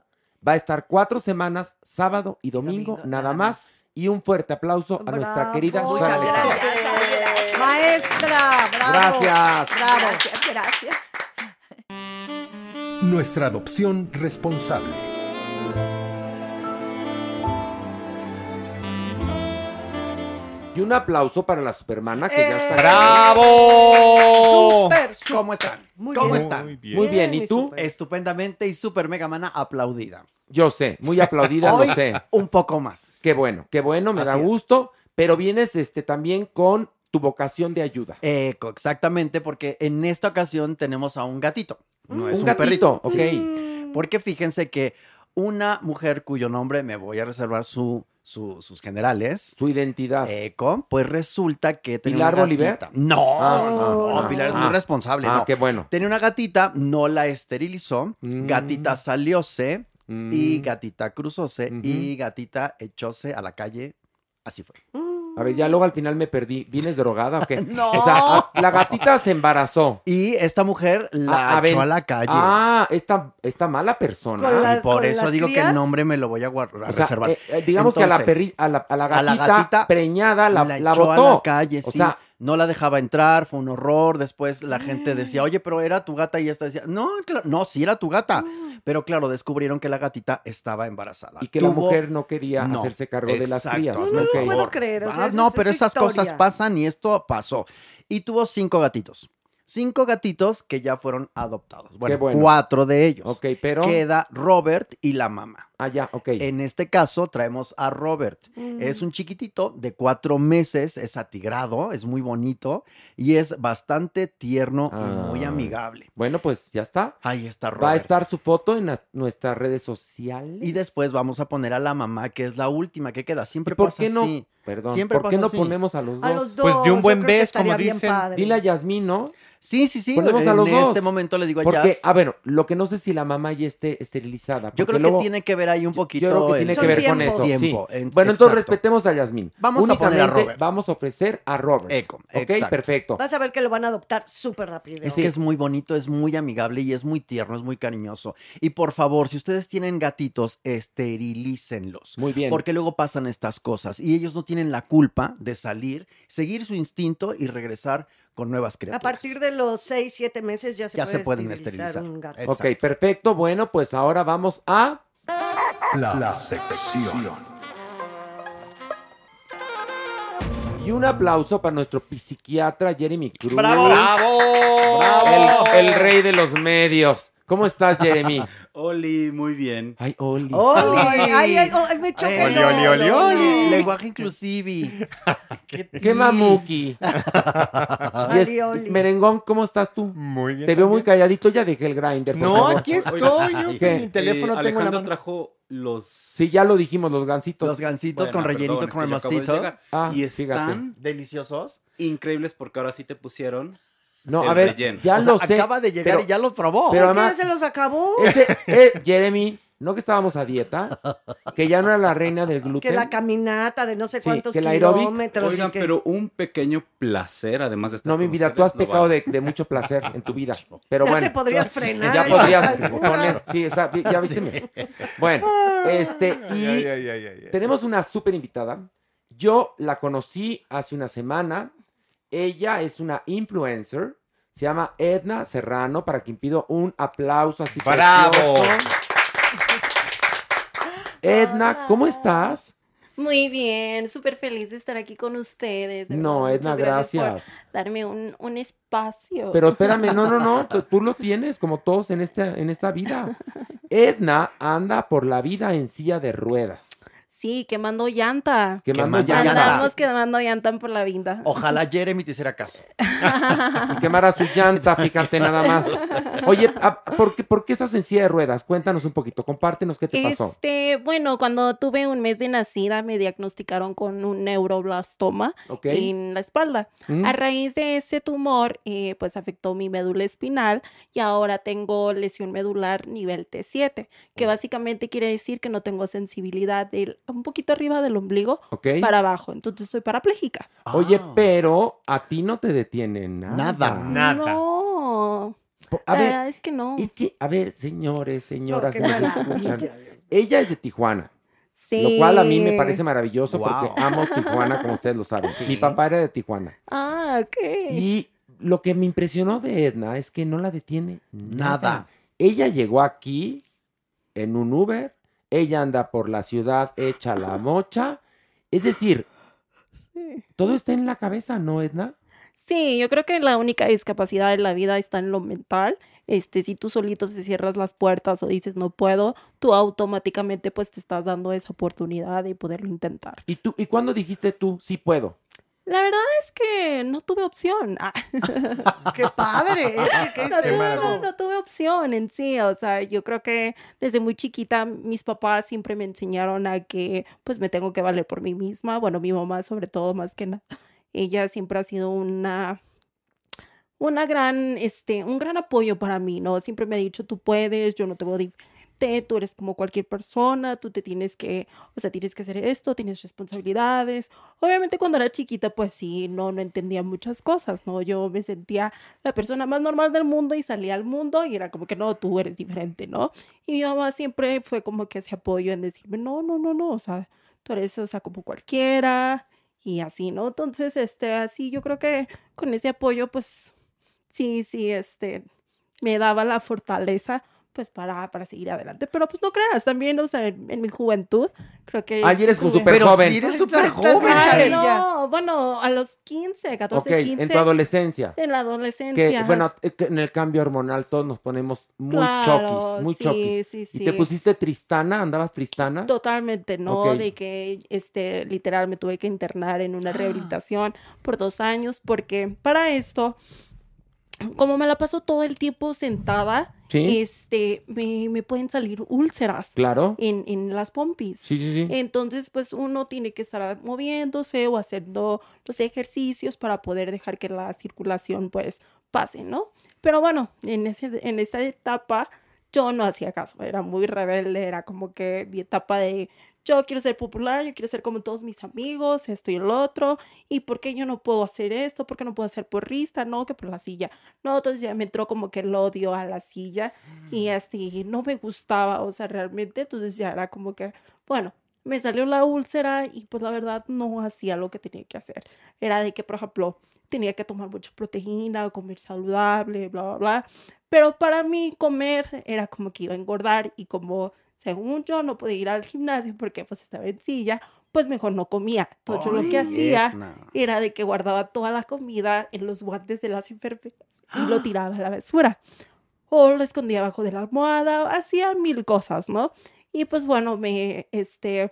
Va a estar cuatro semanas, sábado y domingo, nada, más. Y un fuerte aplauso a nuestra querida. Susana Muchas gracias. Maestra, bravo. Gracias. Bravo. Gracias, gracias. Nuestra adopción responsable. Y un aplauso para la supermana que ya está. ¡Bravo! Súper, súper. ¿Cómo están? Muy ¿Cómo bien. están? Muy bien. Muy bien, ¿y tú? Estupendamente y super mega mana aplaudida. Yo sé, muy aplaudida, Hoy, lo sé. un poco más. Qué bueno, qué bueno, me da Así es. gusto. Pero vienes este, también con tu vocación de ayuda. Eco, exactamente, porque en esta ocasión tenemos a un gatito. No es un un, gatito, perrito. ok. Sí. Porque fíjense que una mujer cuyo nombre me voy a reservar su, su- sus generales. Su identidad. Eco, pues resulta que tenía ¿Pilar una Bolívar? gatita. No, Ah, no, no, ah, Pilar es ah, muy responsable. Ah, no. qué bueno. Tenía una gatita, no la esterilizó, Mm. gatita salióse y Mm. gatita cruzóse y gatita echóse a la calle. Así fue. A ver, ya luego al final me perdí. ¿Vienes drogada o qué? <laughs> No. O sea, la gatita se embarazó. Y esta mujer la A- a echó a la calle. Ah, esta, esta mala persona. Con la- y por con eso digo que el nombre me lo voy a, guardar, a O sea, reservar. eh, eh, digamos que a la, perri- a, la, a la a la gatita gatita preñada la, la la echó botó. a la calle, O sí. sea, no la dejaba entrar, fue un horror. Después la gente decía, oye, pero era tu gata. Y esta decía, no, claro, no, sí era tu gata. Pero claro, descubrieron que la gatita estaba embarazada. y que la mujer no quería No, hacerse cargo de las crías. Ok. No puedo creer, o sea, Ah, no, es pero esas cosas pasan y esto pasó. Y tuvo cinco gatitos. Cinco gatitos que ya fueron adoptados. Bueno, bueno. cuatro de ellos. Ok, pero. Queda Robert y la mamá. Ah, ya, ok. En este caso traemos a Robert. Es un chiquitito de cuatro meses, es atigrado, es muy bonito y es bastante tierno y muy Ay. amigable. Bueno, pues ya está. Ahí está Robert. Va a estar su foto en la- nuestras redes sociales. Y después vamos a poner a la mamá, que es la última que queda. Siempre ¿Y por pasa qué no? así. Perdón, Siempre ¿por qué no así. ponemos a los dos? A los dos. Pues de un buen beso, como dicen. Dile a Yasmín, ¿no? Sí, sí, sí. Ponemos a en los dos. este momento le digo a Porque, Jazz. a ver, lo que no sé si la mamá ya esté esterilizada. Yo creo luego- que tiene que ver ahí un poquito. Yo creo que el- tiene Son que ver con tiempos. eso. sí. Tiempo, en- Bueno, entonces respetemos a Yasmín. Vamos a poner a Únicamente Robert. Vamos a ofrecer a Robert. Eco, ok, exacto. perfecto. Vas a ver que lo van a adoptar súper rápido. Es que es muy bonito, es muy amigable y es muy tierno, es muy cariñoso. Y por favor, si ustedes tienen gatitos, esterilícenlos. Muy bien. Porque luego pasan estas cosas y ellos no tienen la culpa de salir, seguir su instinto y regresar con nuevas A criaturas. partir de los 6, 7 meses ya se, Ya puede se pueden esterilizar esterilizar. un gato. Ok, perfecto. Bueno, pues ahora vamos a. La, la sección. Y un aplauso para nuestro psiquiatra Jeremy Cruz. ¡Bravo! El, el rey de los medios. ¿Cómo estás, Jeremy? Oli, muy bien. Ay, Oli. ¡Oli! Ay, ay, ay, me choca. Oli, oli, olo. oli. Lenguaje inclusive. <laughs> ¿Qué, ¡Qué mamuki! Oli, oli. Merengón, ¿cómo estás tú? Muy bien. Te veo muy calladito, ya dejé el grinder. No, favor. aquí estoy. Yo ¿Qué? con mi teléfono Eh, tengo en la Alejandro mano. trajo los... Sí, ya lo dijimos, los gancitos. Los gancitos Bueno, con rellenito perdón, cremosito. llegar. Ah, y fíjate. están deliciosos, increíbles porque ahora sí te pusieron No, el a ver, relleno. ya O sea, lo sé. acaba de llegar y ya lo probó. Pero Es que ya además, se los acabó. ese, eh, Jeremy, ¿no que estábamos a dieta? Que ya no era la reina del gluten. <laughs> Que la caminata de no sé Sí, cuántos que kilómetros. Oigan, que- pero un pequeño placer, además de estar No, mi vida, tú has pecado vale. de, de mucho placer en tu vida. <laughs> Pero Ya bueno. te podrías frenar Ya estas podrías poner. Sí, esa- ya viste. Bueno, este, y Ay, ay, ay, ay, ay. tenemos una súper invitada. Yo la conocí hace una semana. Ella es una influencer. Se llama Edna Serrano, para quien pido un aplauso así. ¡Bravo! precioso. Edna, ¿cómo estás? Muy bien, súper feliz de estar aquí con ustedes. de No, verdad, Edna, muchas gracias. por darme un, un espacio. Pero espérame, no, no, no, tú, tú lo tienes como todos en esta, en esta vida. <laughs> Edna anda por la vida en silla de ruedas. Sí, quemando llanta. Quemando Quemando llanta. Andamos quemando llanta por la vida. Ojalá <laughs> Jeremy te hiciera caso. Y quemara su llanta, fíjate nada más. Oye, ah, ¿por qué, ¿por qué estás en silla de ruedas? Cuéntanos un poquito, compártenos qué te pasó. Este, bueno, cuando tuve un mes de nacida me diagnosticaron con un neuroblastoma en la espalda. Mm. A raíz de ese tumor, eh, pues afectó mi médula espinal y ahora tengo lesión medular nivel T7, que básicamente quiere decir que no tengo sensibilidad del, un poquito arriba del ombligo para abajo. Entonces soy parapléjica. Oye, Ah. pero a ti no te detiene nada. Nada. Nada. No. A ver, Ah, es que no. es que, a ver, señores, señoras que nos escuchan. <laughs> Ella es de Tijuana. Sí. Lo cual a mí me parece maravilloso Wow. porque amo Tijuana, como ustedes lo saben. Mi papá era de Tijuana. Ah, ok. Y lo que me impresionó de Edna es que no la detiene nada. Nada. Ella llegó aquí en un Uber, ella anda por la ciudad hecha la mocha. Es decir, todo está en la cabeza, ¿no, Edna? Sí, yo creo que la única discapacidad en la vida está en lo mental. Este, si tú solito te cierras las puertas o dices no puedo, tú automáticamente pues te estás dando esa oportunidad de poderlo intentar. ¿Y tú, y cuándo dijiste tú, sí puedo? La verdad es que no tuve opción. Ah. <laughs> ¡Qué padre! Es que, ¿qué es No, tuve- no, no tuve opción en sí, o sea, yo creo que desde muy chiquita mis papás siempre me enseñaron a que pues me tengo que valer por mí misma, bueno, mi mamá sobre todo más que nada. Ella siempre ha sido una una gran este un gran apoyo para mí, ¿no? Siempre me ha dicho, "Tú puedes, yo no te veo tú eres como cualquier persona, tú te tienes que, o sea, tienes que hacer esto, tienes responsabilidades." Obviamente cuando era chiquita, pues sí, no, no entendía muchas cosas, ¿no? Yo me sentía la persona más normal del mundo y salía al mundo y era como que no, tú eres diferente, ¿no? Y mi mamá siempre fue como que ese apoyo en decirme, no, no, no, no, o sea, tú eres, o sea, como cualquiera y así, ¿no? Entonces, este, así yo creo que con ese apoyo, pues, sí, sí, este, me daba la fortaleza pues para, para seguir adelante. Pero pues no creas, también, o sea, en, en mi juventud, creo que... Ay, eres súper joven. sí eres súper joven. Ay, no, bueno, a los 15, 14, ok, 15. en tu adolescencia. En la Que, adolescencia. bueno, eh, que en el cambio hormonal todos nos ponemos muy Claro, choquis, muy sí, choquis. sí, ¿Y te pusiste tristana? ¿Andabas tristana? Totalmente, ¿no? De que, este, literal, me tuve que internar en una rehabilitación por dos años porque para esto, como me la paso todo el tiempo sentada, Sí. este, me, me pueden salir úlceras Claro. en, en las pompis. Sí, sí, sí. Entonces, pues uno tiene que estar moviéndose o haciendo los ejercicios para poder dejar que la circulación pues pase, ¿no? Pero bueno, en, ese, en esa etapa yo no hacía caso, era muy rebelde, era como que mi etapa de yo quiero ser popular, yo quiero ser como todos mis amigos, esto y el otro, y por qué yo no puedo hacer esto, por qué no puedo ser porrista, no, que por la silla, no, entonces ya me entró como que el odio a la silla y así no me gustaba, o sea, realmente, entonces ya era como que, bueno, me salió la úlcera y pues la verdad no hacía lo que tenía que hacer. Era de que, por ejemplo, tenía que tomar mucha proteína, comer saludable, bla, bla, bla. Pero para mí comer era como que iba a engordar y como según yo no podía ir al gimnasio porque pues estaba en silla, pues mejor no comía. Entonces yo lo que hacía era de que guardaba toda la comida en los guantes de las enfermeras y lo <gasps> tiraba a la basura. o lo escondía abajo de la almohada, hacía mil cosas, ¿no? Y pues bueno, me, este,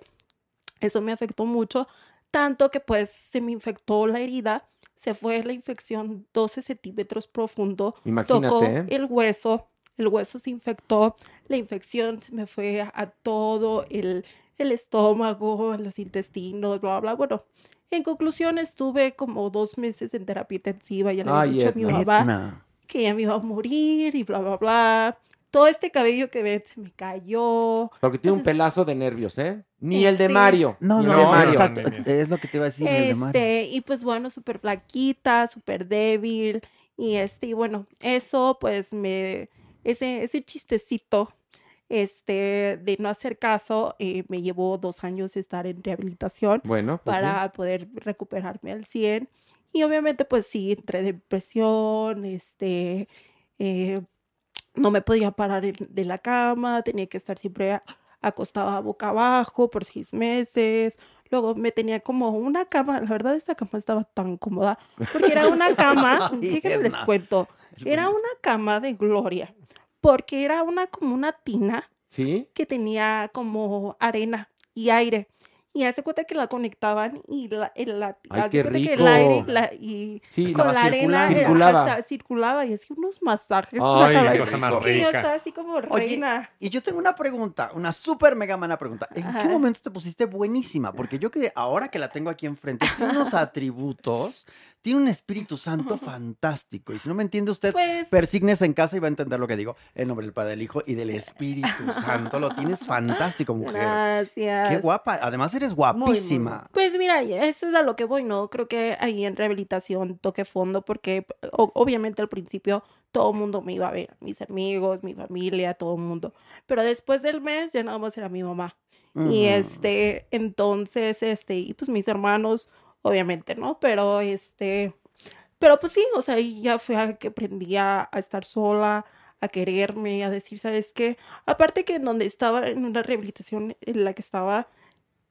eso me afectó mucho, tanto que pues se me infectó la herida, se fue la infección 12 centímetros profundo, Imagínate, tocó ¿eh? el hueso, el hueso se infectó, la infección se me fue a, a todo el, el estómago, los intestinos, bla, bla. Bueno, en conclusión estuve como dos meses en terapia intensiva, ya le había dicho a mi mamá Edna. que ya me iba a morir y bla, bla, bla. Todo este cabello que ven se me cayó. Porque tiene un pelazo de nervios, ¿eh? Ni el de Este- Mario. No, no, el de no, Mario. exacto. Es lo que te iba a decir. el de Mario. Este, y pues bueno, súper flaquita, súper débil. Y este, y bueno, eso pues me, ese, ese chistecito, este, de no hacer caso, eh, me llevó dos años estar en rehabilitación Bueno, pues sí. para poder recuperarme al 100. Y obviamente pues sí, entré de depresión, este, eh, no me podía parar de la cama, tenía que estar siempre acostada boca abajo por seis meses. Luego me tenía como una cama, la verdad esa cama estaba tan cómoda, porque era una cama, <laughs> déjenme les cuento, era una cama de gloria, porque era una como una tina ¿Sí? que tenía como arena y aire. Y hace cuenta que la conectaban y la, el, la, Ay, haz qué de cuenta que el aire rico. la- y Sí, con la arena circulando. eh, Circulaba. hasta circulaba y hacía unos masajes. Ay, qué cosa más Que yo rica. estaba así como Oye, reina. y yo tengo una pregunta, una súper mega mala pregunta. ¿En qué Ajá. momento te pusiste buenísima? Porque yo que ahora que la tengo aquí enfrente, tiene unos <laughs> atributos, tiene un Espíritu Santo fantástico. Y si no me entiende usted, Pues- persígnese en casa y va a entender lo que digo. En nombre del Padre, del Hijo y del <laughs> Espíritu Santo. Lo tienes fantástico, mujer. Gracias. Qué guapa. Además, eres guapísima. Pues mira, eso es a lo que voy, ¿no? Creo que ahí en rehabilitación toqué fondo porque o- obviamente al principio todo el mundo me iba a ver, mis amigos, mi familia, todo el mundo. Pero después del mes ya nada más era mi mamá. Y este, entonces, este, y pues mis hermanos, obviamente, ¿no? Pero este, pero pues sí, o sea, ahí ya fue a que aprendí a, a estar sola, a quererme, a decir, ¿sabes qué? Aparte que en donde estaba, en una rehabilitación en la que estaba,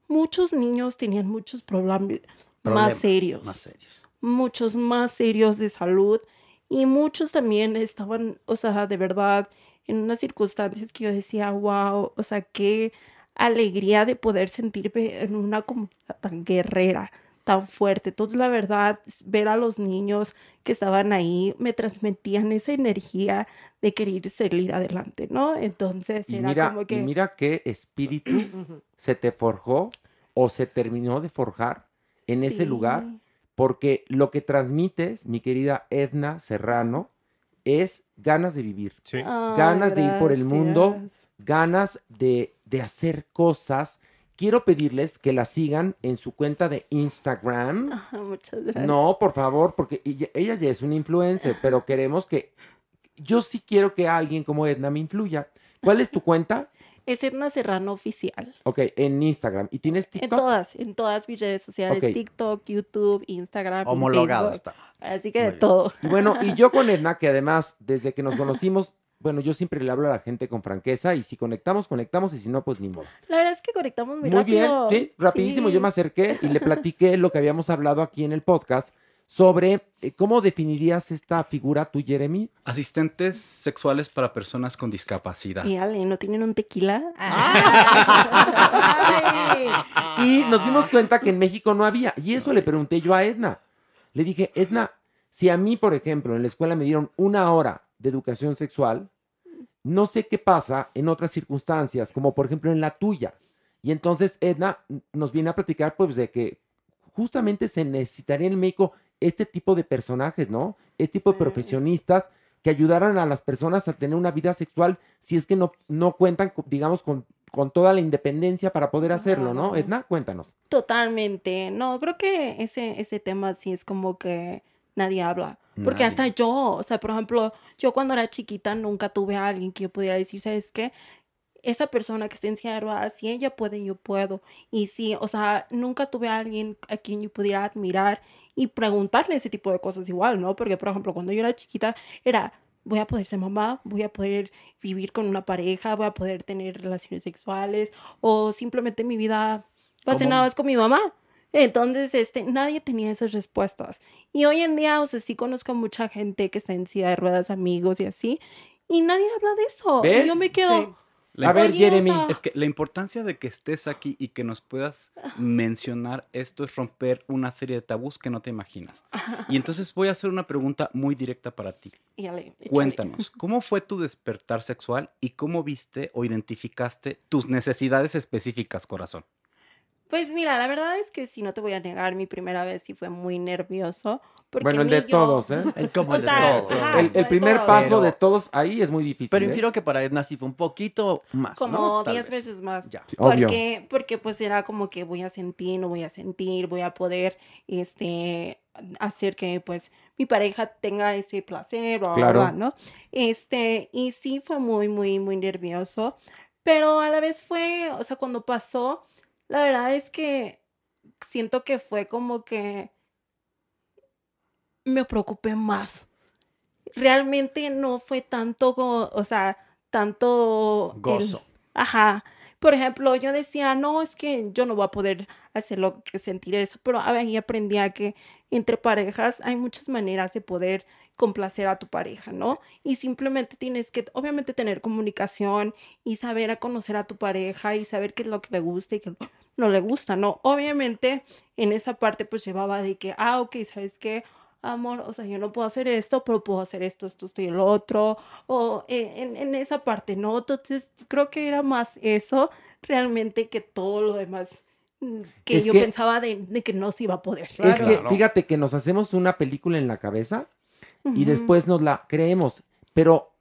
muchos niños tenían muchos problemas más serios. Más serios. Muchos más serios de salud. Y muchos también estaban, o sea, de verdad, en unas circunstancias que yo decía, wow, o sea, qué alegría de poder sentirme en una comunidad tan guerrera, tan fuerte. Entonces, la verdad, ver a los niños que estaban ahí me transmitían esa energía de querer salir adelante, ¿no? Entonces, Y era mira, como y que... mira qué espíritu <clears throat> se te forjó o se terminó de forjar en ese lugar, porque lo que transmites, mi querida Edna Serrano, es ganas de vivir, Ay, ganas de ir por el mundo, ganas de, de hacer cosas. Quiero pedirles que la sigan en su cuenta de Instagram. <laughs> Ah, Muchas gracias. No, por favor, porque ella, ella ya es una influencer, <laughs> pero queremos que... Yo sí quiero que alguien como Edna me influya. ¿Cuál es tu cuenta? <laughs> Es Edna Serrano Oficial. Ok, en Instagram. ¿Y tienes En TikTok? todas, en todas mis redes sociales, Ok. TikTok, YouTube, Instagram, Homologado Facebook. Así que de bien. todo. Y bueno, y yo con Edna, que además, desde que nos conocimos, bueno, yo siempre le hablo a la gente con franqueza y si conectamos, conectamos y si no, pues ni modo. La verdad es que conectamos muy, Muy bien, rápido. sí, rapidísimo. Yo me acerqué y le <laughs> platiqué lo que habíamos hablado aquí en el podcast sobre eh, cómo definirías esta figura tú, Jeremy. Asistentes sexuales para personas con discapacidad. Y Ale, ¿no tienen un tequila? <laughs> Y nos dimos cuenta que en México no había. Y eso le pregunté yo a Edna. Le dije, Edna, si a mí, por ejemplo, en la escuela me dieron una hora de educación sexual, no sé qué pasa en otras circunstancias, como por ejemplo en la tuya. Y entonces Edna nos viene a platicar, pues, de que justamente se necesitaría en México este tipo de personajes, ¿no? Este tipo de profesionistas que ayudaran a las personas a tener una vida sexual si es que no, no cuentan, digamos, con, con toda la independencia para poder hacerlo, ¿no? Edna, cuéntanos. Totalmente. No, creo que ese, ese tema sí es como que nadie habla. Porque Nadie. hasta yo, o sea, por ejemplo, yo cuando era chiquita nunca tuve a alguien que yo pudiera decir, ¿sabes qué? Esa persona que está en silla si ella puede, yo puedo. Y sí, o sea, nunca tuve a alguien a quien yo pudiera admirar y preguntarle ese tipo de cosas igual, ¿no? Porque, por ejemplo, cuando yo era chiquita, era, voy a poder ser mamá, voy a poder vivir con una pareja, voy a poder tener relaciones sexuales, o simplemente mi vida va a ser nada más con mi mamá. Entonces, este, nadie tenía esas respuestas. Y hoy en día, o sea, sí conozco a mucha gente que está en silla de ruedas, amigos y así. Y nadie habla de eso. ¿Ves? Y yo me quedo... Sí. A ver, "Oye, o Jeremy. sea, Es que la importancia de que estés aquí y que nos puedas mencionar esto es romper una serie de tabús que no te imaginas. Y entonces voy a hacer una pregunta muy directa para ti. Yale. Cuéntanos, ¿cómo fue tu despertar sexual y cómo viste o identificaste tus necesidades específicas, corazón? Pues mira, la verdad es que si no te voy a negar, mi primera vez sí fue muy nervioso. Porque Bueno, el de yo- todos, ¿eh? El como el de sea, todos. ajá, El, primer todos. paso Pero- de todos ahí es muy difícil. Pero ¿eh? infiero que para Edna sí fue un poquito más. Como ¿no? Tal 10 vez. veces más. Ya. Sí, obvio. Porque, porque pues era como que voy a sentir, no voy a sentir, voy a poder este hacer que pues mi pareja tenga ese placer, bla, bla, Claro. bla, ¿no? Este, y sí fue muy, muy, muy nervioso. Pero a la vez fue, o sea, cuando pasó, la verdad es que siento que fue como que me preocupé más. Realmente no fue tanto, o sea, tanto el- Gozo. ajá. Por ejemplo, yo decía, no, es que yo no voy a poder hacerlo, que sentir eso, pero ahí aprendí a que entre parejas hay muchas maneras de poder complacer a tu pareja, ¿no? Y simplemente tienes que, obviamente, tener comunicación y saber a conocer a tu pareja y saber qué es lo que le gusta y qué no le gusta, ¿no? Obviamente, en esa parte, pues llevaba de que, ah, ok, ¿sabes qué? Amor, o sea, yo no puedo hacer esto, pero puedo hacer esto, esto, y el otro, o eh, en, en esa parte, ¿no? Entonces, creo que era más eso realmente que todo lo demás que Es yo que- pensaba de, de que no se iba a poder. Es que fíjate que nos hacemos una película en la cabeza y después nos la creemos. Pero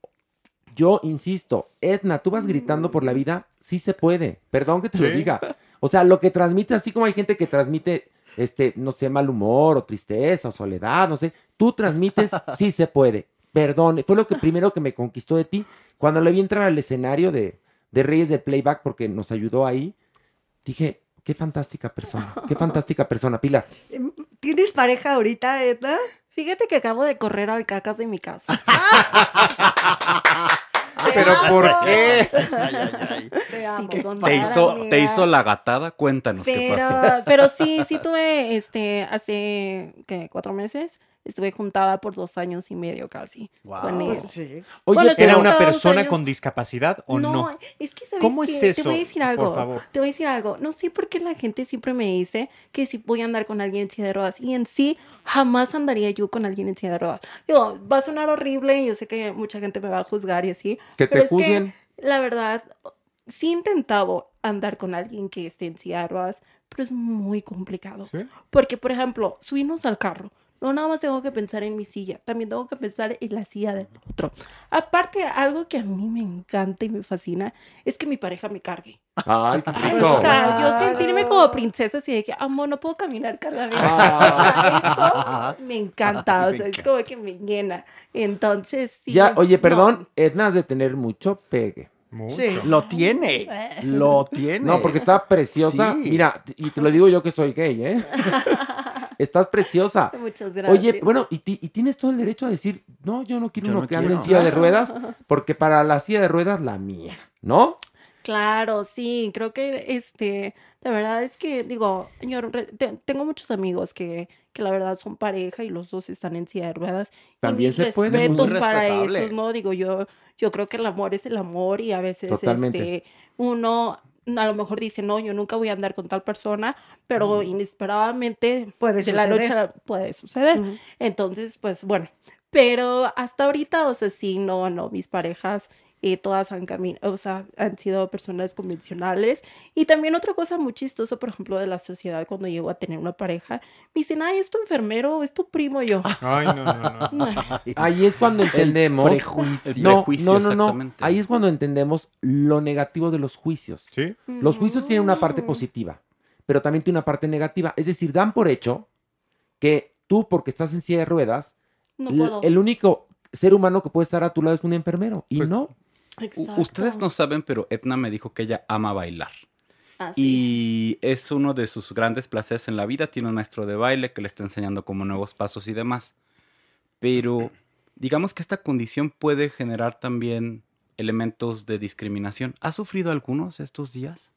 yo insisto, Edna, tú vas gritando por la vida, sí se puede. Perdón que te lo diga. O sea, lo que transmite, así como hay gente que transmite, este, no sé, mal humor o tristeza o soledad, no sé, tú transmites, sí se puede. Perdón, fue lo que <laughs> primero que me conquistó de ti. Cuando le vi entrar al escenario de, de Reyes del Playback, porque nos ayudó ahí, dije, qué fantástica persona, qué fantástica persona, Pilar. ¿Tienes pareja ahorita, Edna? Fíjate que acabo de correr al cacas de mi casa. <laughs> <laughs> ¿Pero por qué? <laughs> Te amo, ¿Te hizo, la ¿Te hizo la gatada? Cuéntanos qué pasó. Pero, pero sí, sí tuve, este, hace, ¿qué? Cuatro meses. Estuve juntada por dos años y medio casi. con él. Oye, Bueno, ¿era una persona con discapacidad o no? es que ¿sabes ¿Cómo qué? es Te eso? voy a decir Por algo. favor. Te voy a decir algo. No sé por qué la gente siempre me dice que si voy a andar con alguien en silla de ruedas. Y en sí, jamás andaría yo con alguien en silla de ruedas. Digo, va a sonar horrible y yo sé que mucha gente me va a juzgar y así. Que te pero es juzguen. que, la verdad, sí he intentado andar con alguien que esté en silla de ruedas, pero es muy complicado. Porque, por ejemplo, subirnos al carro. No nada más tengo que pensar en mi silla, también tengo que pensar en la silla del otro. Aparte, algo que a mí me encanta y me fascina es que mi pareja me cargue. Ay, qué Ay, rico. o sea, yo sentirme como princesa así de que, amor, no puedo caminar, cárgame. <laughs> O sea, eso me encanta, <laughs> o sea, es como que me llena. Entonces, sí. Ya, oye, no. perdón, Edna has de tener mucho pegue. Sí. Lo tiene. <laughs> Lo tiene. No, porque está preciosa. Sí. Mira, y te lo digo yo que soy gay, ¿eh? Estás preciosa. <laughs> Muchas Oye, gracias. bueno, y, ti- y tienes todo el derecho a decir, no, yo no quiero Yo uno no que ande en silla de ruedas, <laughs> porque para la silla de ruedas, la mía, ¿no? Claro, sí, creo que este, la verdad es que digo, yo te- tengo muchos amigos que, que la verdad son pareja y los dos están en silla de ruedas. y También mis se puede, muy respetos para respetable. esos, ¿no? Digo, yo, yo creo que el amor es el amor y a veces Totalmente. este, uno a lo mejor dice, no, yo nunca voy a andar con tal persona, pero inesperadamente Puede de la noche suceder. la- puede suceder. Entonces, pues bueno, pero hasta ahorita, o sea, sí, no, no, mis parejas eh, todas han caminado, o sea, han sido personas convencionales. Y también otra cosa muy chistosa, por ejemplo, de la sociedad, cuando llego a tener una pareja, me dicen, ay, es tu enfermero, es tu primo, y yo. <laughs> Ay, no, no, no. <laughs> Ahí es cuando entendemos. prejuicio. El no, prejuicio, no, no, no. exactamente. Ahí es cuando entendemos lo negativo de los juicios. ¿Sí? Los juicios tienen una parte positiva, pero también tiene una parte negativa. Es decir, dan por hecho que tú, porque estás en silla de ruedas, No l- puedo. el único ser humano que puede estar a tu lado es un enfermero. Y Pues, no. Ustedes no saben, pero Edna me dijo que ella ama bailar. Ah, Y es uno de sus grandes placeres en la vida. Tiene un maestro de baile que le está enseñando como nuevos pasos y demás. Pero digamos que esta condición puede generar también elementos de discriminación. ¿Ha sufrido algunos estos días?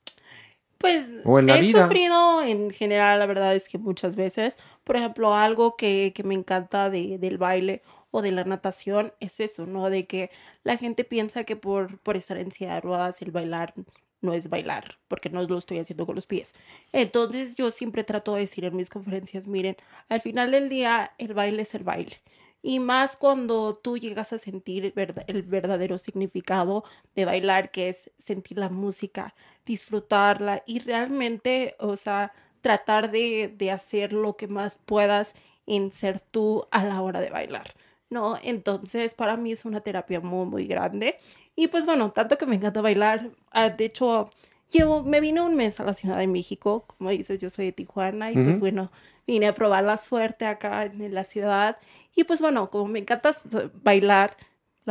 Pues he vida. sufrido en general, la verdad es que muchas veces, por ejemplo, algo que, que me encanta de, del baile o de la natación es eso, ¿no? De que la gente piensa que por, por estar en silla de ruedas el bailar no es bailar, porque no lo estoy haciendo con los pies. Entonces yo siempre trato de decir en mis conferencias, miren, al final del día el baile es el baile. Y más cuando tú llegas a sentir el verdadero significado de bailar, que es sentir la música, disfrutarla y realmente, o sea, tratar de, de hacer lo que más puedas en ser tú a la hora de bailar. ¿No? Entonces, para mí es una terapia muy, muy grande. Y pues bueno, tanto que me encanta bailar. ah, de hecho, llevo, me vine un mes a la Ciudad de México. Como dices, yo soy de Tijuana y pues bueno, vine a probar la suerte acá en la ciudad. Y pues bueno, como me encanta bailar,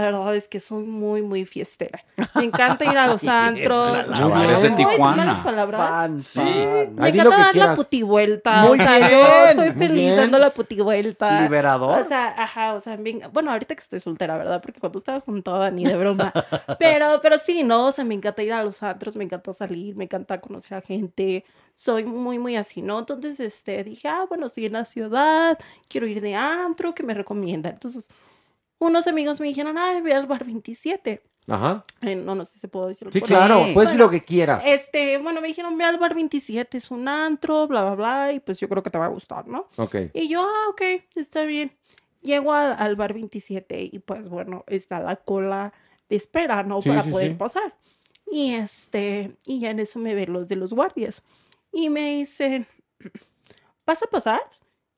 la verdad es que soy muy, muy fiestera. Me encanta ir a <laughs> los antros. La chavala es de ¿Puedo decir Tijuana. palabras? Sí. Me Ahí encanta dar la putivuelta. Muy o sea, bien, yo soy feliz bien. dando la putivuelta. Liberador. O sea, ajá, o sea, venga- bueno, ahorita que estoy soltera, ¿verdad? Porque cuando estaba juntada ni de broma. <laughs> Pero, pero sí, ¿no? O sea, me encanta ir a los antros, me encanta salir, me encanta conocer a gente. Soy muy, muy así, ¿no? Entonces, este, dije, ah, bueno, estoy en la ciudad, quiero ir de antro, ¿qué me recomienda? Entonces, unos amigos me dijeron, ah, ve al bar 27. Ajá. Eh, no, no sé si puedo decirlo. Sí, por claro, ahí. puedes decir Bueno, lo que quieras. Este, bueno, me dijeron, ve al bar 27, es un antro, bla, bla, bla, y pues yo creo que te va a gustar, ¿no? Ok. Y yo, ah, ok, está bien. Llego al, al bar 27 y pues bueno, está la cola de espera, ¿no? Sí, Para sí, poder sí. pasar. Y este, y ya en eso me ven los de los guardias. Y me dicen, ¿vas a pasar?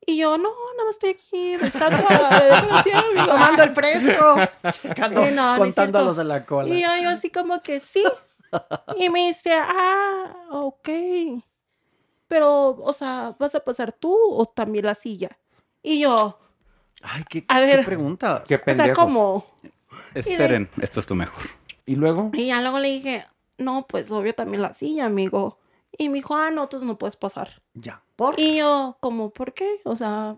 Y yo, no, nada más estoy aquí de estatua de decoración, amigo". Tomando el fresco. Checando, no, contando a los de la cola. Y yo, yo así como que sí. Y me dice, ah, ok. Pero, o sea, ¿vas a pasar tú o también la silla? Y yo, Ay, qué, A qué ver. pregunta. Qué o sea, como... Esperen, esto es lo mejor. ¿Y luego? Y ya luego le dije, no, pues obvio también la silla, amigo. Y me dijo, ah, no, entonces no puedes pasar. Ya. Y yo, como, ¿por qué? O sea,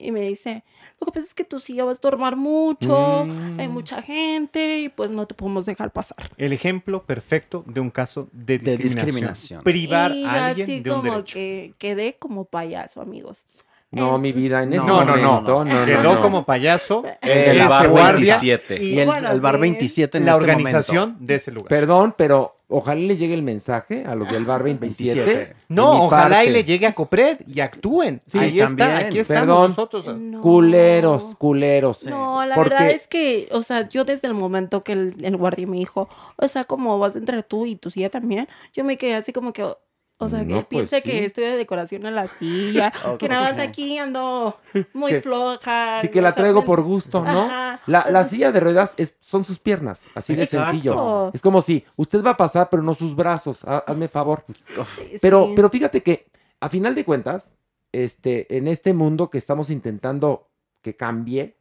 y me dice, lo que pasa es que tu silla va a estorbar mucho, Mm. hay mucha gente y pues no te podemos dejar pasar. El ejemplo perfecto de un caso de De discriminación. discriminación. Privar y a alguien así de un como derecho. que quedé como payaso, amigos. No, mi vida, en ese No, no, no. momento, no, no, Quedó no. como payaso El bar guardia 27. Y el- bueno, el bar sí. 27 en la este organización momento. de ese lugar. Perdón, pero ojalá le llegue el mensaje a los del bar <laughs> 27. 27. de No, ojalá y le llegue a Copred y actúen. Sí, Ahí está, aquí estamos Perdón. nosotros. Culeros, culeros. No, la Porque- verdad es que, o sea, yo desde el momento que el, el guardia me dijo, o sea, como vas a entrar tú y tu silla también, yo me quedé así como que, o sea, que No, pues piensa sí. que estoy de decoración en la silla, <laughs> que nada más aquí ando <laughs> muy Que- floja. Sí, que la traigo por gusto, ¿no? Ajá. La, la silla de ruedas es, son sus piernas, así de Exacto. sencillo. Es como si usted va a pasar, pero no sus brazos. ha- Hazme favor. Pero, Sí. pero fíjate que, a final de cuentas, este, en este mundo que estamos intentando que cambie,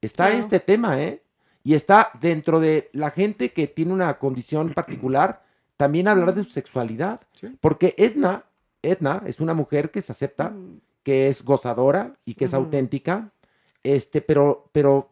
está Claro. este tema, ¿eh? Y está dentro de la gente que tiene una condición particular, también hablar de su sexualidad. Porque Edna, Edna es una mujer que se acepta, que es gozadora y que es auténtica, este, pero, pero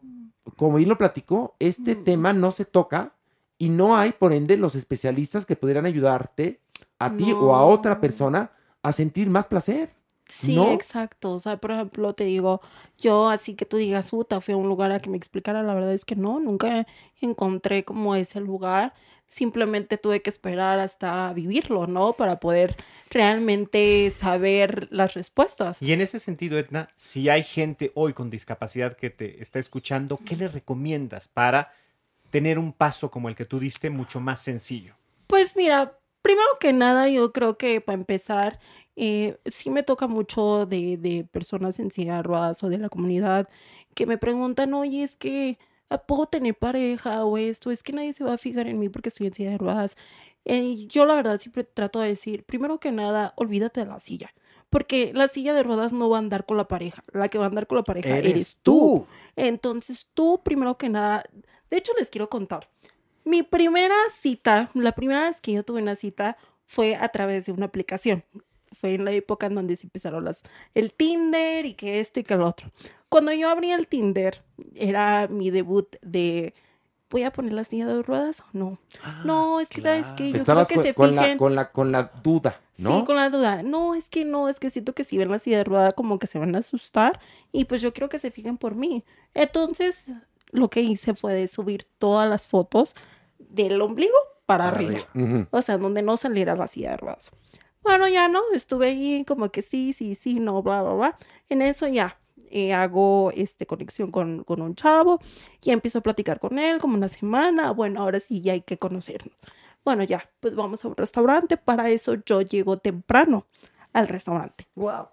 como él lo platicó, este tema no se toca y no hay, por ende, los especialistas que pudieran ayudarte a ti o a otra persona a sentir más placer. Sí, ¿no? exacto. O sea, por ejemplo, te digo, yo así que tú digas, Uta, fui a un lugar a que me explicara, la verdad es que no, nunca encontré como ese lugar. Simplemente tuve que esperar hasta vivirlo, ¿no? Para poder realmente saber las respuestas. Y en ese sentido, Edna, si hay gente hoy con discapacidad que te está escuchando, ¿qué le recomiendas para tener un paso como el que tú diste mucho más sencillo? Pues mira, primero que nada, yo creo que para empezar, eh, sí me toca mucho de, de personas en silla de ruedas o de la comunidad que me preguntan, oye, es que puedo tener pareja o esto, es que nadie se va a fijar en mí porque estoy en silla de ruedas. Eh, y yo la verdad siempre trato de decir, primero que nada, olvídate de la silla. Porque la silla de ruedas no va a andar con la pareja. La que va a andar con la pareja Eres eres, tú. tú. Entonces tú, primero que nada, de hecho les quiero contar. Mi primera cita, la primera vez que yo tuve una cita fue a través de una aplicación. Fue en la época en donde se empezaron las, el Tinder y que esto y que el otro. Cuando yo abrí el Tinder, era mi debut de, ¿voy a poner la silla de ruedas o no? no, es que, ¿sabes qué? Yo Ah, Estabas creo que con, se con la, fijen... con, la, con la duda, ¿no? Sí, con la duda. No, es que no, es que siento que si ven la silla de rueda como que se van a asustar y pues yo quiero que se fijen por mí. Entonces, lo que hice fue de subir todas las fotos del ombligo para, Para arriba. O sea, donde no saliera la silla de ruedas. Bueno, ya no, estuve ahí como que sí, sí, sí, no, bla, bla, bla. En eso ya eh, hago este, conexión con, con un chavo y empiezo a platicar con él como una semana. Bueno, ahora sí ya hay que conocernos. Bueno, ya, pues vamos a un restaurante. Para eso yo llego temprano al restaurante. Wow.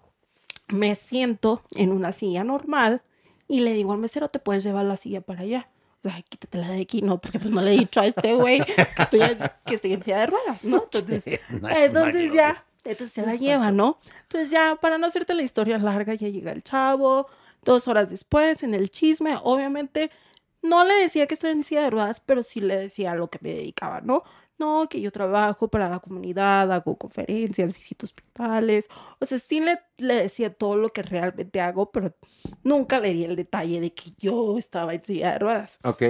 Me siento en una silla normal y le digo al mesero, ¿te puedes llevar la silla para allá? Ay, quítatela de aquí, no, porque pues no le he dicho a este güey que estoy, que estoy en silla de ruedas, ¿no? <laughs> Entonces, entonces ya, entonces se la lleva, ¿no? Entonces ya, para no hacerte la historia larga, ya llega el chavo, dos horas después, en el chisme, obviamente, no le decía que estaba en silla de ruedas, pero sí le decía lo que me dedicaba, ¿no? No, que yo trabajo para la comunidad, hago conferencias, visito hospitales, o sea, sí le, le decía todo lo que realmente hago, pero nunca le di el detalle de que yo estaba en silla de ruedas. Ok.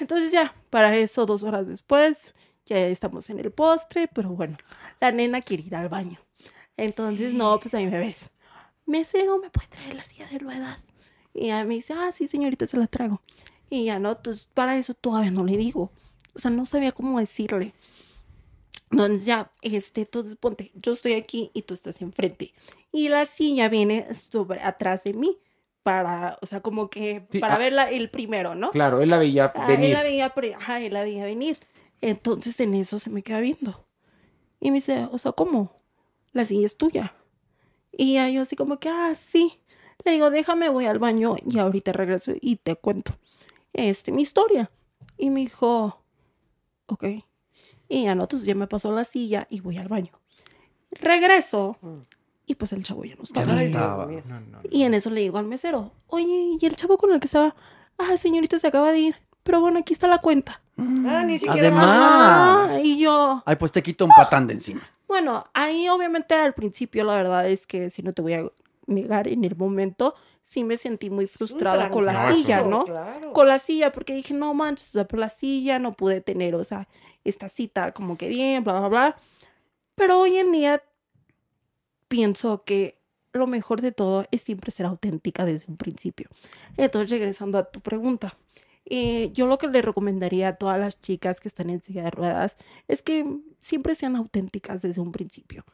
Entonces ya, para eso, dos horas después, ya estamos en el postre, pero bueno, la nena quiere ir al baño. Entonces, no, pues ahí me ves. Mesero, ¿me puede traer la silla de ruedas? Y ella me dice, ah, sí, señorita, se la traigo. Y ya no, entonces para eso todavía no le digo. O sea, no sabía cómo decirle. Entonces ya, este, entonces ponte, yo estoy aquí y tú estás enfrente. Y la silla viene sobre, atrás de mí. Para, o sea, como que Sí, para ah. verla el primero, ¿no? Claro, él la veía Ah, venir. Él la veía, pre- ajá, él la veía venir. Entonces en eso se me queda viendo. Y me dice, o sea, ¿cómo? La silla es tuya. Y yo así como que, ah, sí. Le digo, déjame, voy al baño y ahorita regreso y te cuento este, mi historia. Y me dijo, ok. Y ya no, entonces ya me pasó la silla y voy al baño. Regreso y pues el chavo ya no estaba. no estaba. Y en eso le digo al mesero, oye, ¿y el chavo con el que estaba? Ah, señorita, se acaba de ir. Pero bueno, aquí está la cuenta. Ah, ni siquiera. Además. Ah, y yo, Ay, pues te quito un patán de encima. bueno, ahí obviamente al principio la verdad es que si no te voy a negar, en el momento sí me sentí muy frustrada con la silla, ¿no? claro. Con la silla, porque dije, no manches, o sea, por la silla no pude tener, o sea, esta cita como que bien, bla, bla, bla. Pero hoy en día pienso que lo mejor de todo es siempre ser auténtica desde un principio. Entonces, regresando a tu pregunta, eh, yo lo que le recomendaría a todas las chicas que están en silla de ruedas es que siempre sean auténticas desde un principio.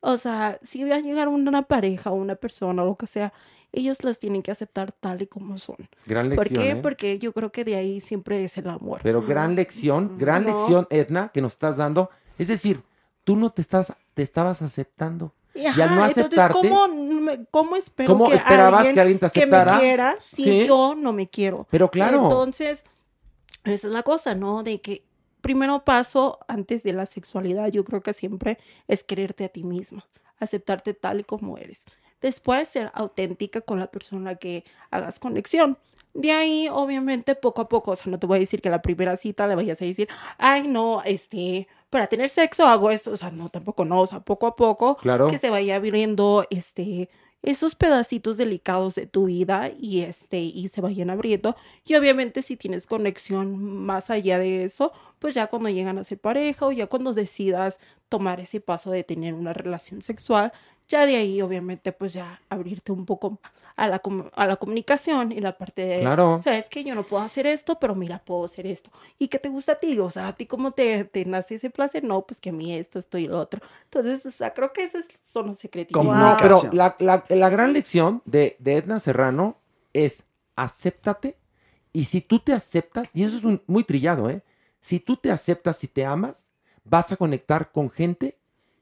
O sea, si va a llegar una pareja o una persona o lo que sea, ellos las tienen que aceptar tal y como son. Gran ¿Por lección, qué? ¿eh? Porque yo creo que de ahí siempre es el amor. Pero gran lección, gran No. lección, Edna, que nos estás dando. Es decir, tú no te estás, te estabas aceptando. Y, y al no entonces, aceptarte, ¿cómo, me- cómo espero ¿Cómo que esperabas alguien que alguien te que aceptara? me quiera si yo no me quiero? Pero claro. Entonces, esa es la cosa, ¿no? De que primero paso antes de la sexualidad, yo creo que siempre es quererte a ti misma, aceptarte tal y como eres. Después, ser auténtica con la persona que hagas conexión. De ahí, obviamente, poco a poco, o sea, no te voy a decir que la primera cita le vayas a decir, ay, no, este, para tener sexo hago esto, o sea, no, tampoco no, o sea, poco a poco, Claro. que se vaya abriendo, este, esos pedacitos delicados de tu vida y este y se vayan abriendo y obviamente si tienes conexión más allá de eso pues ya cuando llegan a ser pareja o ya cuando decidas tomar ese paso de tener una relación sexual ya de ahí obviamente pues ya abrirte un poco a la, com- a la comunicación y la parte de Claro. sabes que yo no puedo hacer esto pero mira puedo hacer esto y qué te gusta a ti o sea a ti cómo te, te nace ese placer no pues que a mí esto esto y lo otro entonces o sea creo que esos son los secretitos No, pero la, la- la gran lección de, de Edna Serrano es acéptate y si tú te aceptas, y eso es un- muy trillado, ¿eh? Si tú te aceptas y te amas, vas a conectar con gente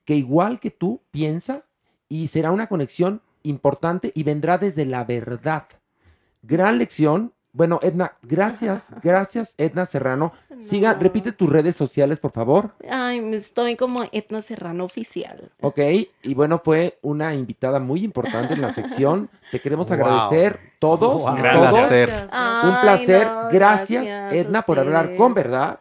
que igual que tú piensa y será una conexión importante y vendrá desde la verdad. Gran lección. Bueno, Edna, gracias, <laughs> gracias, Edna Serrano. Siga, repite tus redes sociales, por favor. Ay, estoy como Etna Serrano oficial. Ok, y bueno, fue una invitada muy importante en la sección. Te queremos Wow. agradecer todos, Wow. todos. Ay, Un placer. no, gracias, Edna, por hablar con verdad.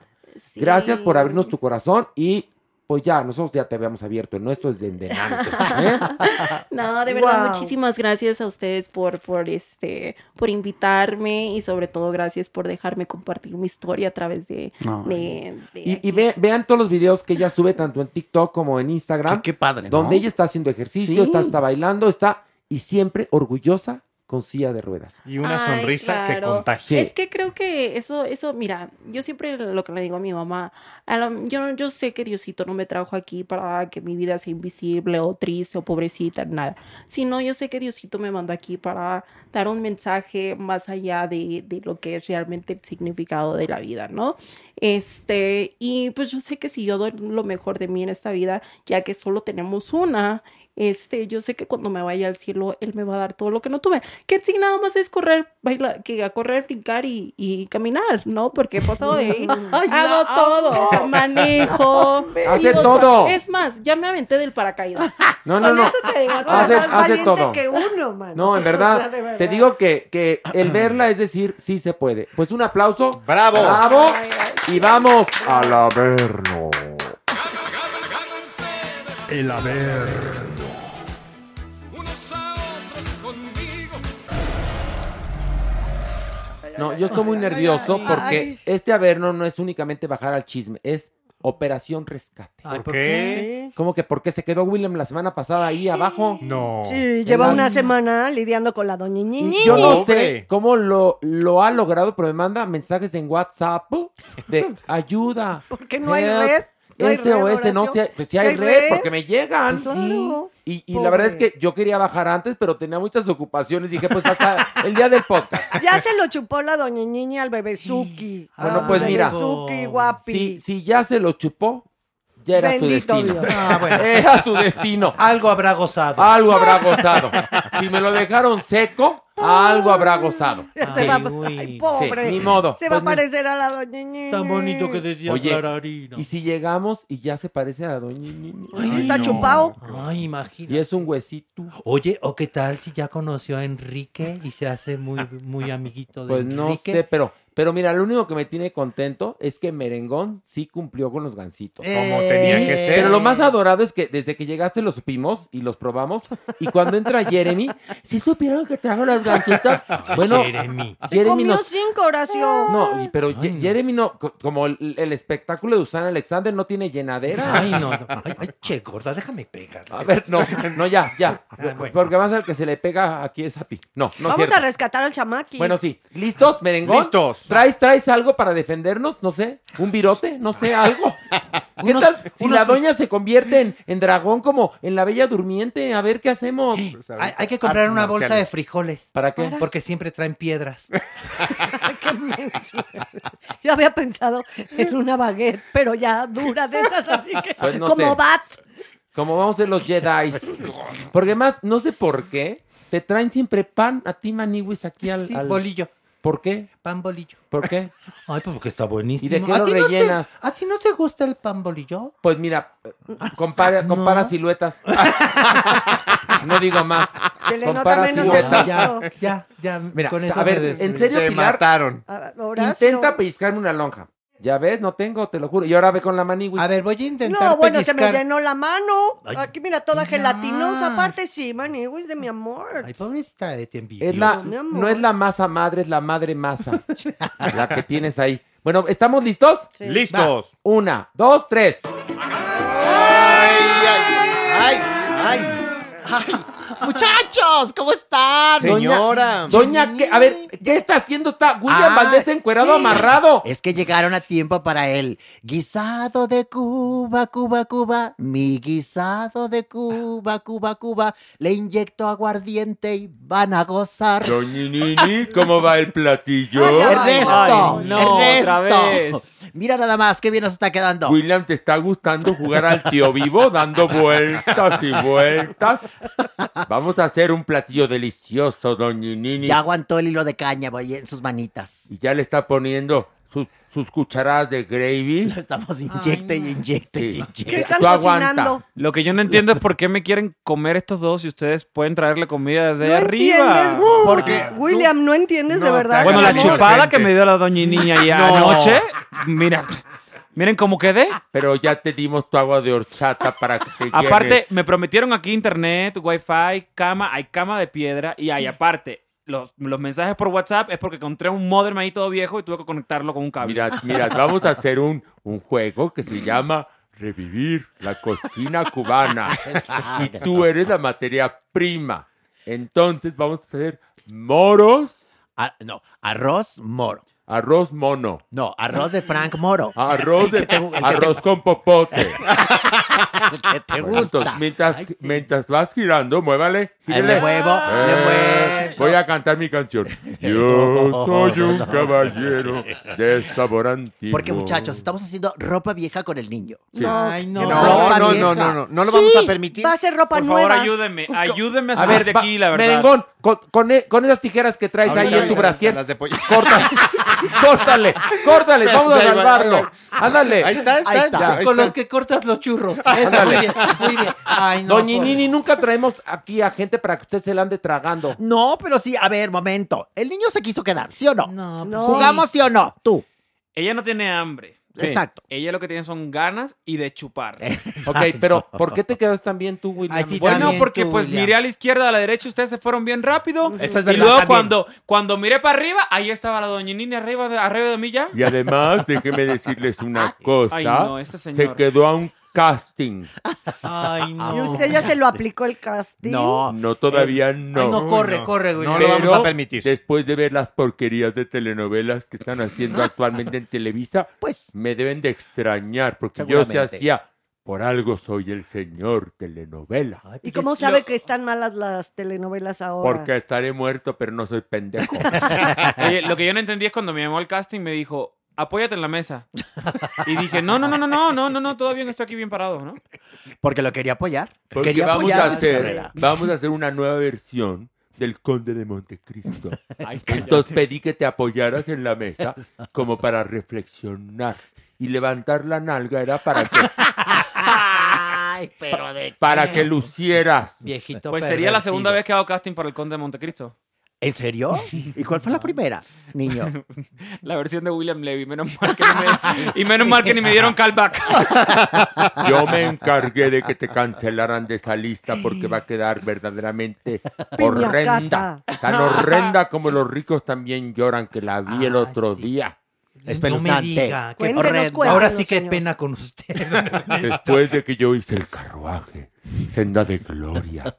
Gracias por abrirnos tu corazón y pues ya, nosotros ya te habíamos abierto el nuestro desde de antes. ¿eh? <laughs> No, de verdad, muchísimas gracias a ustedes por, por este, por invitarme y sobre todo gracias por dejarme compartir mi historia a través de, de- de Y, y ve- vean todos los videos que ella sube tanto en TikTok como en Instagram. Qué, qué padre, ¿no? Donde ella está haciendo ejercicio, Sí. está, está bailando, está y siempre orgullosa con silla de ruedas. Y una Ay, sonrisa que contagia. Es que creo que eso, eso, mira, yo siempre lo que le digo a mi mamá, a yo, yo sé que Diosito no me trajo aquí para que mi vida sea invisible o triste o pobrecita, nada. Sino yo sé que Diosito me mandó aquí para dar un mensaje más allá de, de lo que es realmente el significado de la vida, ¿no? Este, y pues yo sé que si yo doy lo mejor de mí en esta vida, ya que solo tenemos una, este, yo sé que cuando me vaya al cielo, Él me va a dar todo lo que no tuve. Que sí, nada más es correr, bailar, que a correr, brincar y, y caminar, ¿no? Porque he pasado de ahí, <laughs> Ay, hago todo, amo. o sea, manejo. <laughs> Hace y, o sea, todo. es más, ya me aventé del paracaídas. <laughs> No, no, no. te digo. Hace, Más hace todo. que uno, man. No, en O sea, verdad, te digo que, que el <clears throat> verla es decir, sí se puede. Pues un aplauso. ¡Bravo! ¡Bravo! Y vamos al averno. El Averno. No, yo estoy muy nervioso porque este averno no es únicamente bajar al chisme, es Operación Rescate. Ay, ¿Por qué? ¿Cómo que por qué se quedó William la semana pasada ahí abajo? No. Sí, lleva una semana lidiando con la doña Y Ñiñi. yo no sé cómo lo, lo ha logrado, pero me manda mensajes en WhatsApp de ayuda. <laughs> Porque no hay red. No hay red, SOS, no, si hay, pues sí ¿Sí hay hay red, red? porque me llegan. Claro. Y, y la verdad es que yo quería bajar antes, pero tenía muchas ocupaciones. Dije, pues hasta <laughs> el día del podcast. Ya se lo chupó la doña Ñiñi al bebezuki. Bueno, pues mira. Bebezuki, guapi. Si, si ya se lo chupó, ya era su Bendito destino. Dios. Ah, bueno. <laughs> Era su destino. Algo habrá gozado. Algo habrá gozado. Si me lo dejaron seco, algo habrá gozado. Se Sí. va, uy. ay, pobre. Sí, ni modo. Se va a Pues parecer a la doña. Tan bonito que decía Oye, Clararina. Y si llegamos y ya se parece a la doña Nini. Sí, está chupado. Ay, imagínate. Y es un huesito. Oye, ¿o qué tal si ya conoció a Enrique y se hace muy, muy amiguito de Pues no Enrique? sé, pero, pero mira, lo único que me tiene contento es que Merengón sí cumplió con los gancitos. Como tenía que ser. Pero lo más adorado es que desde que llegaste los supimos y los probamos. Y cuando entra Jeremy, ¿sí supieron que trajo las gancitos? <laughs> Bueno, Jeremy. Se Jeremy comió nos... cinco, Horacio. No, pero Ay, no. Jeremy no, co- como el, el espectáculo de Usana Alexander no tiene llenadera. Ay, no, no. Ay, ay, che, gorda, déjame pegar. A ver, no, no, ya, ya. Ah, bueno. Porque más al que se le pega aquí es a ti. No, no Vamos cierto. a rescatar al chamaqui. Bueno, sí. ¿Listos, merengón? Listos. ¿Traes, ¿Traes algo para defendernos? No sé. ¿Un virote? No sé, algo. ¿Qué Unos- tal si unos- la doña se convierte en, en dragón como en la Bella Durmiente? A ver, ¿qué hacemos? Pues Hay, hay que comprar una bolsa de frijoles. ¿Para qué? Porque siempre traen piedras. <laughs> Qué. Yo había pensado en una baguette, pero ya dura de esas, así que <laughs> Pues no como sé. bat. Como vamos a ser los Jedi. Porque además, no sé por qué, te traen siempre pan a ti, Maniwis, aquí al... Sí, al- bolillo. ¿Por qué? Pan bolillo. ¿Por qué? <laughs> Ay, pues porque está buenísimo. ¿Y de qué ¿A lo ti no te- rellenas? ¿A ti no te gusta el pan bolillo? Pues mira, compara, compara No. siluetas. <laughs> No digo más. Se le nota Compara menos el siluetas. Ya, ya, ya. Mira, con eso a ver, en serio, Te Pilar, mataron. Ah, Horacio. intenta pellizcarme una lonja. Ya ves, no tengo, te lo juro. Y ahora ve con la maniwis. A ver, voy a intentar No, bueno, se me llenó la mano. Ay, Aquí, mira, toda gelatinosa. Aparte, sí, maniwis de mi amor. Ay, pobrecita de ti Es la, Dios, mi amor. no es la masa madre, es la madre masa. <laughs> la que tienes ahí. Bueno, ¿estamos listos? Sí. Listos. Una, dos, tres. ¡Ay! ¡Ay! Muchachos, ¿cómo están? Señora. Doña, ¿qué? a ver, ¿qué está haciendo? Está William Ah, Valdés encuerado amarrado. Es que llegaron a tiempo para el guisado de Cuba, Cuba, Cuba. Mi guisado de Cuba, Cuba, Cuba. Le inyecto aguardiente y van a gozar. Doña Nini, ¿cómo va el platillo? Ay, Ernesto, Ay, no, Ernesto. otra vez. Mira nada más, qué bien nos está quedando. William, ¿te está gustando jugar al tío vivo dando vueltas y vueltas? <laughs> Vamos a hacer un platillo delicioso, doña Nini. Ya aguantó el hilo de caña voy, en sus manitas. Y ya le está poniendo sus, sus cucharadas de gravy. Lo estamos inyecte y inyecte y Sí. inyecte. ¿Qué están Tú aguanta. cocinando? Lo que yo no entiendo es por qué me quieren comer estos dos y ustedes pueden traerle comida desde No entiendes, arriba. uh, Porque William, no entiendes de No, verdad. Bueno, la chupada que me dio la doña niña ahí <laughs> No. anoche, mira, Miren cómo quedé. Pero ya te dimos tu agua de horchata para que te Aparte, llenes. me prometieron aquí internet, wifi, cama, hay cama de piedra y hay aparte. Los, los mensajes por WhatsApp es porque encontré un modem ahí todo viejo y tuve que conectarlo con un cable. Mira, mira, vamos a hacer un, un juego que se llama Revivir la cocina cubana. Y tú eres la materia prima. Entonces vamos a hacer moros. Ah, no, arroz moro. Arroz mono. No, arroz de Frank Moro. <laughs> Arroz, de, te- te- arroz con popote. <laughs> El que te Bueno, gusta. entonces, mientras, mientras vas girando, muévale. Gírele. le muevo, le Eh, muevo. Voy a cantar mi canción. <laughs> Yo soy un caballero de sabor antiguo. Porque muchachos, estamos haciendo ropa vieja con el niño. Sí. Ay, no. Que No, ropa no, vieja. no, no, no. No lo vamos a permitir. Va a ser ropa Por nueva. favor, ayúdenme. Ayúdenme a A salir ver, de aquí, la verdad. Merengón, con, con, con esas tijeras que traes Ahorita ahí en tu brasier, las de pollo. córtale, córtale, córtale, vamos a salvarlo. va. Ándale. Ahí está, está. Ahí está. Ya, ahí Con está. los que cortas los churros. Eso, <laughs> Ándale. muy bien, muy bien. Ay, no. Doña. Nini, nunca traemos aquí a gente para que usted se la ande tragando. No, pero sí, a ver, momento. El niño se quiso quedar, ¿sí o no? No, No. ¿Jugamos sí o no? Tú. Ella no tiene hambre. Exacto. Ella lo que tiene son ganas y de chupar. <laughs> Ok, pero ¿por qué te quedas tan bien tú, William? Ay, sí, Bueno, porque tú, pues William. miré a la izquierda, a la derecha, ustedes se fueron bien rápido. Eso es y verdad luego también. cuando, cuando miré para arriba, ahí estaba la doña Nini arriba de, arriba de mí ya. Y además, déjeme decirles una cosa. Ay, no, este se quedó a un casting. Ay, <laughs> no. ¿Y usted ya se lo aplicó el casting? No. No, todavía no. Ay, no, corre, No. corre, güey. No No lo vamos a permitir. Después de ver las porquerías de telenovelas que están haciendo actualmente en Televisa, <laughs> Pues, me deben de extrañar, porque yo se hacía, por algo soy el señor telenovela. ¿Y cómo sabe que están malas las telenovelas ahora? Porque estaré muerto, pero no soy pendejo. <laughs> Oye, lo que yo no entendí es cuando me llamó al casting me dijo, apóyate en la mesa. Y dije, no, no, no, no, no, no, no, no, todo bien, estoy aquí bien parado, ¿no? porque lo quería apoyar. Porque quería vamos apoyar a hacer, carrera. vamos a hacer una nueva versión del Conde de Montecristo. <laughs> Ay, Entonces pedí que te apoyaras en la mesa como para reflexionar. Y levantar la nalga era para que, <laughs> Ay, pero de para qué? que lucieras. Viejito Pues sería la segunda vez que hago casting para el Conde de Montecristo. ¿En serio? ¿Y cuál fue la primera, niño? <laughs> La versión de William Levy, menos mal que no me, y menos mal que ni me dieron <laughs> callback. Yo me encargué de que te cancelaran de esa lista porque va a quedar verdaderamente horrenda. Tan <laughs> horrenda como los ricos también lloran, que la vi el Ay, otro sí. día. No me Espeluznante. diga. qué Cuéntenos, Ahora sí qué señor. pena con usted. Después de que yo hice el carruaje, senda de gloria.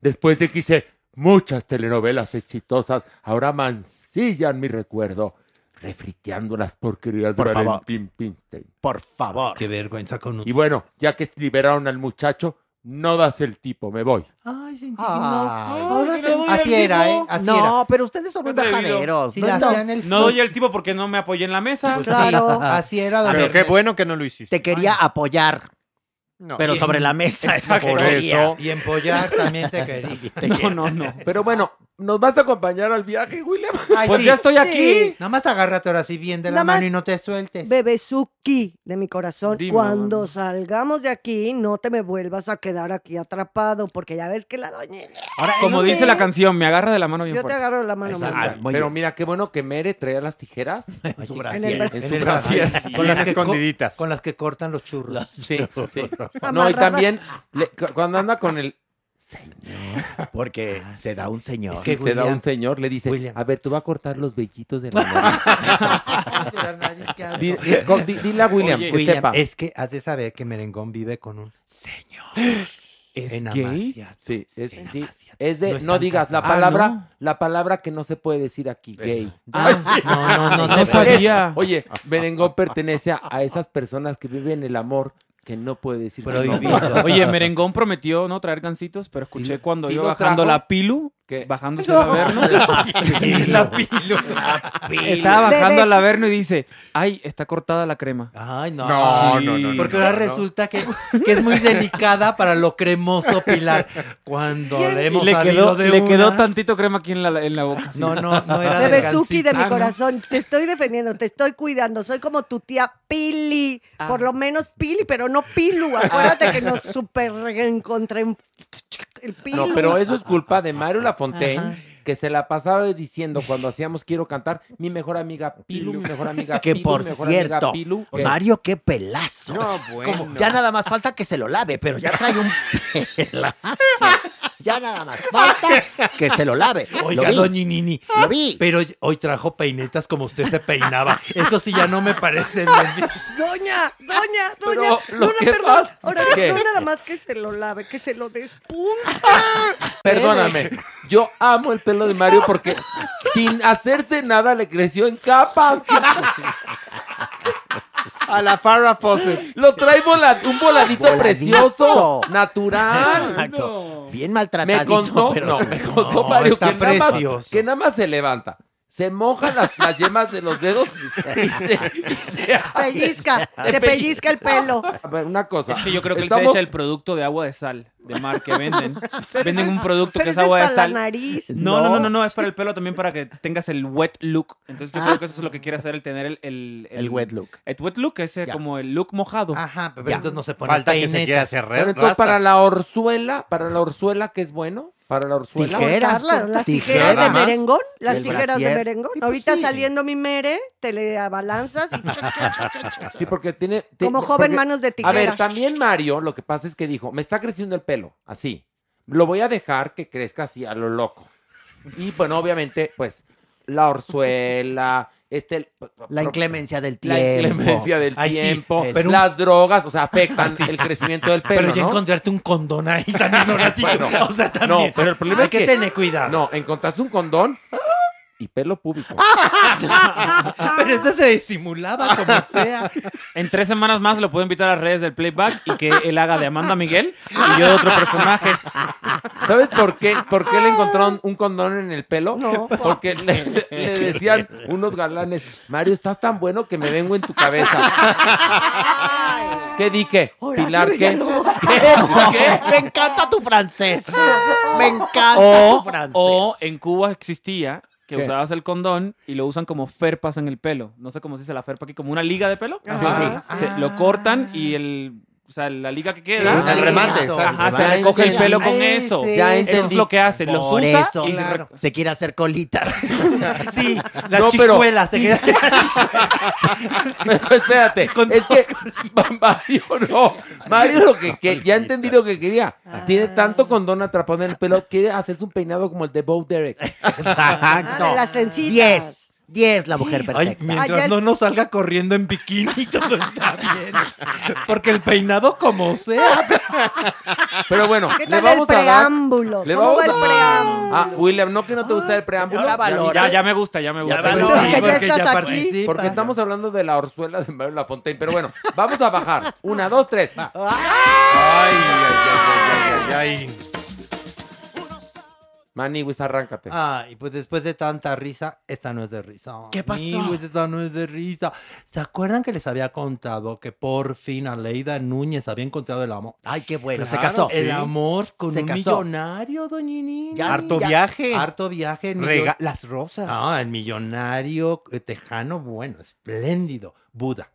Después de que hice muchas telenovelas exitosas, ahora mancillan mi recuerdo, refriteando las porquerías Por de favor. Valentín Pimstein. Por favor. Qué vergüenza con Y usted. bueno, ya que liberaron al muchacho, no das el tipo, me voy. Ay, se Ay, Ahora que se- le doy Así era, tipo. ¿eh? Así era. No, pero ustedes son atrevido. bajaderos. Si no, la no. hacían el No doy el tipo porque no me apoyé en la mesa. Pues Claro. sí, así era. don Pero qué bueno que no lo hiciste. Te quería apoyar, No. pero Y- sobre la mesa. esa Exacto. Por eso. Y empollar también te quería. <laughs> No, no, no. <laughs> Pero bueno, ¿nos vas a acompañar al viaje, William? Ay, Pues sí. ya estoy aquí. Nada más agárrate ahora sí bien de la Nada más- mano y no te sueltes. Bebezuki de mi corazón, Dime, cuando mamá. salgamos de aquí, no te me vuelvas a quedar aquí atrapado, porque ya ves que la doña... Ahora, Como no dice sé. la canción, me agarra de la mano bien Yo te agarro la mano. Ah, Pero mira, qué bueno que Mere traía las tijeras <laughs> En gracias. el- en En su el brasier. brasier. Con las que escondiditas. Con las que cortan los churros. Sí, sí. No, y también le- cuando anda con el Porque se da un señor. Es que se da un señor, le dice, William. a ver, tú vas a cortar los vellitos de la <laughs> nariz. Dile a William, Oye, que William, sepa. es que has de saber que Merengón vive con un señor. <gasps> ¿Es en gay? Sí, es, En sí, es de, No digas la palabra, Ah, no. la palabra que no se puede decir aquí, gay. <laughs> Ah, no, no, no, No sabía. Oye, Merengón pertenece a, a esas personas que viven el amor que no puede decir. Prohibido. Oye, <laughs> Merengón prometió no traer gancitos, pero escuché ¿Y- cuando sí iba bajando trajo? la pilu, ¿Qué? bajándose al averno. <laughs> la pilu. Estaba De bajando al averno y dice, ay, está cortada la crema. Ay, no. No, Sí. no, no, no. Porque no, ahora no. resulta que, que es muy delicada para lo cremoso, Pilar. Cuando le hemos le quedó, de le quedó tantito crema aquí en la, en la boca. No, no, no era de Bebezuki de mi Ah, no. corazón, te estoy defendiendo, te estoy cuidando. Soy como tu tía Pili, por lo menos Pili, pero no Pilu. Acuérdate que nos <laughs> super encontré No, pero eso es culpa de Mario Lafontaine, Ajá. Que se la pasaba diciendo cuando hacíamos Quiero cantar, mi mejor amiga Pilu, mi mejor amiga Que Pilu, por mi mejor amiga cierto, Pilu. que- Mario, qué pelazo. No, bueno. Como- ya nada más falta que se lo lave, pero ya trae un pelazo. Ya nada más falta que se lo lave. Oiga, lo vi. doña Nini. Lo vi. Pero hoy trajo peinetas como usted se peinaba. Eso sí ya no me parece bien. Doña, doña, Pero doña. lo no, no, que perdón. pasa- Ahora, ¿Qué? no nada más que se lo lave, que se lo despunta. Perdóname, yo amo el pelo de Mario porque sin hacerse nada le creció en capas. A la Farrah Fawcett. Lo trae vola- un voladito Voladito. precioso, natural. Exacto. Bien Me maltratadito. contó, pero no, me contó No, Mario está que nada, más, precioso. que nada más se levanta. Se moja las, las yemas de los dedos y se, y se- <laughs> Pellizca, se pellizca el pelo. A ver, una cosa. Es que yo creo que él se Estamos- echa el producto de agua de sal de mar que venden. <laughs> Venden un producto que es agua de sal. nariz. No, no, no, No. no, es para el pelo también para que tengas el wet look. Entonces yo creo que eso es lo que quiere hacer el tener el el, El wet look. El wet look es como el look mojado. Ajá, pero entonces no se pone Falta que se quiera hacer Bueno, re- entonces, para la orzuela, para la orzuela, que es bueno? Para la orzuela. Tijera. Cortarla, las tijeras Tijera de merengón, las tijeras de merengón. Sí, pues Ahorita sí. saliendo mi mere, te le abalanzas y cha, cha, cha, cha, cha. Sí, porque tiene... ti- Como joven porque- manos de A ver, tijeras. también Mario, lo que pasa es que dijo, me está creciendo el pelo, así. Lo voy a dejar que crezca así a lo loco. Y bueno, obviamente, pues, la orzuela, este... La inclemencia del La tiempo. inclemencia del Ay, sí, tiempo, un- las drogas, o sea, afectan <laughs> el crecimiento del pelo, Pero ya ¿no? encontrarte un condón ahí también, sí que- <laughs> Bueno, o sea, también. No, pero el problema Hay es que... que tener cuidado. No, encontraste un condón y pelo público. <laughs> Pero eso se disimulaba como sea. En tres semanas más lo puedo invitar a redes del playback y que él haga de Amanda Miguel y yo de otro personaje. ¿Sabes por qué? ¿Por qué le encontraron un condón en el pelo? No. Porque le, le- <laughs> le decían unos galanes, Mario, estás tan bueno que me vengo en tu cabeza. ¿Qué dije? Horacio Pilar, <laughs> ¿qué? ¿Qué? ¿Qué? Me encanta tu francés. Me encanta O, tu francés. o en Cuba existía que ¿Qué? usabas el condón y lo usan como ferpas en el pelo. No sé cómo se dice la ferpa aquí, como una liga de pelo. Ajá. Sí, se- lo cortan y el, o sea, la liga que queda. El remate, Eso. exacto. Ajá, se recoge el pelo con eso. Ya Eso es lo que hacen. Los Por usa eso y claro, se quiere hacer colitas. <laughs> Sí, la No, pero- chicuela se <laughs> queda así. <laughs> Pero espérate, Con es que Mario no. Mario lo que, que- ya entendí lo que quería. Tiene tanto condón atrapado en el pelo, quiere hacerse un peinado como el de Bo Derek. Ah, de las trencitas. 10. 10 la mujer Ay, perfecta. mientras Ay, ya- no nos salga corriendo en bikini, <laughs> todo está bien. Porque el peinado como sea. Pero bueno, ¿Qué le tal el vamos a dar. preámbulo? le ¿Cómo vamos va el a- preámbulo? Ah, William, ¿no que no te gusta el preámbulo? Ahora ¿Ya. Ya, ya me gusta, ya me gusta. valora. Porque ya porque estás aquí. Porque estamos hablando de la orzuela de Mario Lafontaine. Pero bueno, vamos a bajar. Una, dos, tres. va. <laughs> Ay, ay, ay, ay, ay, ay. Maniwis, arráncate. Ay, pues después de tanta risa, esta no es de risa. ¿Qué pasó? Amigos, esta no es de risa. ¿Se acuerdan que les había contado que por fin Aleida Núñez había encontrado el amor? Ay, qué bueno. se Claro, casó. El amor con Se un casó. millonario, doñini. Ya, Harto ya. viaje. Harto viaje. Rega- las rosas. Ah, el millonario eh, tejano, bueno, espléndido. Buda.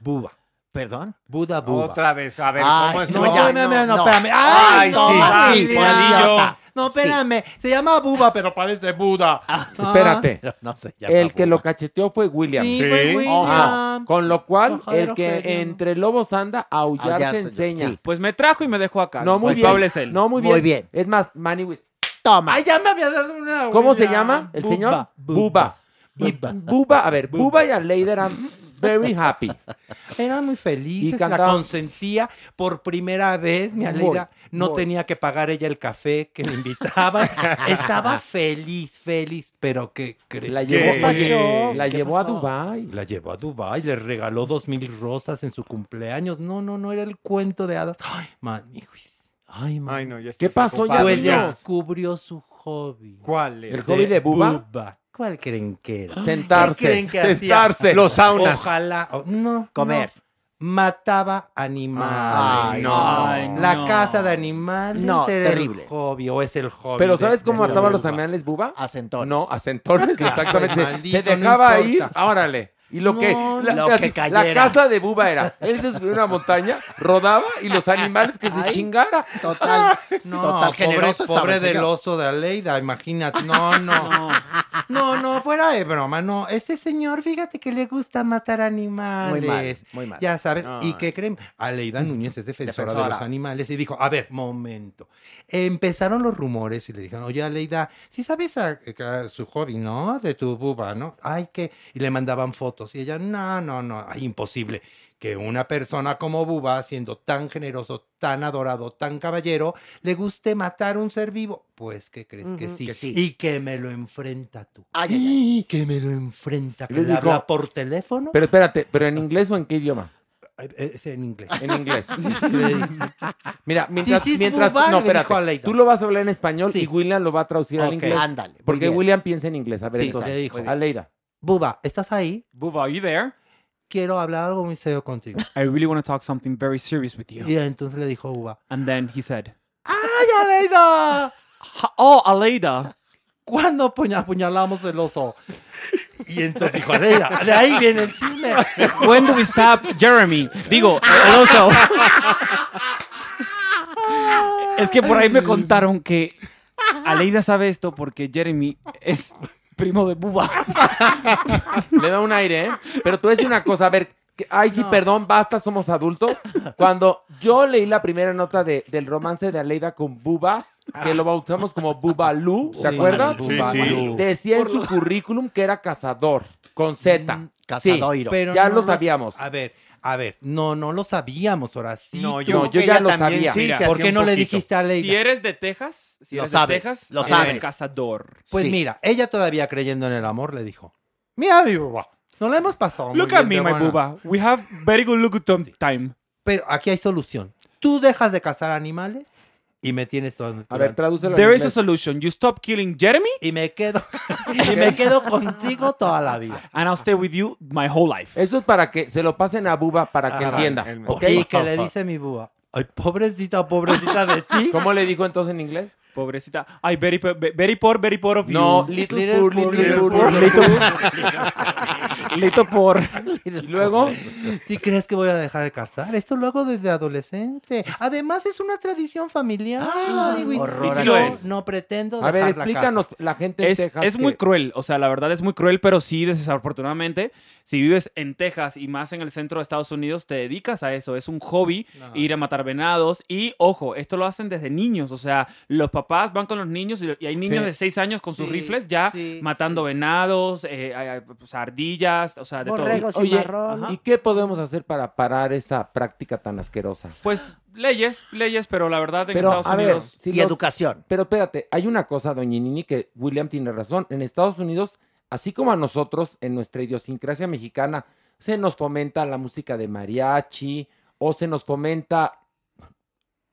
Buba. ¿Perdón? Buda, Buba. Otra vez, a ver, Ay, ¿cómo es? No, No, ya, no, no, no, espérame. Ay, Ay, no, sí, sí. No, espérame. Se llama Buba, pero parece Buda. Ah, Espérate. No se llama El que lo cacheteó fue William. Sí, Sí. fue William. Ah, con lo cual, el que entre lobos anda, aullar Aullar se se- enseña. sí. Pues me trajo y me dejó acá. No, muy El bien. culpable es él. No, muy bien. Muy bien. Es más, Maniwis. Toma. Ay, ya me había dado una. ¿Cómo se llama el Buba, señor? Buba. Buba. A ver, Buba y Aleida eran very happy. Eran muy felices, Y la cantaban- consentía por primera vez. Mi Aleida no tenía que pagar ella el café que le invitaban. <laughs> Estaba feliz, feliz, pero que La llevó, pasó? la ¿Qué llevó a? Dubai. La llevó a Dubai, le regaló dos mil rosas en su cumpleaños. No, no, no era el cuento de hadas. Ay, man, hijos. Ay, man. Ay, no, ya estoy ¿Qué pasó ya. Pues descubrió su hobby. ¿Cuál es? ¿El hobby de Buba? ¿Cuál creen que era? <gasps> Sentarse, ¿Qué creen que hacía? sentarse. Los saunas. Ojalá. oh, no. Comer. no. Mataba animales. Ay, no. Ay, La no. casa de animales No, era terrible. el hobby o es el hobby. Pero de- ¿sabes cómo de mataba a los animales Buba? A centones. No, a centones, exactamente. Se- maldito, se no dejaba ahí, importa. órale. Y lo que, la, lo así, que la casa de Buba era, él se subía a una montaña, rodaba y los animales que se Ay, chingara. Total, <laughs> No, total pobre, generoso pobre el del señor. oso de Aleida, imagínate. No, <laughs> no. No, no, fuera de broma, no. Ese señor, fíjate que le gusta matar animales. Muy mal, muy mal. Ya sabes. ¿Y qué creen? Aleida Núñez es defensora, de los animales y dijo, a ver, momento. Empezaron los rumores y le dijeron, oye, Aleida, si sabes a, a su hobby, ¿no? De tu buba, ¿no? Ay, que... Y le mandaban fotos y ella, no, no, no, imposible. Que una persona como Buba, siendo tan generoso, tan adorado, tan caballero, le guste matar un ser vivo. Pues, ¿qué crees? que, sí. Que sí. Y que me lo enfrenta tú. Ay, ay, Que me lo enfrenta. Le habla por teléfono. Pero espérate, ¿pero en inglés o en qué idioma? Eh, Es en inglés. En inglés. <laughs> Mira, mientras, mientras Buba, no, espérate, tú lo vas a hablar en español Sí. y William lo va a traducir al inglés. ándale, Porque. William piensa en inglés. A ver, Sí, entonces, dijo. Aleida. Buba, ¿estás ahí? Bubba, are you there? Quiero hablar algo muy serio contigo. I really want to talk something very serious with you. Y entonces le dijo Buba. And then he said, ¡Ay, Aleida! "Ha- Oh, Aleida. ¿Cuándo apuña- apuñalamos el oso? Y entonces dijo Aleida. De ahí viene el chisme. When do we stop Jeremy? Digo, el oso. es que por ahí me contaron que Aleida sabe esto porque Jeremy es primo de Bubba. Le <laughs> da un aire, ¿eh? Pero tú decir una cosa, a ver, que- ay, sí, perdón, basta, somos adultos. Cuando yo leí la primera nota de, del romance de Aleida con Buba, que lo bautizamos como Bubalú, ¿se Sí, acuerdan? Bubalú. Decía en su currículum que era cazador, con Z. Mm, Sí. Pero ya no lo lo- sabíamos. A ver, a ver. No, no lo sabíamos, ahora sí. No, yo, No, ya lo sabía. sí Mira, se ¿Por qué no le dijiste a Aleida? Si eres de Texas, si Lo eres sabes, de Texas, lo eres sabes. cazador. Pues Sí. mira, ella todavía creyendo en el amor le dijo, mira mi Buba, no la hemos pasado muy Look at bien me, my buena". Bubba. We have very good look time. Pero aquí hay solución. Tú dejas de cazar animales y me tienes todo. A ver, tradúcelo en There is a solution. You stop killing Jeremy, y me quedo <laughs> y me quedo contigo toda la vida. and I'll stay with you my whole life. Eso es para que se lo pasen a Buba para que Ah, entienda. el- ¿ok? Y que le dice mi Buba, ay, pobrecita, pobrecita de ti. ¿Cómo le dijo entonces en inglés? Pobrecita. Ay, very, very poor, very poor of No, you. little, Little poor, poor, little, little poor, poor. little poor. <laughs> Lito por. Y luego, ¿Sí crees que voy a dejar de cazar? Esto lo hago desde adolescente. Además es una tradición familiar. Ay, güey. horror yo no pretendo a ver, la explícanos casa. la gente en Es, Texas. es muy cruel, o sea, la verdad es muy cruel, pero sí, desafortunadamente, si vives en Texas y más en el centro de Estados Unidos, te dedicas a eso. Es un hobby ir a matar venados. Y ojo, esto lo hacen desde niños. O sea, los papás van con los niños y, y hay niños Sí. de 6 años con sus rifles ya sí, matando sí. venados, eh, eh, pues, ardillas, o sea, de todo. Borregos Oye. ¿y qué podemos hacer para parar esa práctica tan asquerosa? Pues leyes, leyes, pero la verdad en Pero, Estados a ver, Unidos... si y los- educación. Pero espérate, hay una cosa, doña Nini, que William tiene razón. En Estados Unidos, así como a nosotros, en nuestra idiosincrasia mexicana, se nos fomenta la música de mariachi o se nos fomenta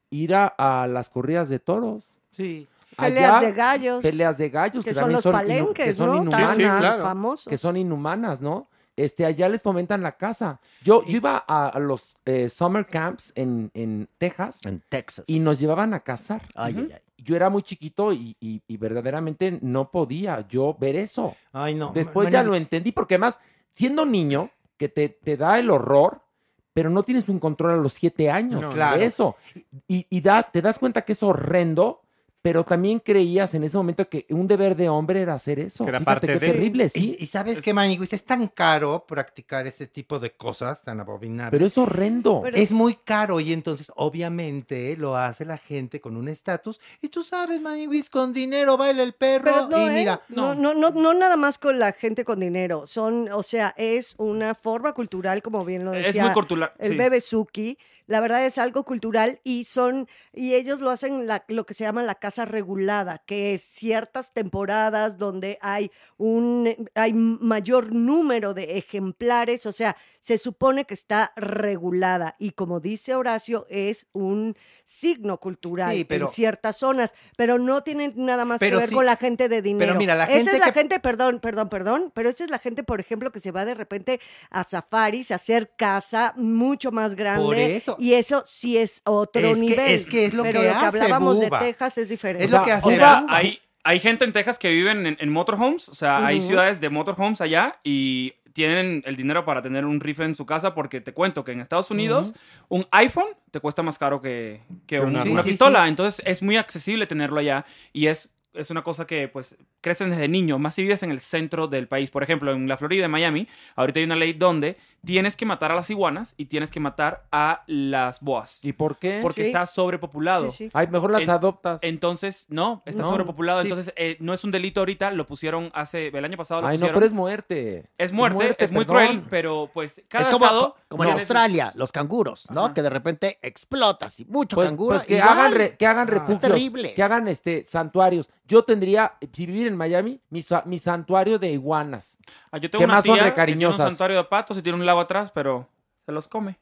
ir a, a las corridas de toros. Sí. Peleas Allá, de gallos. Peleas de gallos, que que, son los son, inu- palenques, que son ¿no? inhumanas. Tan Sí, claro. famosos. Que son inhumanas, ¿no? Este, allá les fomentan la casa. Yo, yo iba a, a los eh, summer camps en, en Texas En Texas. y nos llevaban a cazar. Ay, ay, ay. Yo era muy chiquito y, y- y verdaderamente no podía yo ver eso. Ay, no. Después ya lo entendí, porque además, siendo niño, que te, te da el horror, pero no tienes un control a los siete años No, de claro. eso. Y, y da, te das cuenta que es horrendo, pero también creías en ese momento que un deber de hombre era hacer eso. Que era Fíjate parte qué de- terrible, Y, sí. y sabes qué, Maniguis, es tan caro practicar ese tipo de cosas tan abominables. Pero es horrendo. Pero- es muy caro y entonces obviamente lo hace la gente con un estatus y tú sabes, Maniguis, con dinero baila el perro Pero no, y ¿eh? mira, no, no, no, no nada más con la gente con dinero. Son, o sea, es una forma cultural, como bien lo Es decía muy cultural. el sí. bebé Suki. La verdad es algo cultural y son, y ellos lo hacen la- lo que se llama la casa regulada, que es ciertas temporadas donde hay un, hay mayor número de ejemplares, o sea, se supone que está regulada y como dice Horacio, es un signo cultural Sí, pero- en ciertas zonas, pero no tiene nada más Pero que ver sí- con la gente de dinero. mira, la esa gente es la que- gente, perdón, perdón, perdón, pero esa es la gente, por ejemplo, que se va de repente a safaris, a hacer casa mucho más grande. eso. Y eso sí es otro Es que- nivel. es que es lo pero que lo que hace hablábamos Buba. de Texas es diferente. Es lo O que hace O sea, hay, hay gente en Texas que viven en, en motorhomes, o sea, hay ciudades de motorhomes allá y tienen el dinero para tener un rifle en su casa porque te cuento que en Estados Unidos un iPhone te cuesta más caro que, que Que un una, sí, pistola. sí. Entonces es muy accesible tenerlo allá y es, es una cosa que pues crecen desde niño, más si vives en el centro del país. Por ejemplo, en la Florida, en Miami, ahorita hay una ley donde tienes que matar a las iguanas y tienes que matar a las boas. ¿Y por qué? Porque Sí. está sobrepopulado. Sí, sí. Ay, mejor las En- adoptas. Entonces, no, está No, sobrepopulado. sí. Entonces, eh, no es un delito ahorita, lo pusieron hace, el año pasado lo Ay, no, pero es muerte. Es muerte, es, muy perdón. cruel, pero pues cada es como, estado como en Australia, los canguros, ¿no? Que de repente explotas y mucho Pues, canguro. pues que igual. hagan, re- que hagan Ah, Es terrible. que hagan este santuarios. Yo tendría, si vivir en Miami, mi, mi santuario de iguanas. Ah, yo tengo que una más tía son que tiene un santuario de patos y tiene un lago atrás, pero se los come.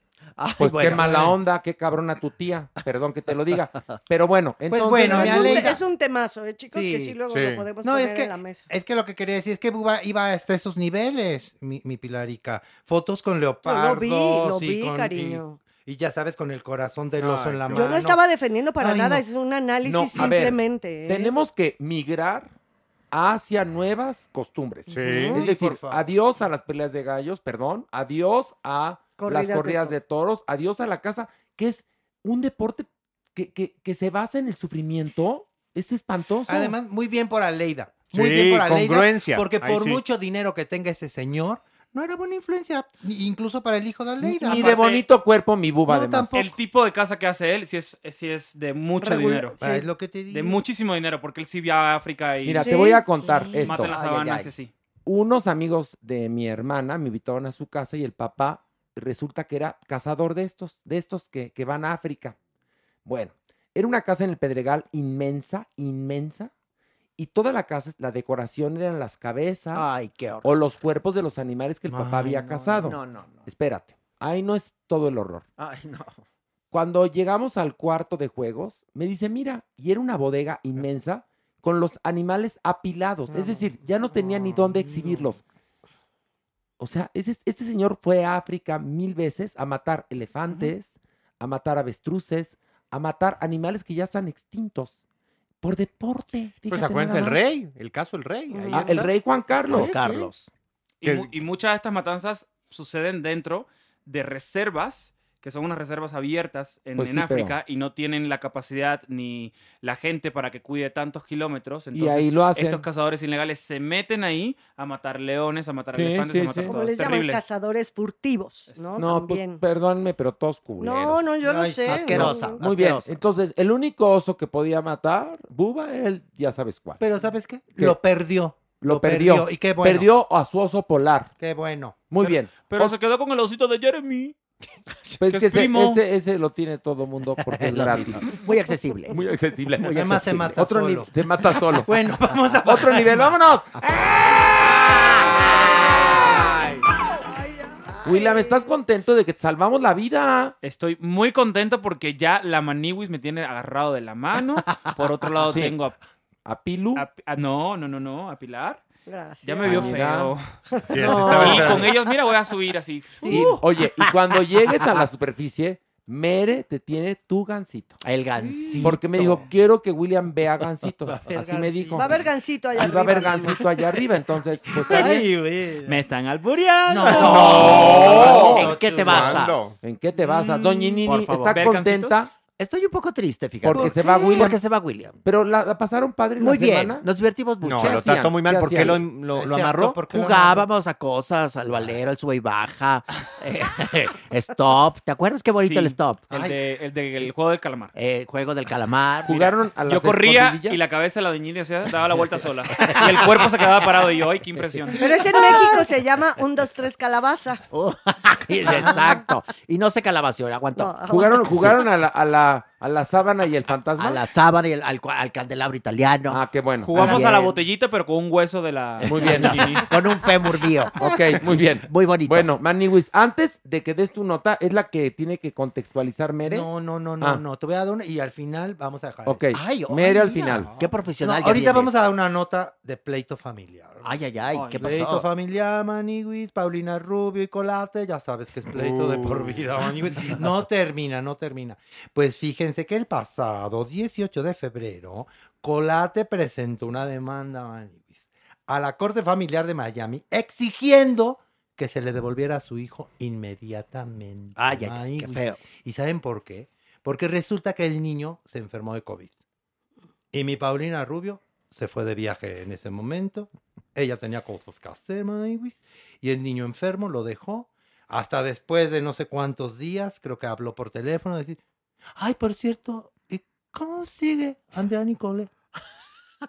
Pues bueno, qué mala bueno. onda, qué cabrona tu tía. Perdón que te lo diga. <laughs> Pero bueno, entonces. bueno, es, un, Aleida. es un temazo, ¿eh, chicos? que sí luego lo podemos No, poner es que, en la mesa. es que lo que quería decir es que Buba iba hasta esos niveles, mi, mi Pilarica. Fotos con leopardos. vi, lo y vi, con- y- cariño. Y, ya sabes, con el corazón del oso en la mano. Yo no estaba defendiendo para Ay, nada, no. es un análisis No, a ver, simplemente. ¿eh? Tenemos que migrar hacia nuevas costumbres. Sí. Es decir, adiós a las peleas de gallos, perdón, adiós a Corridas de las corridas toros. de toros, adiós a la caza, que es un deporte que, que- que se basa en el sufrimiento. Es espantoso. Además, muy bien por Aleida. Muy Sí, bien por Aleida. congruencia. Porque por sí. mucho dinero que tenga ese señor, no era buena influencia, ni- incluso para el hijo de Ni Aleida. ni de bonito cuerpo mi buba, No, además. tampoco. El tipo de casa que hace él sí es, sí es de mucho Regular- dinero. Ah, es lo que te digo. De muchísimo dinero, porque él sí va a África y Mira, te voy a contar esto. mata en las Ay, así. Unos amigos de mi hermana me invitaron a su casa y el papá resulta que era cazador de estos, de estos que, que van a África. Bueno, era una casa en el Pedregal inmensa, inmensa, y toda la casa, la decoración eran las cabezas Ay, qué horror. o los cuerpos de los animales que el papá había no, cazado. no, no, no. Espérate, ahí no es todo el horror. Ay, no. Cuando llegamos al cuarto de juegos, me dice, mira, y era una bodega inmensa con los animales apilados. Es decir, ya no tenía ni dónde exhibirlos. O sea, ese- este señor fue a África mil veces a matar elefantes, a matar avestruces, a matar animales que ya están extintos. Por deporte. Pues acuérdense el rey, el caso del rey. ahí Ah, el rey Juan Carlos. Juan Sí, sí. Y, Que- mu- y muchas de estas matanzas suceden dentro de reservas, que son unas reservas abiertas en, Pues en sí, África y no tienen la capacidad ni la gente para que cuide tantos kilómetros. Y Entonces, ahí lo hacen. estos cazadores ilegales se meten ahí a matar leones, a matar Sí, elefantes, sí, a matar. Como Es les llaman cazadores furtivos, ¿no? No, pues, perdónenme, pero todos culeros. No, no, yo no sé. asquerosa. no. Muy bien, entonces el único oso que podía matar, Buba, era el, ya sabes cuál. Pero ¿sabes qué? ¿Qué? Lo perdió. Lo perdió. Y qué bueno. Perdió a su oso polar. Qué bueno. Muy Pero- bien. Pero O- se quedó con el osito de Jeremy. <laughs> pues que que es ese, ese, ese lo tiene todo mundo <laughs> porque es gratis. Muy accesible. Muy accesible. Muy Además se accesible. mata Otro solo. se mata solo. <laughs> Bueno, vamos a Otro nivel, vámonos. William, ¿estás contento de que te salvamos la vida? Estoy muy contento porque ya la Maniwis me tiene agarrado de la mano. Por otro lado Sí. tengo a, ¿A Pilu? a- a- no, no, no, no, a Pilar. Gracias. Ya me vio feo. Sí, No. Y con ellos, mira, voy a subir así. Y, oye, y cuando llegues a la superficie, Mere te tiene tu gancito. El gancito. Porque me dijo, quiero que William vea gancitos. Así me dijo. Va a haber gancito allá Y va a haber arriba, gancito allá arriba, entonces, pues bien. Ay, güey. Me están albureando. No. ¿En qué te basas? ¿En qué te vas? a Doña Nini por favor. está ¿Ver contenta gancitos? Estoy un poco triste, fíjate. porque se va William. Porque se va William. Pero la, la pasaron padre Muy la bien, semana. nos divertimos mucho. No, ¿Qué lo trató muy mal. ¿Qué ¿Por qué lo, lo- amarró? porque lo Jugábamos a cosas, al valero, al sube y baja, <laughs> eh, stop. ¿Te acuerdas qué bonito Sí. el stop? El, de, el del juego del calamar. Eh, juego del calamar. Jugaron a las Yo corría y la cabeza de la doñina se daba la vuelta sola. Y el cuerpo se quedaba parado y yo, ¡ay, qué impresión! Pero ese en México se llama un, dos, tres calabaza. Oh, <laughs> Exacto. Y no se calabació, aguantó. No. Jugaron, jugaron a, la, a, la, para a la sábana y el fantasma. A la sábana y el- al, al candelabro italiano. Ah, qué bueno. Jugamos Bien. a la botellita, pero con un hueso de la. Muy bien. <laughs> Con un fémur mío. Ok, muy bien. Muy bonito. Bueno, Maniwis, antes de que des tu nota, es la que tiene que contextualizar Mere. No, no, no, no, Ah. no. Te voy a dar una y al final vamos a dejar. Ok. Ay, Mere al final. Qué profesional. ahorita vienes. vamos a dar una nota de pleito familiar. Ay, ay, ay. ¿Qué pleito pasó? familiar, Maniwis, Paulina Rubio y Colate, ya sabes que es pleito de por vida, Maniwis. No termina, no termina. Pues fíjense que el pasado 18 de febrero, Colate presentó una demanda, a la Corte Familiar de Miami exigiendo que se le devolviera a su hijo inmediatamente. Ay, qué feo. ¿Y saben por qué? Porque resulta que el niño se enfermó de COVID. Y mi Paulina Rubio se fue de viaje en ese momento. Ella tenía cosas que hacer, Y el niño enfermo lo dejó. Hasta después de no sé cuántos días, creo que habló por teléfono, decir, ay, por cierto, ¿y cómo sigue Andrea Nicole?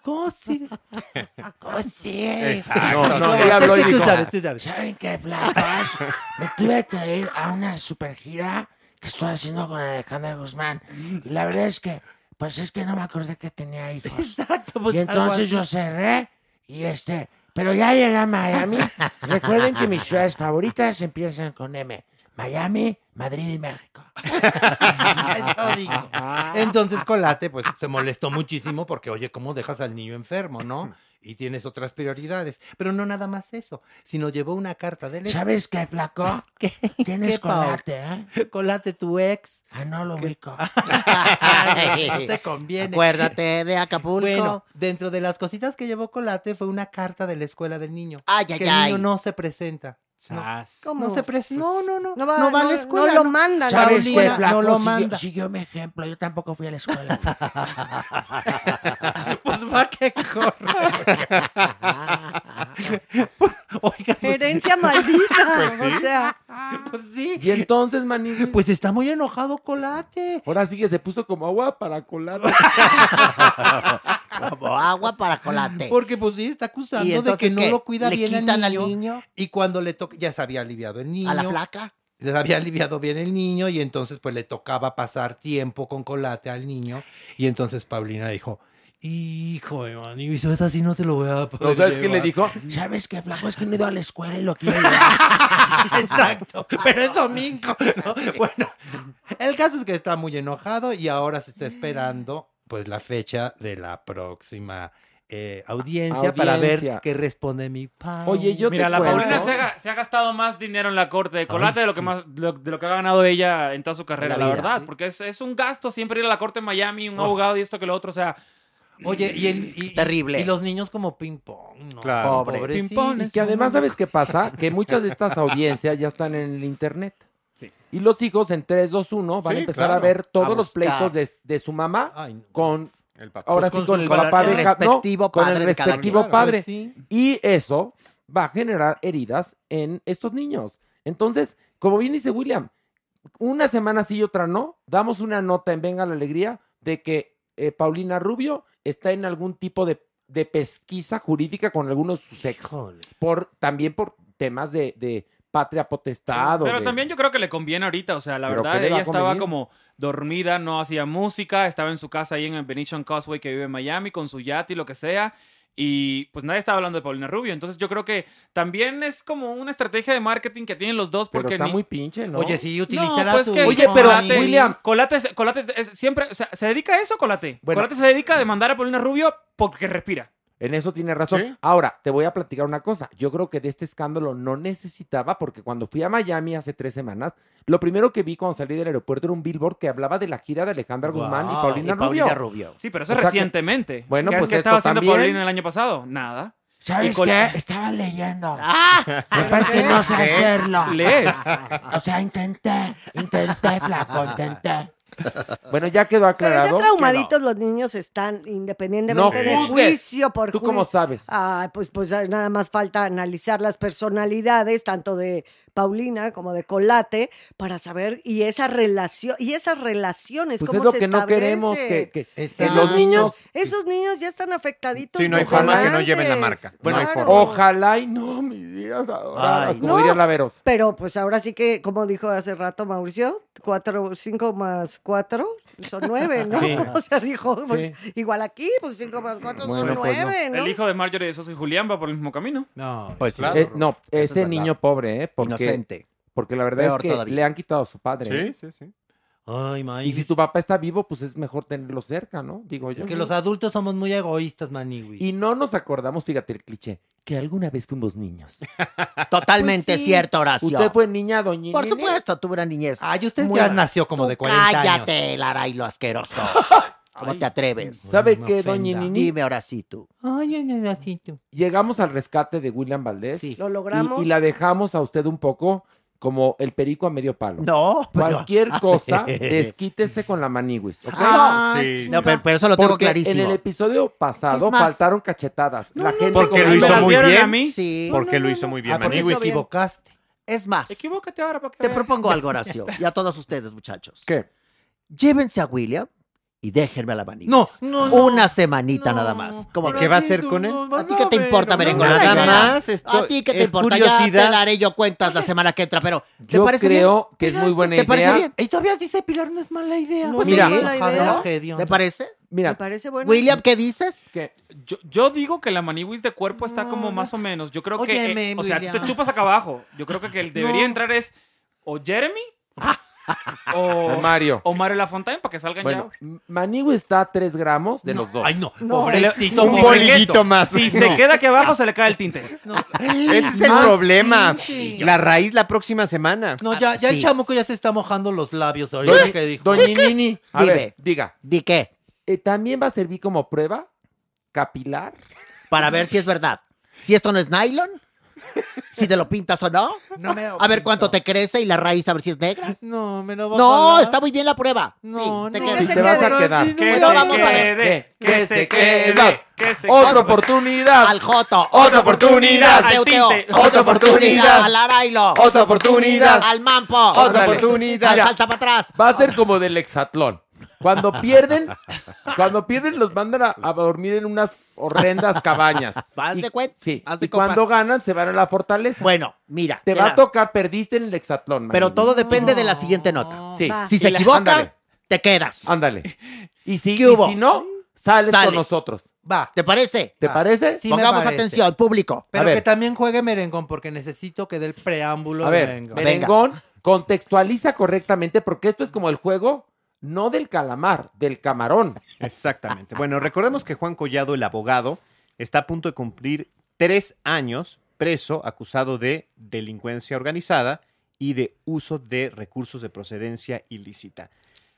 ¿Cómo sigue? ¿Cómo sigue? Exacto. No, no, No, él habló es y que tú dijo, sabes, tú sabes. ¿Saben qué, flacas? Me tuve que ir a una super gira que estoy haciendo con Alejandra Guzmán. Y la verdad es que, pues es que no me acordé que tenía hijos. Exacto, pues, y entonces yo cerré y este... Pero ya llegué a Miami. <laughs> Recuerden que mis ciudades favoritas empiezan con M. Miami, Madrid y México. <laughs> Eso digo. Entonces Colate pues se molestó muchísimo porque, oye, ¿cómo dejas al niño enfermo, no? Y tienes otras prioridades. Pero no nada más eso, sino llevó una carta de ¿Sabes qué, flaco? <laughs> ¿Qué? Tienes ¿Qué, Pau? colate, ¿eh? Colate, tu ex. Ah, no lo ubico. <laughs> no te conviene. Acuérdate de Acapulco. Bueno, dentro de las cositas que llevó Colate fue una carta de la escuela del niño. Ay, que ay, el ay. niño no se presenta. No, ¿Cómo? no se presenta. No, no, no. No va, no va a la escuela. no lo mandan. ¿Sabes qué, flaco? no lo Siguió- manda. Siguió mi ejemplo. Yo tampoco fui a la escuela. <laughs> Pues va que corre. <laughs> <laughs> Herencia <laughs> maldita. Pues sí. O sea, Pues sí. Y entonces, Maniguis, Pues está muy enojado Colate. ahora sí que se puso como agua para colar. <laughs> Como agua para colate. Porque pues sí, está acusando ¿Y de que no qué? lo cuida ¿Le bien quitan al niño, niño? Y cuando le toca, ya se había aliviado el niño. ¿A la flaca? Les había aliviado bien el niño y entonces pues le tocaba pasar tiempo con Colate al niño. Y entonces Paulina dijo, hijo de man, y eso así no te lo voy a poder ¿No sabes qué le llevar". dijo? <laughs> ¿Sabes qué, flaco? Es que no he ido a la escuela y lo quiero llevar. <laughs> Exacto, pero es domingo. ¿no? Bueno, el caso es que está muy enojado y ahora se está esperando pues la fecha de la próxima eh, audiencia, para ver qué responde mi Pau. Oye, yo Mira, te la cuento- Paulina se ha, se ha gastado más dinero en la corte de Colate Ay, de, lo que más, lo- de lo que ha ganado ella en toda su carrera, La la, vida. verdad. Porque es, es un gasto siempre ir a la corte en Miami, un Oh. abogado y esto que lo otro. O sea, Oye, y, el, y- Terrible. Y los niños como ping pong, ¿no? Claro. Pobres. Pobrecitos. Y que además, ¿sabes qué pasa? Que muchas de estas <laughs> audiencias ya están en el internet. Sí. Y los hijos en 3, 2, 1 van a empezar a ver todos A los pleitos de, de su mamá Ay, no. con, El papá. ahora Pues sí, con su- el con papá el de ca- no, respectivo con el padre de cada respectivo padre. Sí. Y eso va a generar heridas en estos niños. Entonces, como bien dice William, una semana sí y otra no, damos una nota en Venga la Alegría de que eh, Paulina Rubio está en algún tipo de, de pesquisa jurídica con algunos de sus ex. Híjole. Por, también por temas de, de patria potestad. o pero de- también yo creo que le conviene ahorita. O sea, la ¿Pero verdad, ella estaba como dormida, no hacía música, estaba en su casa ahí en el Venetian Causeway que vive en Miami con su yate y lo que sea. Y pues nadie estaba hablando de Paulina Rubio. Entonces yo creo que también es como una estrategia de marketing que tienen los dos pero porque está ni- muy pinche, ¿no? Oye, sí, No, utilizará pues tu que Oye, pero, Colate, William- Colate, Colate es- siempre, o sea, se dedica a eso, Colate. Bueno. Colate se dedica a demandar a Paulina Rubio porque respira. En eso tiene razón. Sí. Ahora, te voy a platicar una cosa. Yo creo que de este escándalo no necesitaba, porque cuando fui a Miami hace tres semanas, lo primero que vi cuando salí del aeropuerto era un billboard que hablaba de la gira de Alejandra Guzmán y Paulina, Y Paulina Rubio. Rubio. Sí, pero eso O sea que- recientemente. Bueno, ¿Qué, pues qué estaba haciendo también. Paulina el año pasado? Nada. ¿Sabes col- qué? <laughs> Estaba leyendo. <laughs> ¡Ah! Lo que pasa es que no sé hacerlo. ¿Lees? O sea, intenté, intenté, flaco, intenté. Bueno, ya quedó pero aclarado. ya traumaditos los niños están independientemente No del juicio por ¿Tú juicio. cómo sabes? Ah, pues, pues nada más falta analizar las personalidades, tanto de Paulina como de Colate, para saber, y esa relación, y esas relaciones, Pues cómo es lo se que no queremos, que, que- Esos niños, esos niños ya están afectaditos. Sí, no hay forma que no lleven la marca. Bueno, hay forma. ojalá y no, mis adoradas, Ay, como no. diría Laveros. Pero pues ahora sí que, como dijo hace rato Mauricio, cuatro, cinco más cuatro son nueve, ¿no? Sí. <laughs> O sea, dijo, pues igual aquí, pues cinco más cuatro Bueno, son pues, nueve, ¿no? El hijo de Marjorie de Sosa y Julián va por el mismo camino. No, Pues. Claro. Eh, no, es ese niño pobre, ¿eh? Porque, Inocente. porque la verdad Peor es que todavía. le han quitado a su padre. ¿eh? Sí, sí, sí. Ay, maíz. Y si tu papá está vivo, pues es mejor tenerlo cerca, ¿no? Digo yo. Es que los adultos somos muy egoístas, maniwis. Y no nos acordamos, fíjate el cliché, que alguna vez fuimos niños. <laughs> Totalmente Pues sí. cierto, Horacio. Usted fue niña, doña Por supuesto, tuve una niñez. Ay, usted Muy ya nació como Tú de 40 años. Cállate, Lara y lo asqueroso. <laughs> ¿Cómo te atreves? ¿Sabe No qué, doña. Nini? Dime ahora sí tú. Ay, ay, ay, así tú. Llegamos al rescate de William Valdés. Lo y- logramos. Y, la dejamos a usted un poco como el perico a medio palo. No, pero- Cualquier <laughs> cosa, <laughs> desquítese con la maniwis. ¿ok? Ah, Sí, no, pero- pero eso lo tengo Porque clarísimo. En el episodio pasado más- faltaron cachetadas. la gente Porque como- lo hizo muy bien. a mí? Sí. Porque lo hizo muy bien Ah, porque Maniguis. hizo bien. Es más, Equivócate ahora para que te veas. propongo algo, Horacio, <laughs> y a todos ustedes, muchachos. ¿Qué? Llévense a William y déjenme a la manita. No, no, no. Una semanita nada más. ¿Cómo ¿Qué va a hacer con él? ¿A ti qué te importa, merengón? Nada más, esto ¿A ti qué te importa? Ya te curiosidad. daré yo cuentas la semana que entra, pero ¿te Yo parece creo bien? que es muy buena ¿Te parece idea. bien? Y todavía dice Pilar, no es mala idea. Pues Mira, sí, mala idea. ¿Te parece? Mira, Me parece bueno. William, ¿qué dices? que Yo, yo digo que la maniwis de cuerpo está como más o menos. Yo creo que. Eh, o sea, tú te chupas acá abajo. Yo creo que el que <laughs> debería No. entrar es o Jeremy o, o Mario. o Mario Lafontaine para que salgan Bueno, ya. Maniwis está a 3 gramos de los dos. Ay, no. No. Pobrecito, Un bolillito más. Si se queda aquí abajo, se le cae el tinte. Ese es el Más problema. tinte. La raíz la próxima semana. No, ya, ya sí. el chamuco ya se está mojando los labios ahorita que dijo. doña Nini, a Dime. ver, diga. ¿Di qué? eh, ¿También va a servir como prueba capilar? Para ver si es verdad. Si esto no es nylon, si te lo pintas o no. No me lo A ver pinto. cuánto te crece y la raíz a ver si es negra. No, me lo va a No, está muy bien la prueba. No, sí, te no. quedas. Te vas a quedar. Que se vamos a ver. quede, ¿Qué? que se quede, que se Otra quede. oportunidad. Al Joto. Otra oportunidad. Al tinte. Otra oportunidad. Al Arailo. Otra oportunidad. Al Mampo. Otra oportunidad. Al salta para atrás. Va a ser como del hexatlón. Cuando pierden, cuando pierden los mandan a, a dormir en unas horrendas cabañas. <laughs> Haz Y- de cuenta, Sí. haz de Y cuando ganan se van a la fortaleza. Bueno, mira. te va la- a tocar, perdiste en el hexatlón. Pero todo depende de la siguiente nota. Sí. Va. Si se la- equivoca, ándale. te quedas. Ándale. <laughs> Y si, ¿Qué y hubo? si no, sales, Sales. con nosotros. Va. ¿Te parece? ¿Te parece? sí me Pongamos parece. atención, público. Pero A ver. que también juegue merengón porque necesito que dé el preámbulo A ver, merengón. merengón, contextualiza correctamente porque esto es como el juego, no del calamar, del camarón. Exactamente. Bueno, recordemos que Juan Collado, el abogado, está a punto de cumplir tres años preso acusado de delincuencia organizada y de uso de recursos de procedencia ilícita.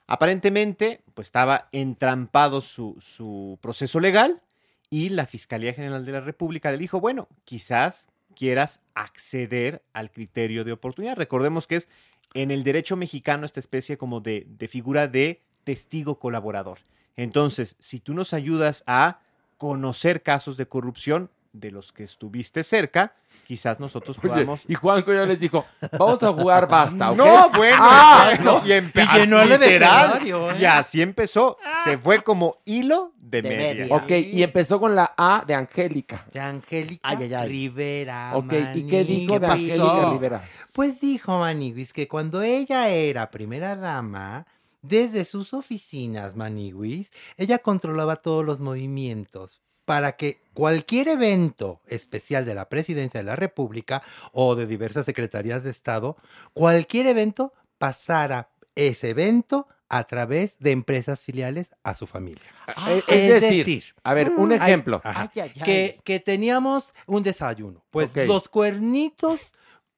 Aparentemente, pues estaba entrampado su, su proceso legal y la Fiscalía General de la República le dijo, bueno, quizás quieras acceder al criterio de oportunidad. Recordemos que es en el derecho mexicano esta especie como de, de figura de testigo colaborador. Entonces, si tú nos ayudas a conocer casos de corrupción de los que estuviste cerca, quizás nosotros Oye, podamos... y Juanco ya les dijo, vamos a jugar basta, ¿ok? <laughs> No, bueno, Ah, exacto. y, empe- Y llenó el literal, abecedario, ¿eh? Y así empezó. Se fue como hilo de, De media. media. Ok, y empezó con la A de Angélica. De Angélica Ay, ay, ay. Rivera. Ok, ¿y qué dijo de Angélica pasó? Rivera? Pues dijo Maniguis que cuando ella era primera dama, desde sus oficinas, Maniguis, ella controlaba todos los movimientos para que cualquier evento especial de la presidencia de la República o de diversas secretarías de Estado, cualquier evento pasara ese evento a través de empresas filiales a su familia. Eh, es es decir, decir, a ver, un Ay, ejemplo. ajá, Ay, ay, ay. que, que teníamos un desayuno. Pues los cuernitos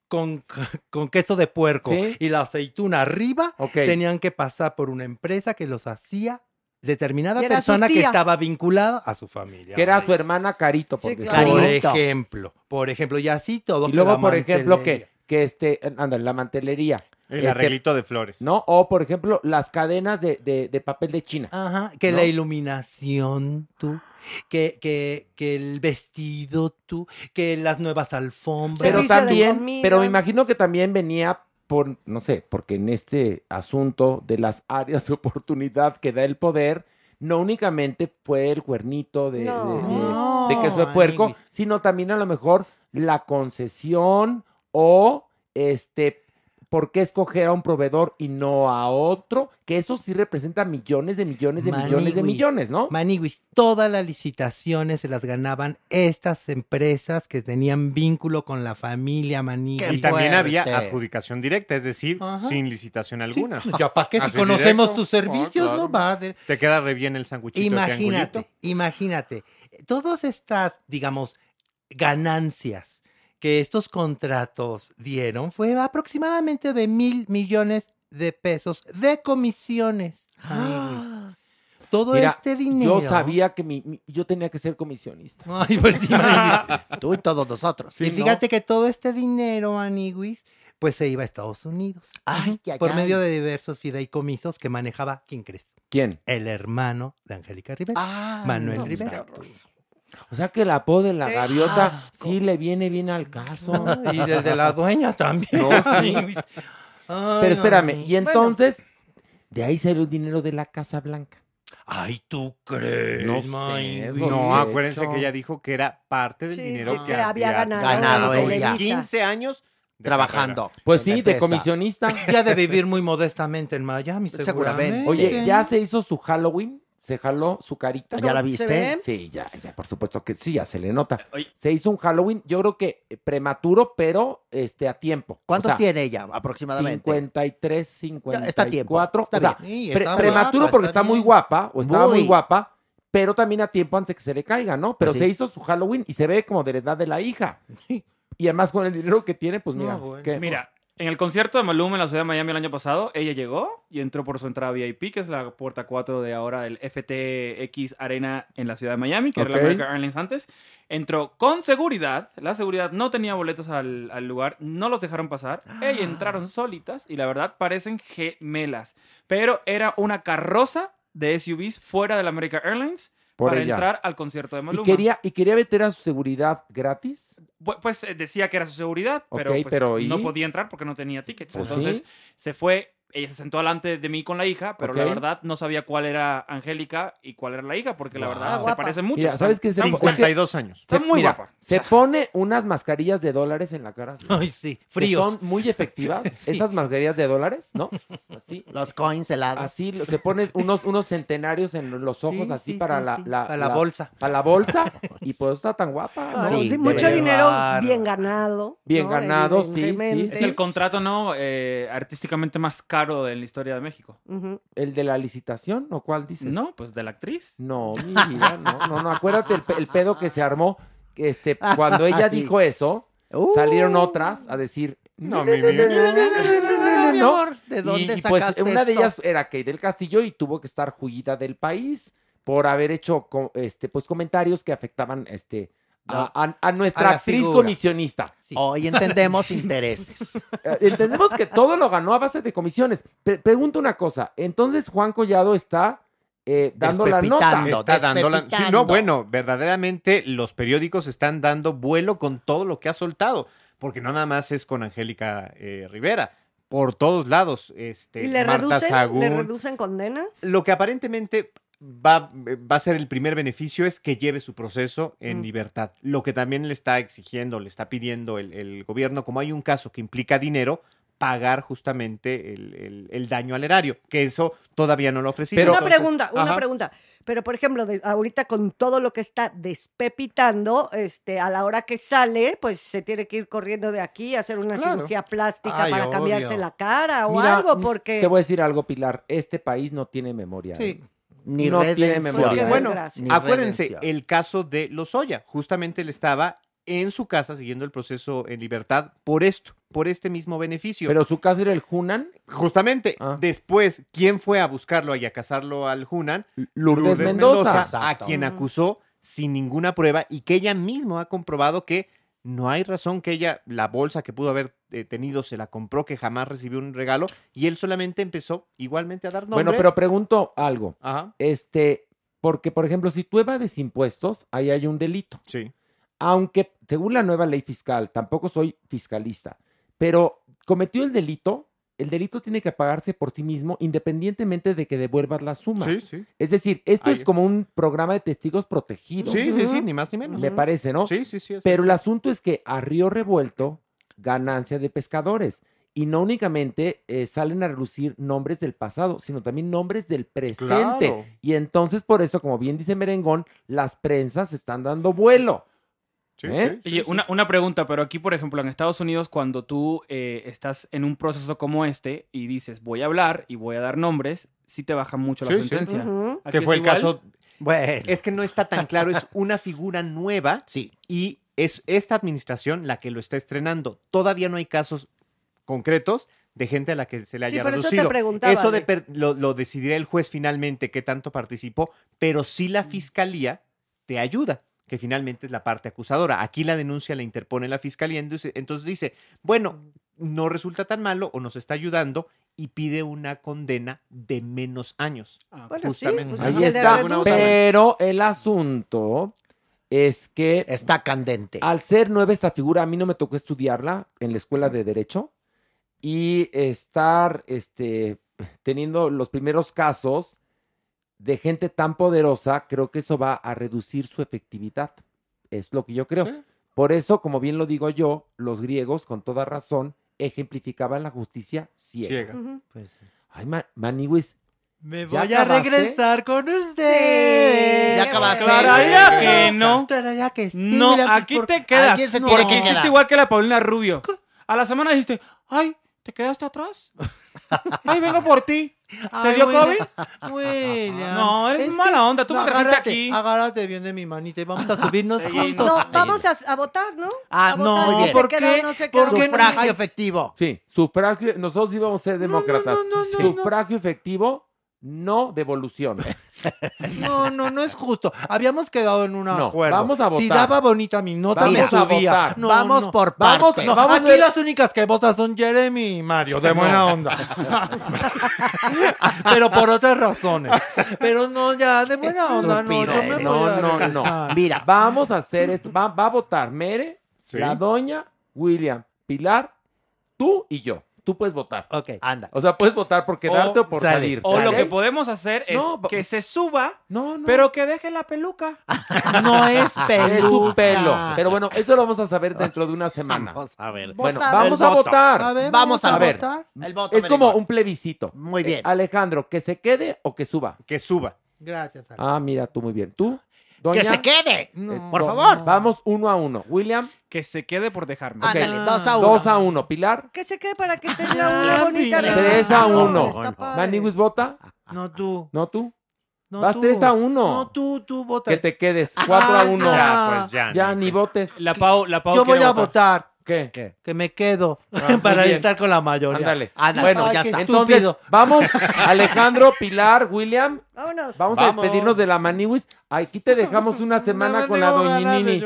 con, con queso de puerco Sí. y la aceituna arriba tenían que pasar por una empresa que los hacía determinada persona que estaba vinculada a su familia. Que era su hermana Carito, por Sí, decirlo. claro. Por ejemplo, por ejemplo, y así todo. Y que luego, por ejemplo, que, que este, ándale, la mantelería. El Este, arreglito de flores. ¿No? O, por ejemplo, las cadenas de, de- de papel de China. Ajá, que ¿no? la iluminación, tú. Que, que, que el vestido, tú. Que las nuevas alfombras. Pero también, pero me imagino que también venía por, no sé, porque en este asunto de las áreas de oportunidad que da el poder, no únicamente fue el cuernito de, No. de- de queso de puerco, sino también a lo mejor la concesión o este, por qué escoger a un proveedor y no a otro, que eso sí representa millones de millones de millones de millones, ¿no? Maniguis, todas las licitaciones se las ganaban estas empresas que tenían vínculo con la familia Maniguis. Y también había adjudicación directa, es decir, Ajá. sin licitación alguna. ya para qué si conocemos directo. tus servicios, Ah, ¿no? claro. Va de- Te queda re bien el sanguchito Imagínate, triangulito. imagínate, todas estas, digamos, ganancias que estos contratos dieron fue aproximadamente de mil millones de pesos de comisiones. Ah. todo Mira, este dinero. Yo sabía que mi, mi- yo tenía que ser comisionista. <laughs> Ay, pues. <laughs> Tú y todos nosotros. Sí, fíjate que todo este dinero, Maniguis, pues se iba a Estados Unidos. Ay, ay, por ay. medio de diversos fideicomisos que manejaba, ¿quién crees? ¿Quién? El hermano de Angélica Rivera, Ah, Manuel no, Rivera. O sea que el apodo de la ¡Qué gaviota asco! sí le viene bien al caso. <laughs> Y desde la dueña también. No, sí. Maniguis. <laughs> Ay, Pero espérame, ay. y entonces, de ahí salió el dinero de la Casa Blanca. Ay, ¿tú crees? No sé, acuérdense que ella dijo que era parte del Sí, dinero que había ganado ella. Televisa. 15 años de Trabajando. Pues sí, de comisionista. Ya de vivir muy modestamente en Miami, <laughs> Seguramente. seguramente. Oye, ¿ya se hizo su Halloween? ¿Se jaló su carita? ¿Ya la ¿Se viste? Sí, ya, ya, por supuesto que sí, ya se le nota. Oye. Se hizo un Halloween, yo creo que eh, prematuro, pero este a tiempo. ¿Cuántos O sea, tiene ella aproximadamente? 53, 54. está a tiempo, está o sea, bien. Sí, pre- está prematuro guapa, porque está está muy guapa, o estaba muy Muy. guapa, pero también a tiempo antes que se le caiga, ¿no? Pero sí. se hizo su Halloween y se ve como de la edad de la hija. <laughs> Y además con el dinero que tiene, pues mira. No, bueno. ¿qué? Mira, en el concierto de Maluma en la ciudad de Miami el año pasado, ella llegó y entró por su entrada VIP, que es la puerta 4 de ahora del FTX Arena en la ciudad de Miami, que era la American Airlines antes. Entró con seguridad, la seguridad no tenía boletos al, al lugar, no los dejaron pasar. Ellas entraron solitas y la verdad parecen gemelas. Pero era una carroza de SUVs fuera de la American Airlines Por para ella. entrar al concierto de y Maluma. quería, y quería meter a su seguridad gratis. Bu- Pues eh, decía que era su seguridad, pero, pues, pero no ¿y? podía entrar porque no tenía tickets. Pues Entonces sí. se fue, ella se sentó delante de mí con la hija, pero la verdad no sabía cuál era Angélica y cuál era la hija, porque la Wow. verdad Ah, se guapa. parecen mucho. Mira, ¿sabes qué? Se- están- es que- 52 años. Está Se- muy mira, guapa. Se pone unas mascarillas de dólares en la cara. <laughs> así, Ay, sí, que fríos. son muy efectivas. <laughs> Sí. Esas mascarillas de dólares, ¿no? Así. Los coins helados. Así se pone unos, unos centenarios en los ojos, Sí, así sí, para sí, la, sí. la, Para la bolsa. Para la bolsa. <laughs> y pues está tan guapa. ¿no? Sí, mucho dinero bien ganado. Bien ¿no? ganado, sí, sí. Es el contrato, ¿no? Eh, artísticamente más caro en la historia de México. ¿El de la licitación o cuál dices? No, pues de la actriz. No, mi vida, no, no, no. Acuérdate el, pe- el pedo que se armó. Este, cuando ella dijo eso, Uh. salieron otras a decir. No, mi vida. No, mi ¿no? amor, ¿de dónde y, y, pues sacaste una de eso? ellas era Kate del Castillo y tuvo que estar juida del país por haber hecho este, pues, comentarios que afectaban este, a, a- a nuestra a actriz figura. comisionista. Sí. Hoy entendemos <laughs> intereses. Eh, Entendemos que todo lo ganó a base de comisiones. Pre- pregunto una cosa, entonces Juan Collado está eh, dando la nota. Está dando la... Sí, no, bueno, verdaderamente los periódicos están dando vuelo con todo lo que ha soltado, porque no nada más es con Angélica eh, Rivera, por todos lados, este, ¿Y le Marta reducen, le reducen condena? Lo que aparentemente va, va a ser el primer beneficio es que lleve su proceso en Mm. libertad. Lo que también le está exigiendo, le está pidiendo el, el gobierno, como hay un caso que implica dinero, pagar justamente el, el- el daño al erario, que eso todavía no lo. Pero- una Entonces- pregunta, una Ajá. pregunta. Pero, por ejemplo, de- ahorita con todo lo que está despepitando, este, a la hora que sale, pues se tiene que ir corriendo de aquí a hacer una Claro. cirugía plástica Ay, para cambiarse la cara o Mira, algo, porque... Te voy a decir algo, Pilar. Este país no tiene memoria. Sí. ¿eh? Ni No tiene redención. memoria. Qué Bueno. Ni Acuérdense, redención. el caso de Lozoya, justamente él estaba en su casa siguiendo el proceso en libertad por esto, por este mismo beneficio. Pero su caso era el Hunan, Justamente, Ah. después, ¿quién fue a buscarlo y a casarlo al Hunan? Lourdes, Mendoza. a Exacto. quien acusó sin ninguna prueba y que ella misma ha comprobado que no hay razón que ella, la bolsa que pudo haber eh, tenido, se la compró, que jamás recibió un regalo y él solamente empezó igualmente a dar nombres. Bueno, pero pregunto algo. Ajá, Este, porque, por ejemplo, si tú evades impuestos, ahí hay un delito. sí. Aunque, según la nueva ley fiscal, tampoco soy fiscalista, pero cometió el delito, el delito tiene que pagarse por sí mismo independientemente de que devuelvas la suma. Sí, sí. Es decir, esto Ahí. es como un programa de testigos protegidos. Sí, sí, sí, ni más ni menos. Me parece, ¿no? Sí, sí, sí. es Pero el asunto es que a río revuelto, ganancia de pescadores. Y no únicamente eh, salen a relucir nombres del pasado, sino también nombres del presente. Claro. Y entonces, por eso, como bien dice Merengón, las prensas están dando vuelo. Sí, ¿Eh? sí, Oye, sí, una, sí. una pregunta, pero aquí, por ejemplo, en Estados Unidos, cuando tú eh, estás en un proceso como este y dices, voy a hablar y voy a dar nombres, sí te baja mucho la Sí, sí. sentencia. Que fue el igual. caso Bueno, Es que no está tan claro, es <laughs> una figura nueva sí. y es esta administración la que lo está estrenando. Todavía no hay casos concretos de gente a la que se le Sí, haya por eso te reducido. preguntaba, Eso de per- lo, lo decidirá el juez finalmente qué tanto participó, pero sí la fiscalía te ayuda, que finalmente es la parte acusadora. Aquí la denuncia la interpone la fiscalía, entonces, entonces dice, bueno, no resulta tan malo o nos está ayudando y pide una condena de menos años. Bueno, sí, pues Ahí está. Pero el asunto es que. Está candente. Al ser nueva esta figura, a mí no me tocó estudiarla en la escuela de Derecho y estar este, teniendo los primeros casos de gente tan poderosa, creo que eso va a reducir su efectividad. Es lo que yo creo. Sí. Por eso, como bien lo digo yo, los griegos, con toda razón, ejemplificaban la justicia ciega. Ciega. Ujú. Ay, Ma- Maniwis, Me ¿Ya voy a acabaste? regresar con usted. Ya acabaste. Que no. Que sí, No, mira, aquí por- te quedas. Se Porque que hiciste igual que la Paulina Rubio. A la semana dijiste, ay, ¿te quedaste atrás? Ay, vengo por ti. ¿Te Ay, dio COVID? <laughs> William, No, eres es mala que- onda. Tú no, me trajiste agárrate, aquí. Agárrate bien de mi manita y vamos a subirnos <laughs> Sí, juntos. No, vamos a, a votar, ¿no? Ah, a no, votar si se ¿por queda qué? no se queda. ¿Por qué? Sufragio Ay, efectivo. Sí, sufragio, nosotros íbamos a ser demócratas. no, no, no, sufragio efectivo, no devolución. <laughs> No, no, no es justo. Habíamos quedado en un No, acuerdo. vamos a Si votar. daba bonita mi nota, Vamos me a subía. votar. No, Vamos no. por Vamos- partes. No, Vamos a aquí ver- las únicas que votan son Jeremy y Mario, de buena onda. <laughs> Pero por otras razones. Pero no, ya, de buena onda, no. Yo me voy No, a no, no. regresar. Mira, Vamos a hacer esto. Va, va a votar Mere, Sí. la doña, William, Pilar, tú y yo. Tú puedes votar. Ok. anda. O sea, puedes votar por quedarte o, por sale. salir. O lo que podemos hacer es No, que se suba, No, no. pero que deje la peluca. <laughs> No es <laughs> peluca. es un pelo. Pero bueno, eso lo vamos a saber dentro de una semana. <laughs> Vamos a ver. Bueno, Votar. vamos El a voto. votar. A ver, Vamos a ver. votar. El voto Es como un plebiscito. Muy bien. Alejandro, ¿que se quede o que suba? Que suba. Gracias, Ale. Ah, mira, tú muy bien. ¿Tú? Doña, Que se quede. No. Por No, favor. Vamos uno a uno. William, Que se quede por dejarme. ok, Ándale, dos a uno. dos a uno. Pilar, Que se quede para que tenga una bonita tres a uno. Maniwis vota. No tú. ¿No tú? No Vas tú. tres a uno. No tú, tú vota. Que te quedes. Cuatro a Ah, uno. ya. Ya, pues ya. Ya, ni- ni votes. La Pau, la Pau Yo voy a votar. ¿Qué? Que me quedo Ah, <laughs> para estar con la mayoría. Ándale. Bueno, ya Ay, está. entonces, estúpido. vamos, <laughs> Alejandro, Pilar, William, Vámonos. vamos, a Vamos. despedirnos de la Maniwis. Aquí te dejamos una <laughs> semana con la doñinini.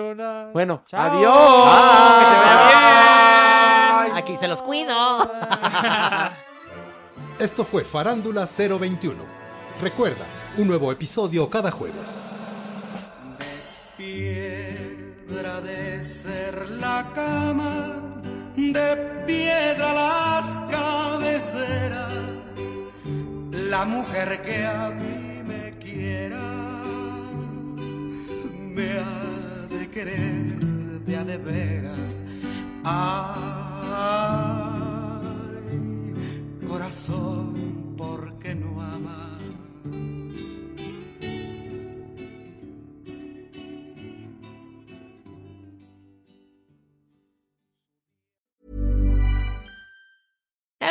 Bueno, Chao. adiós. Chao, que te vaya bien. Aquí se los cuido. Esto fue Farándula 021. Recuerda, un nuevo episodio cada jueves. piedra de cama, de piedra las cabeceras, la mujer que a mí me quiera, me ha de querer de a de veras. Ay, corazón, ¿por qué no ama?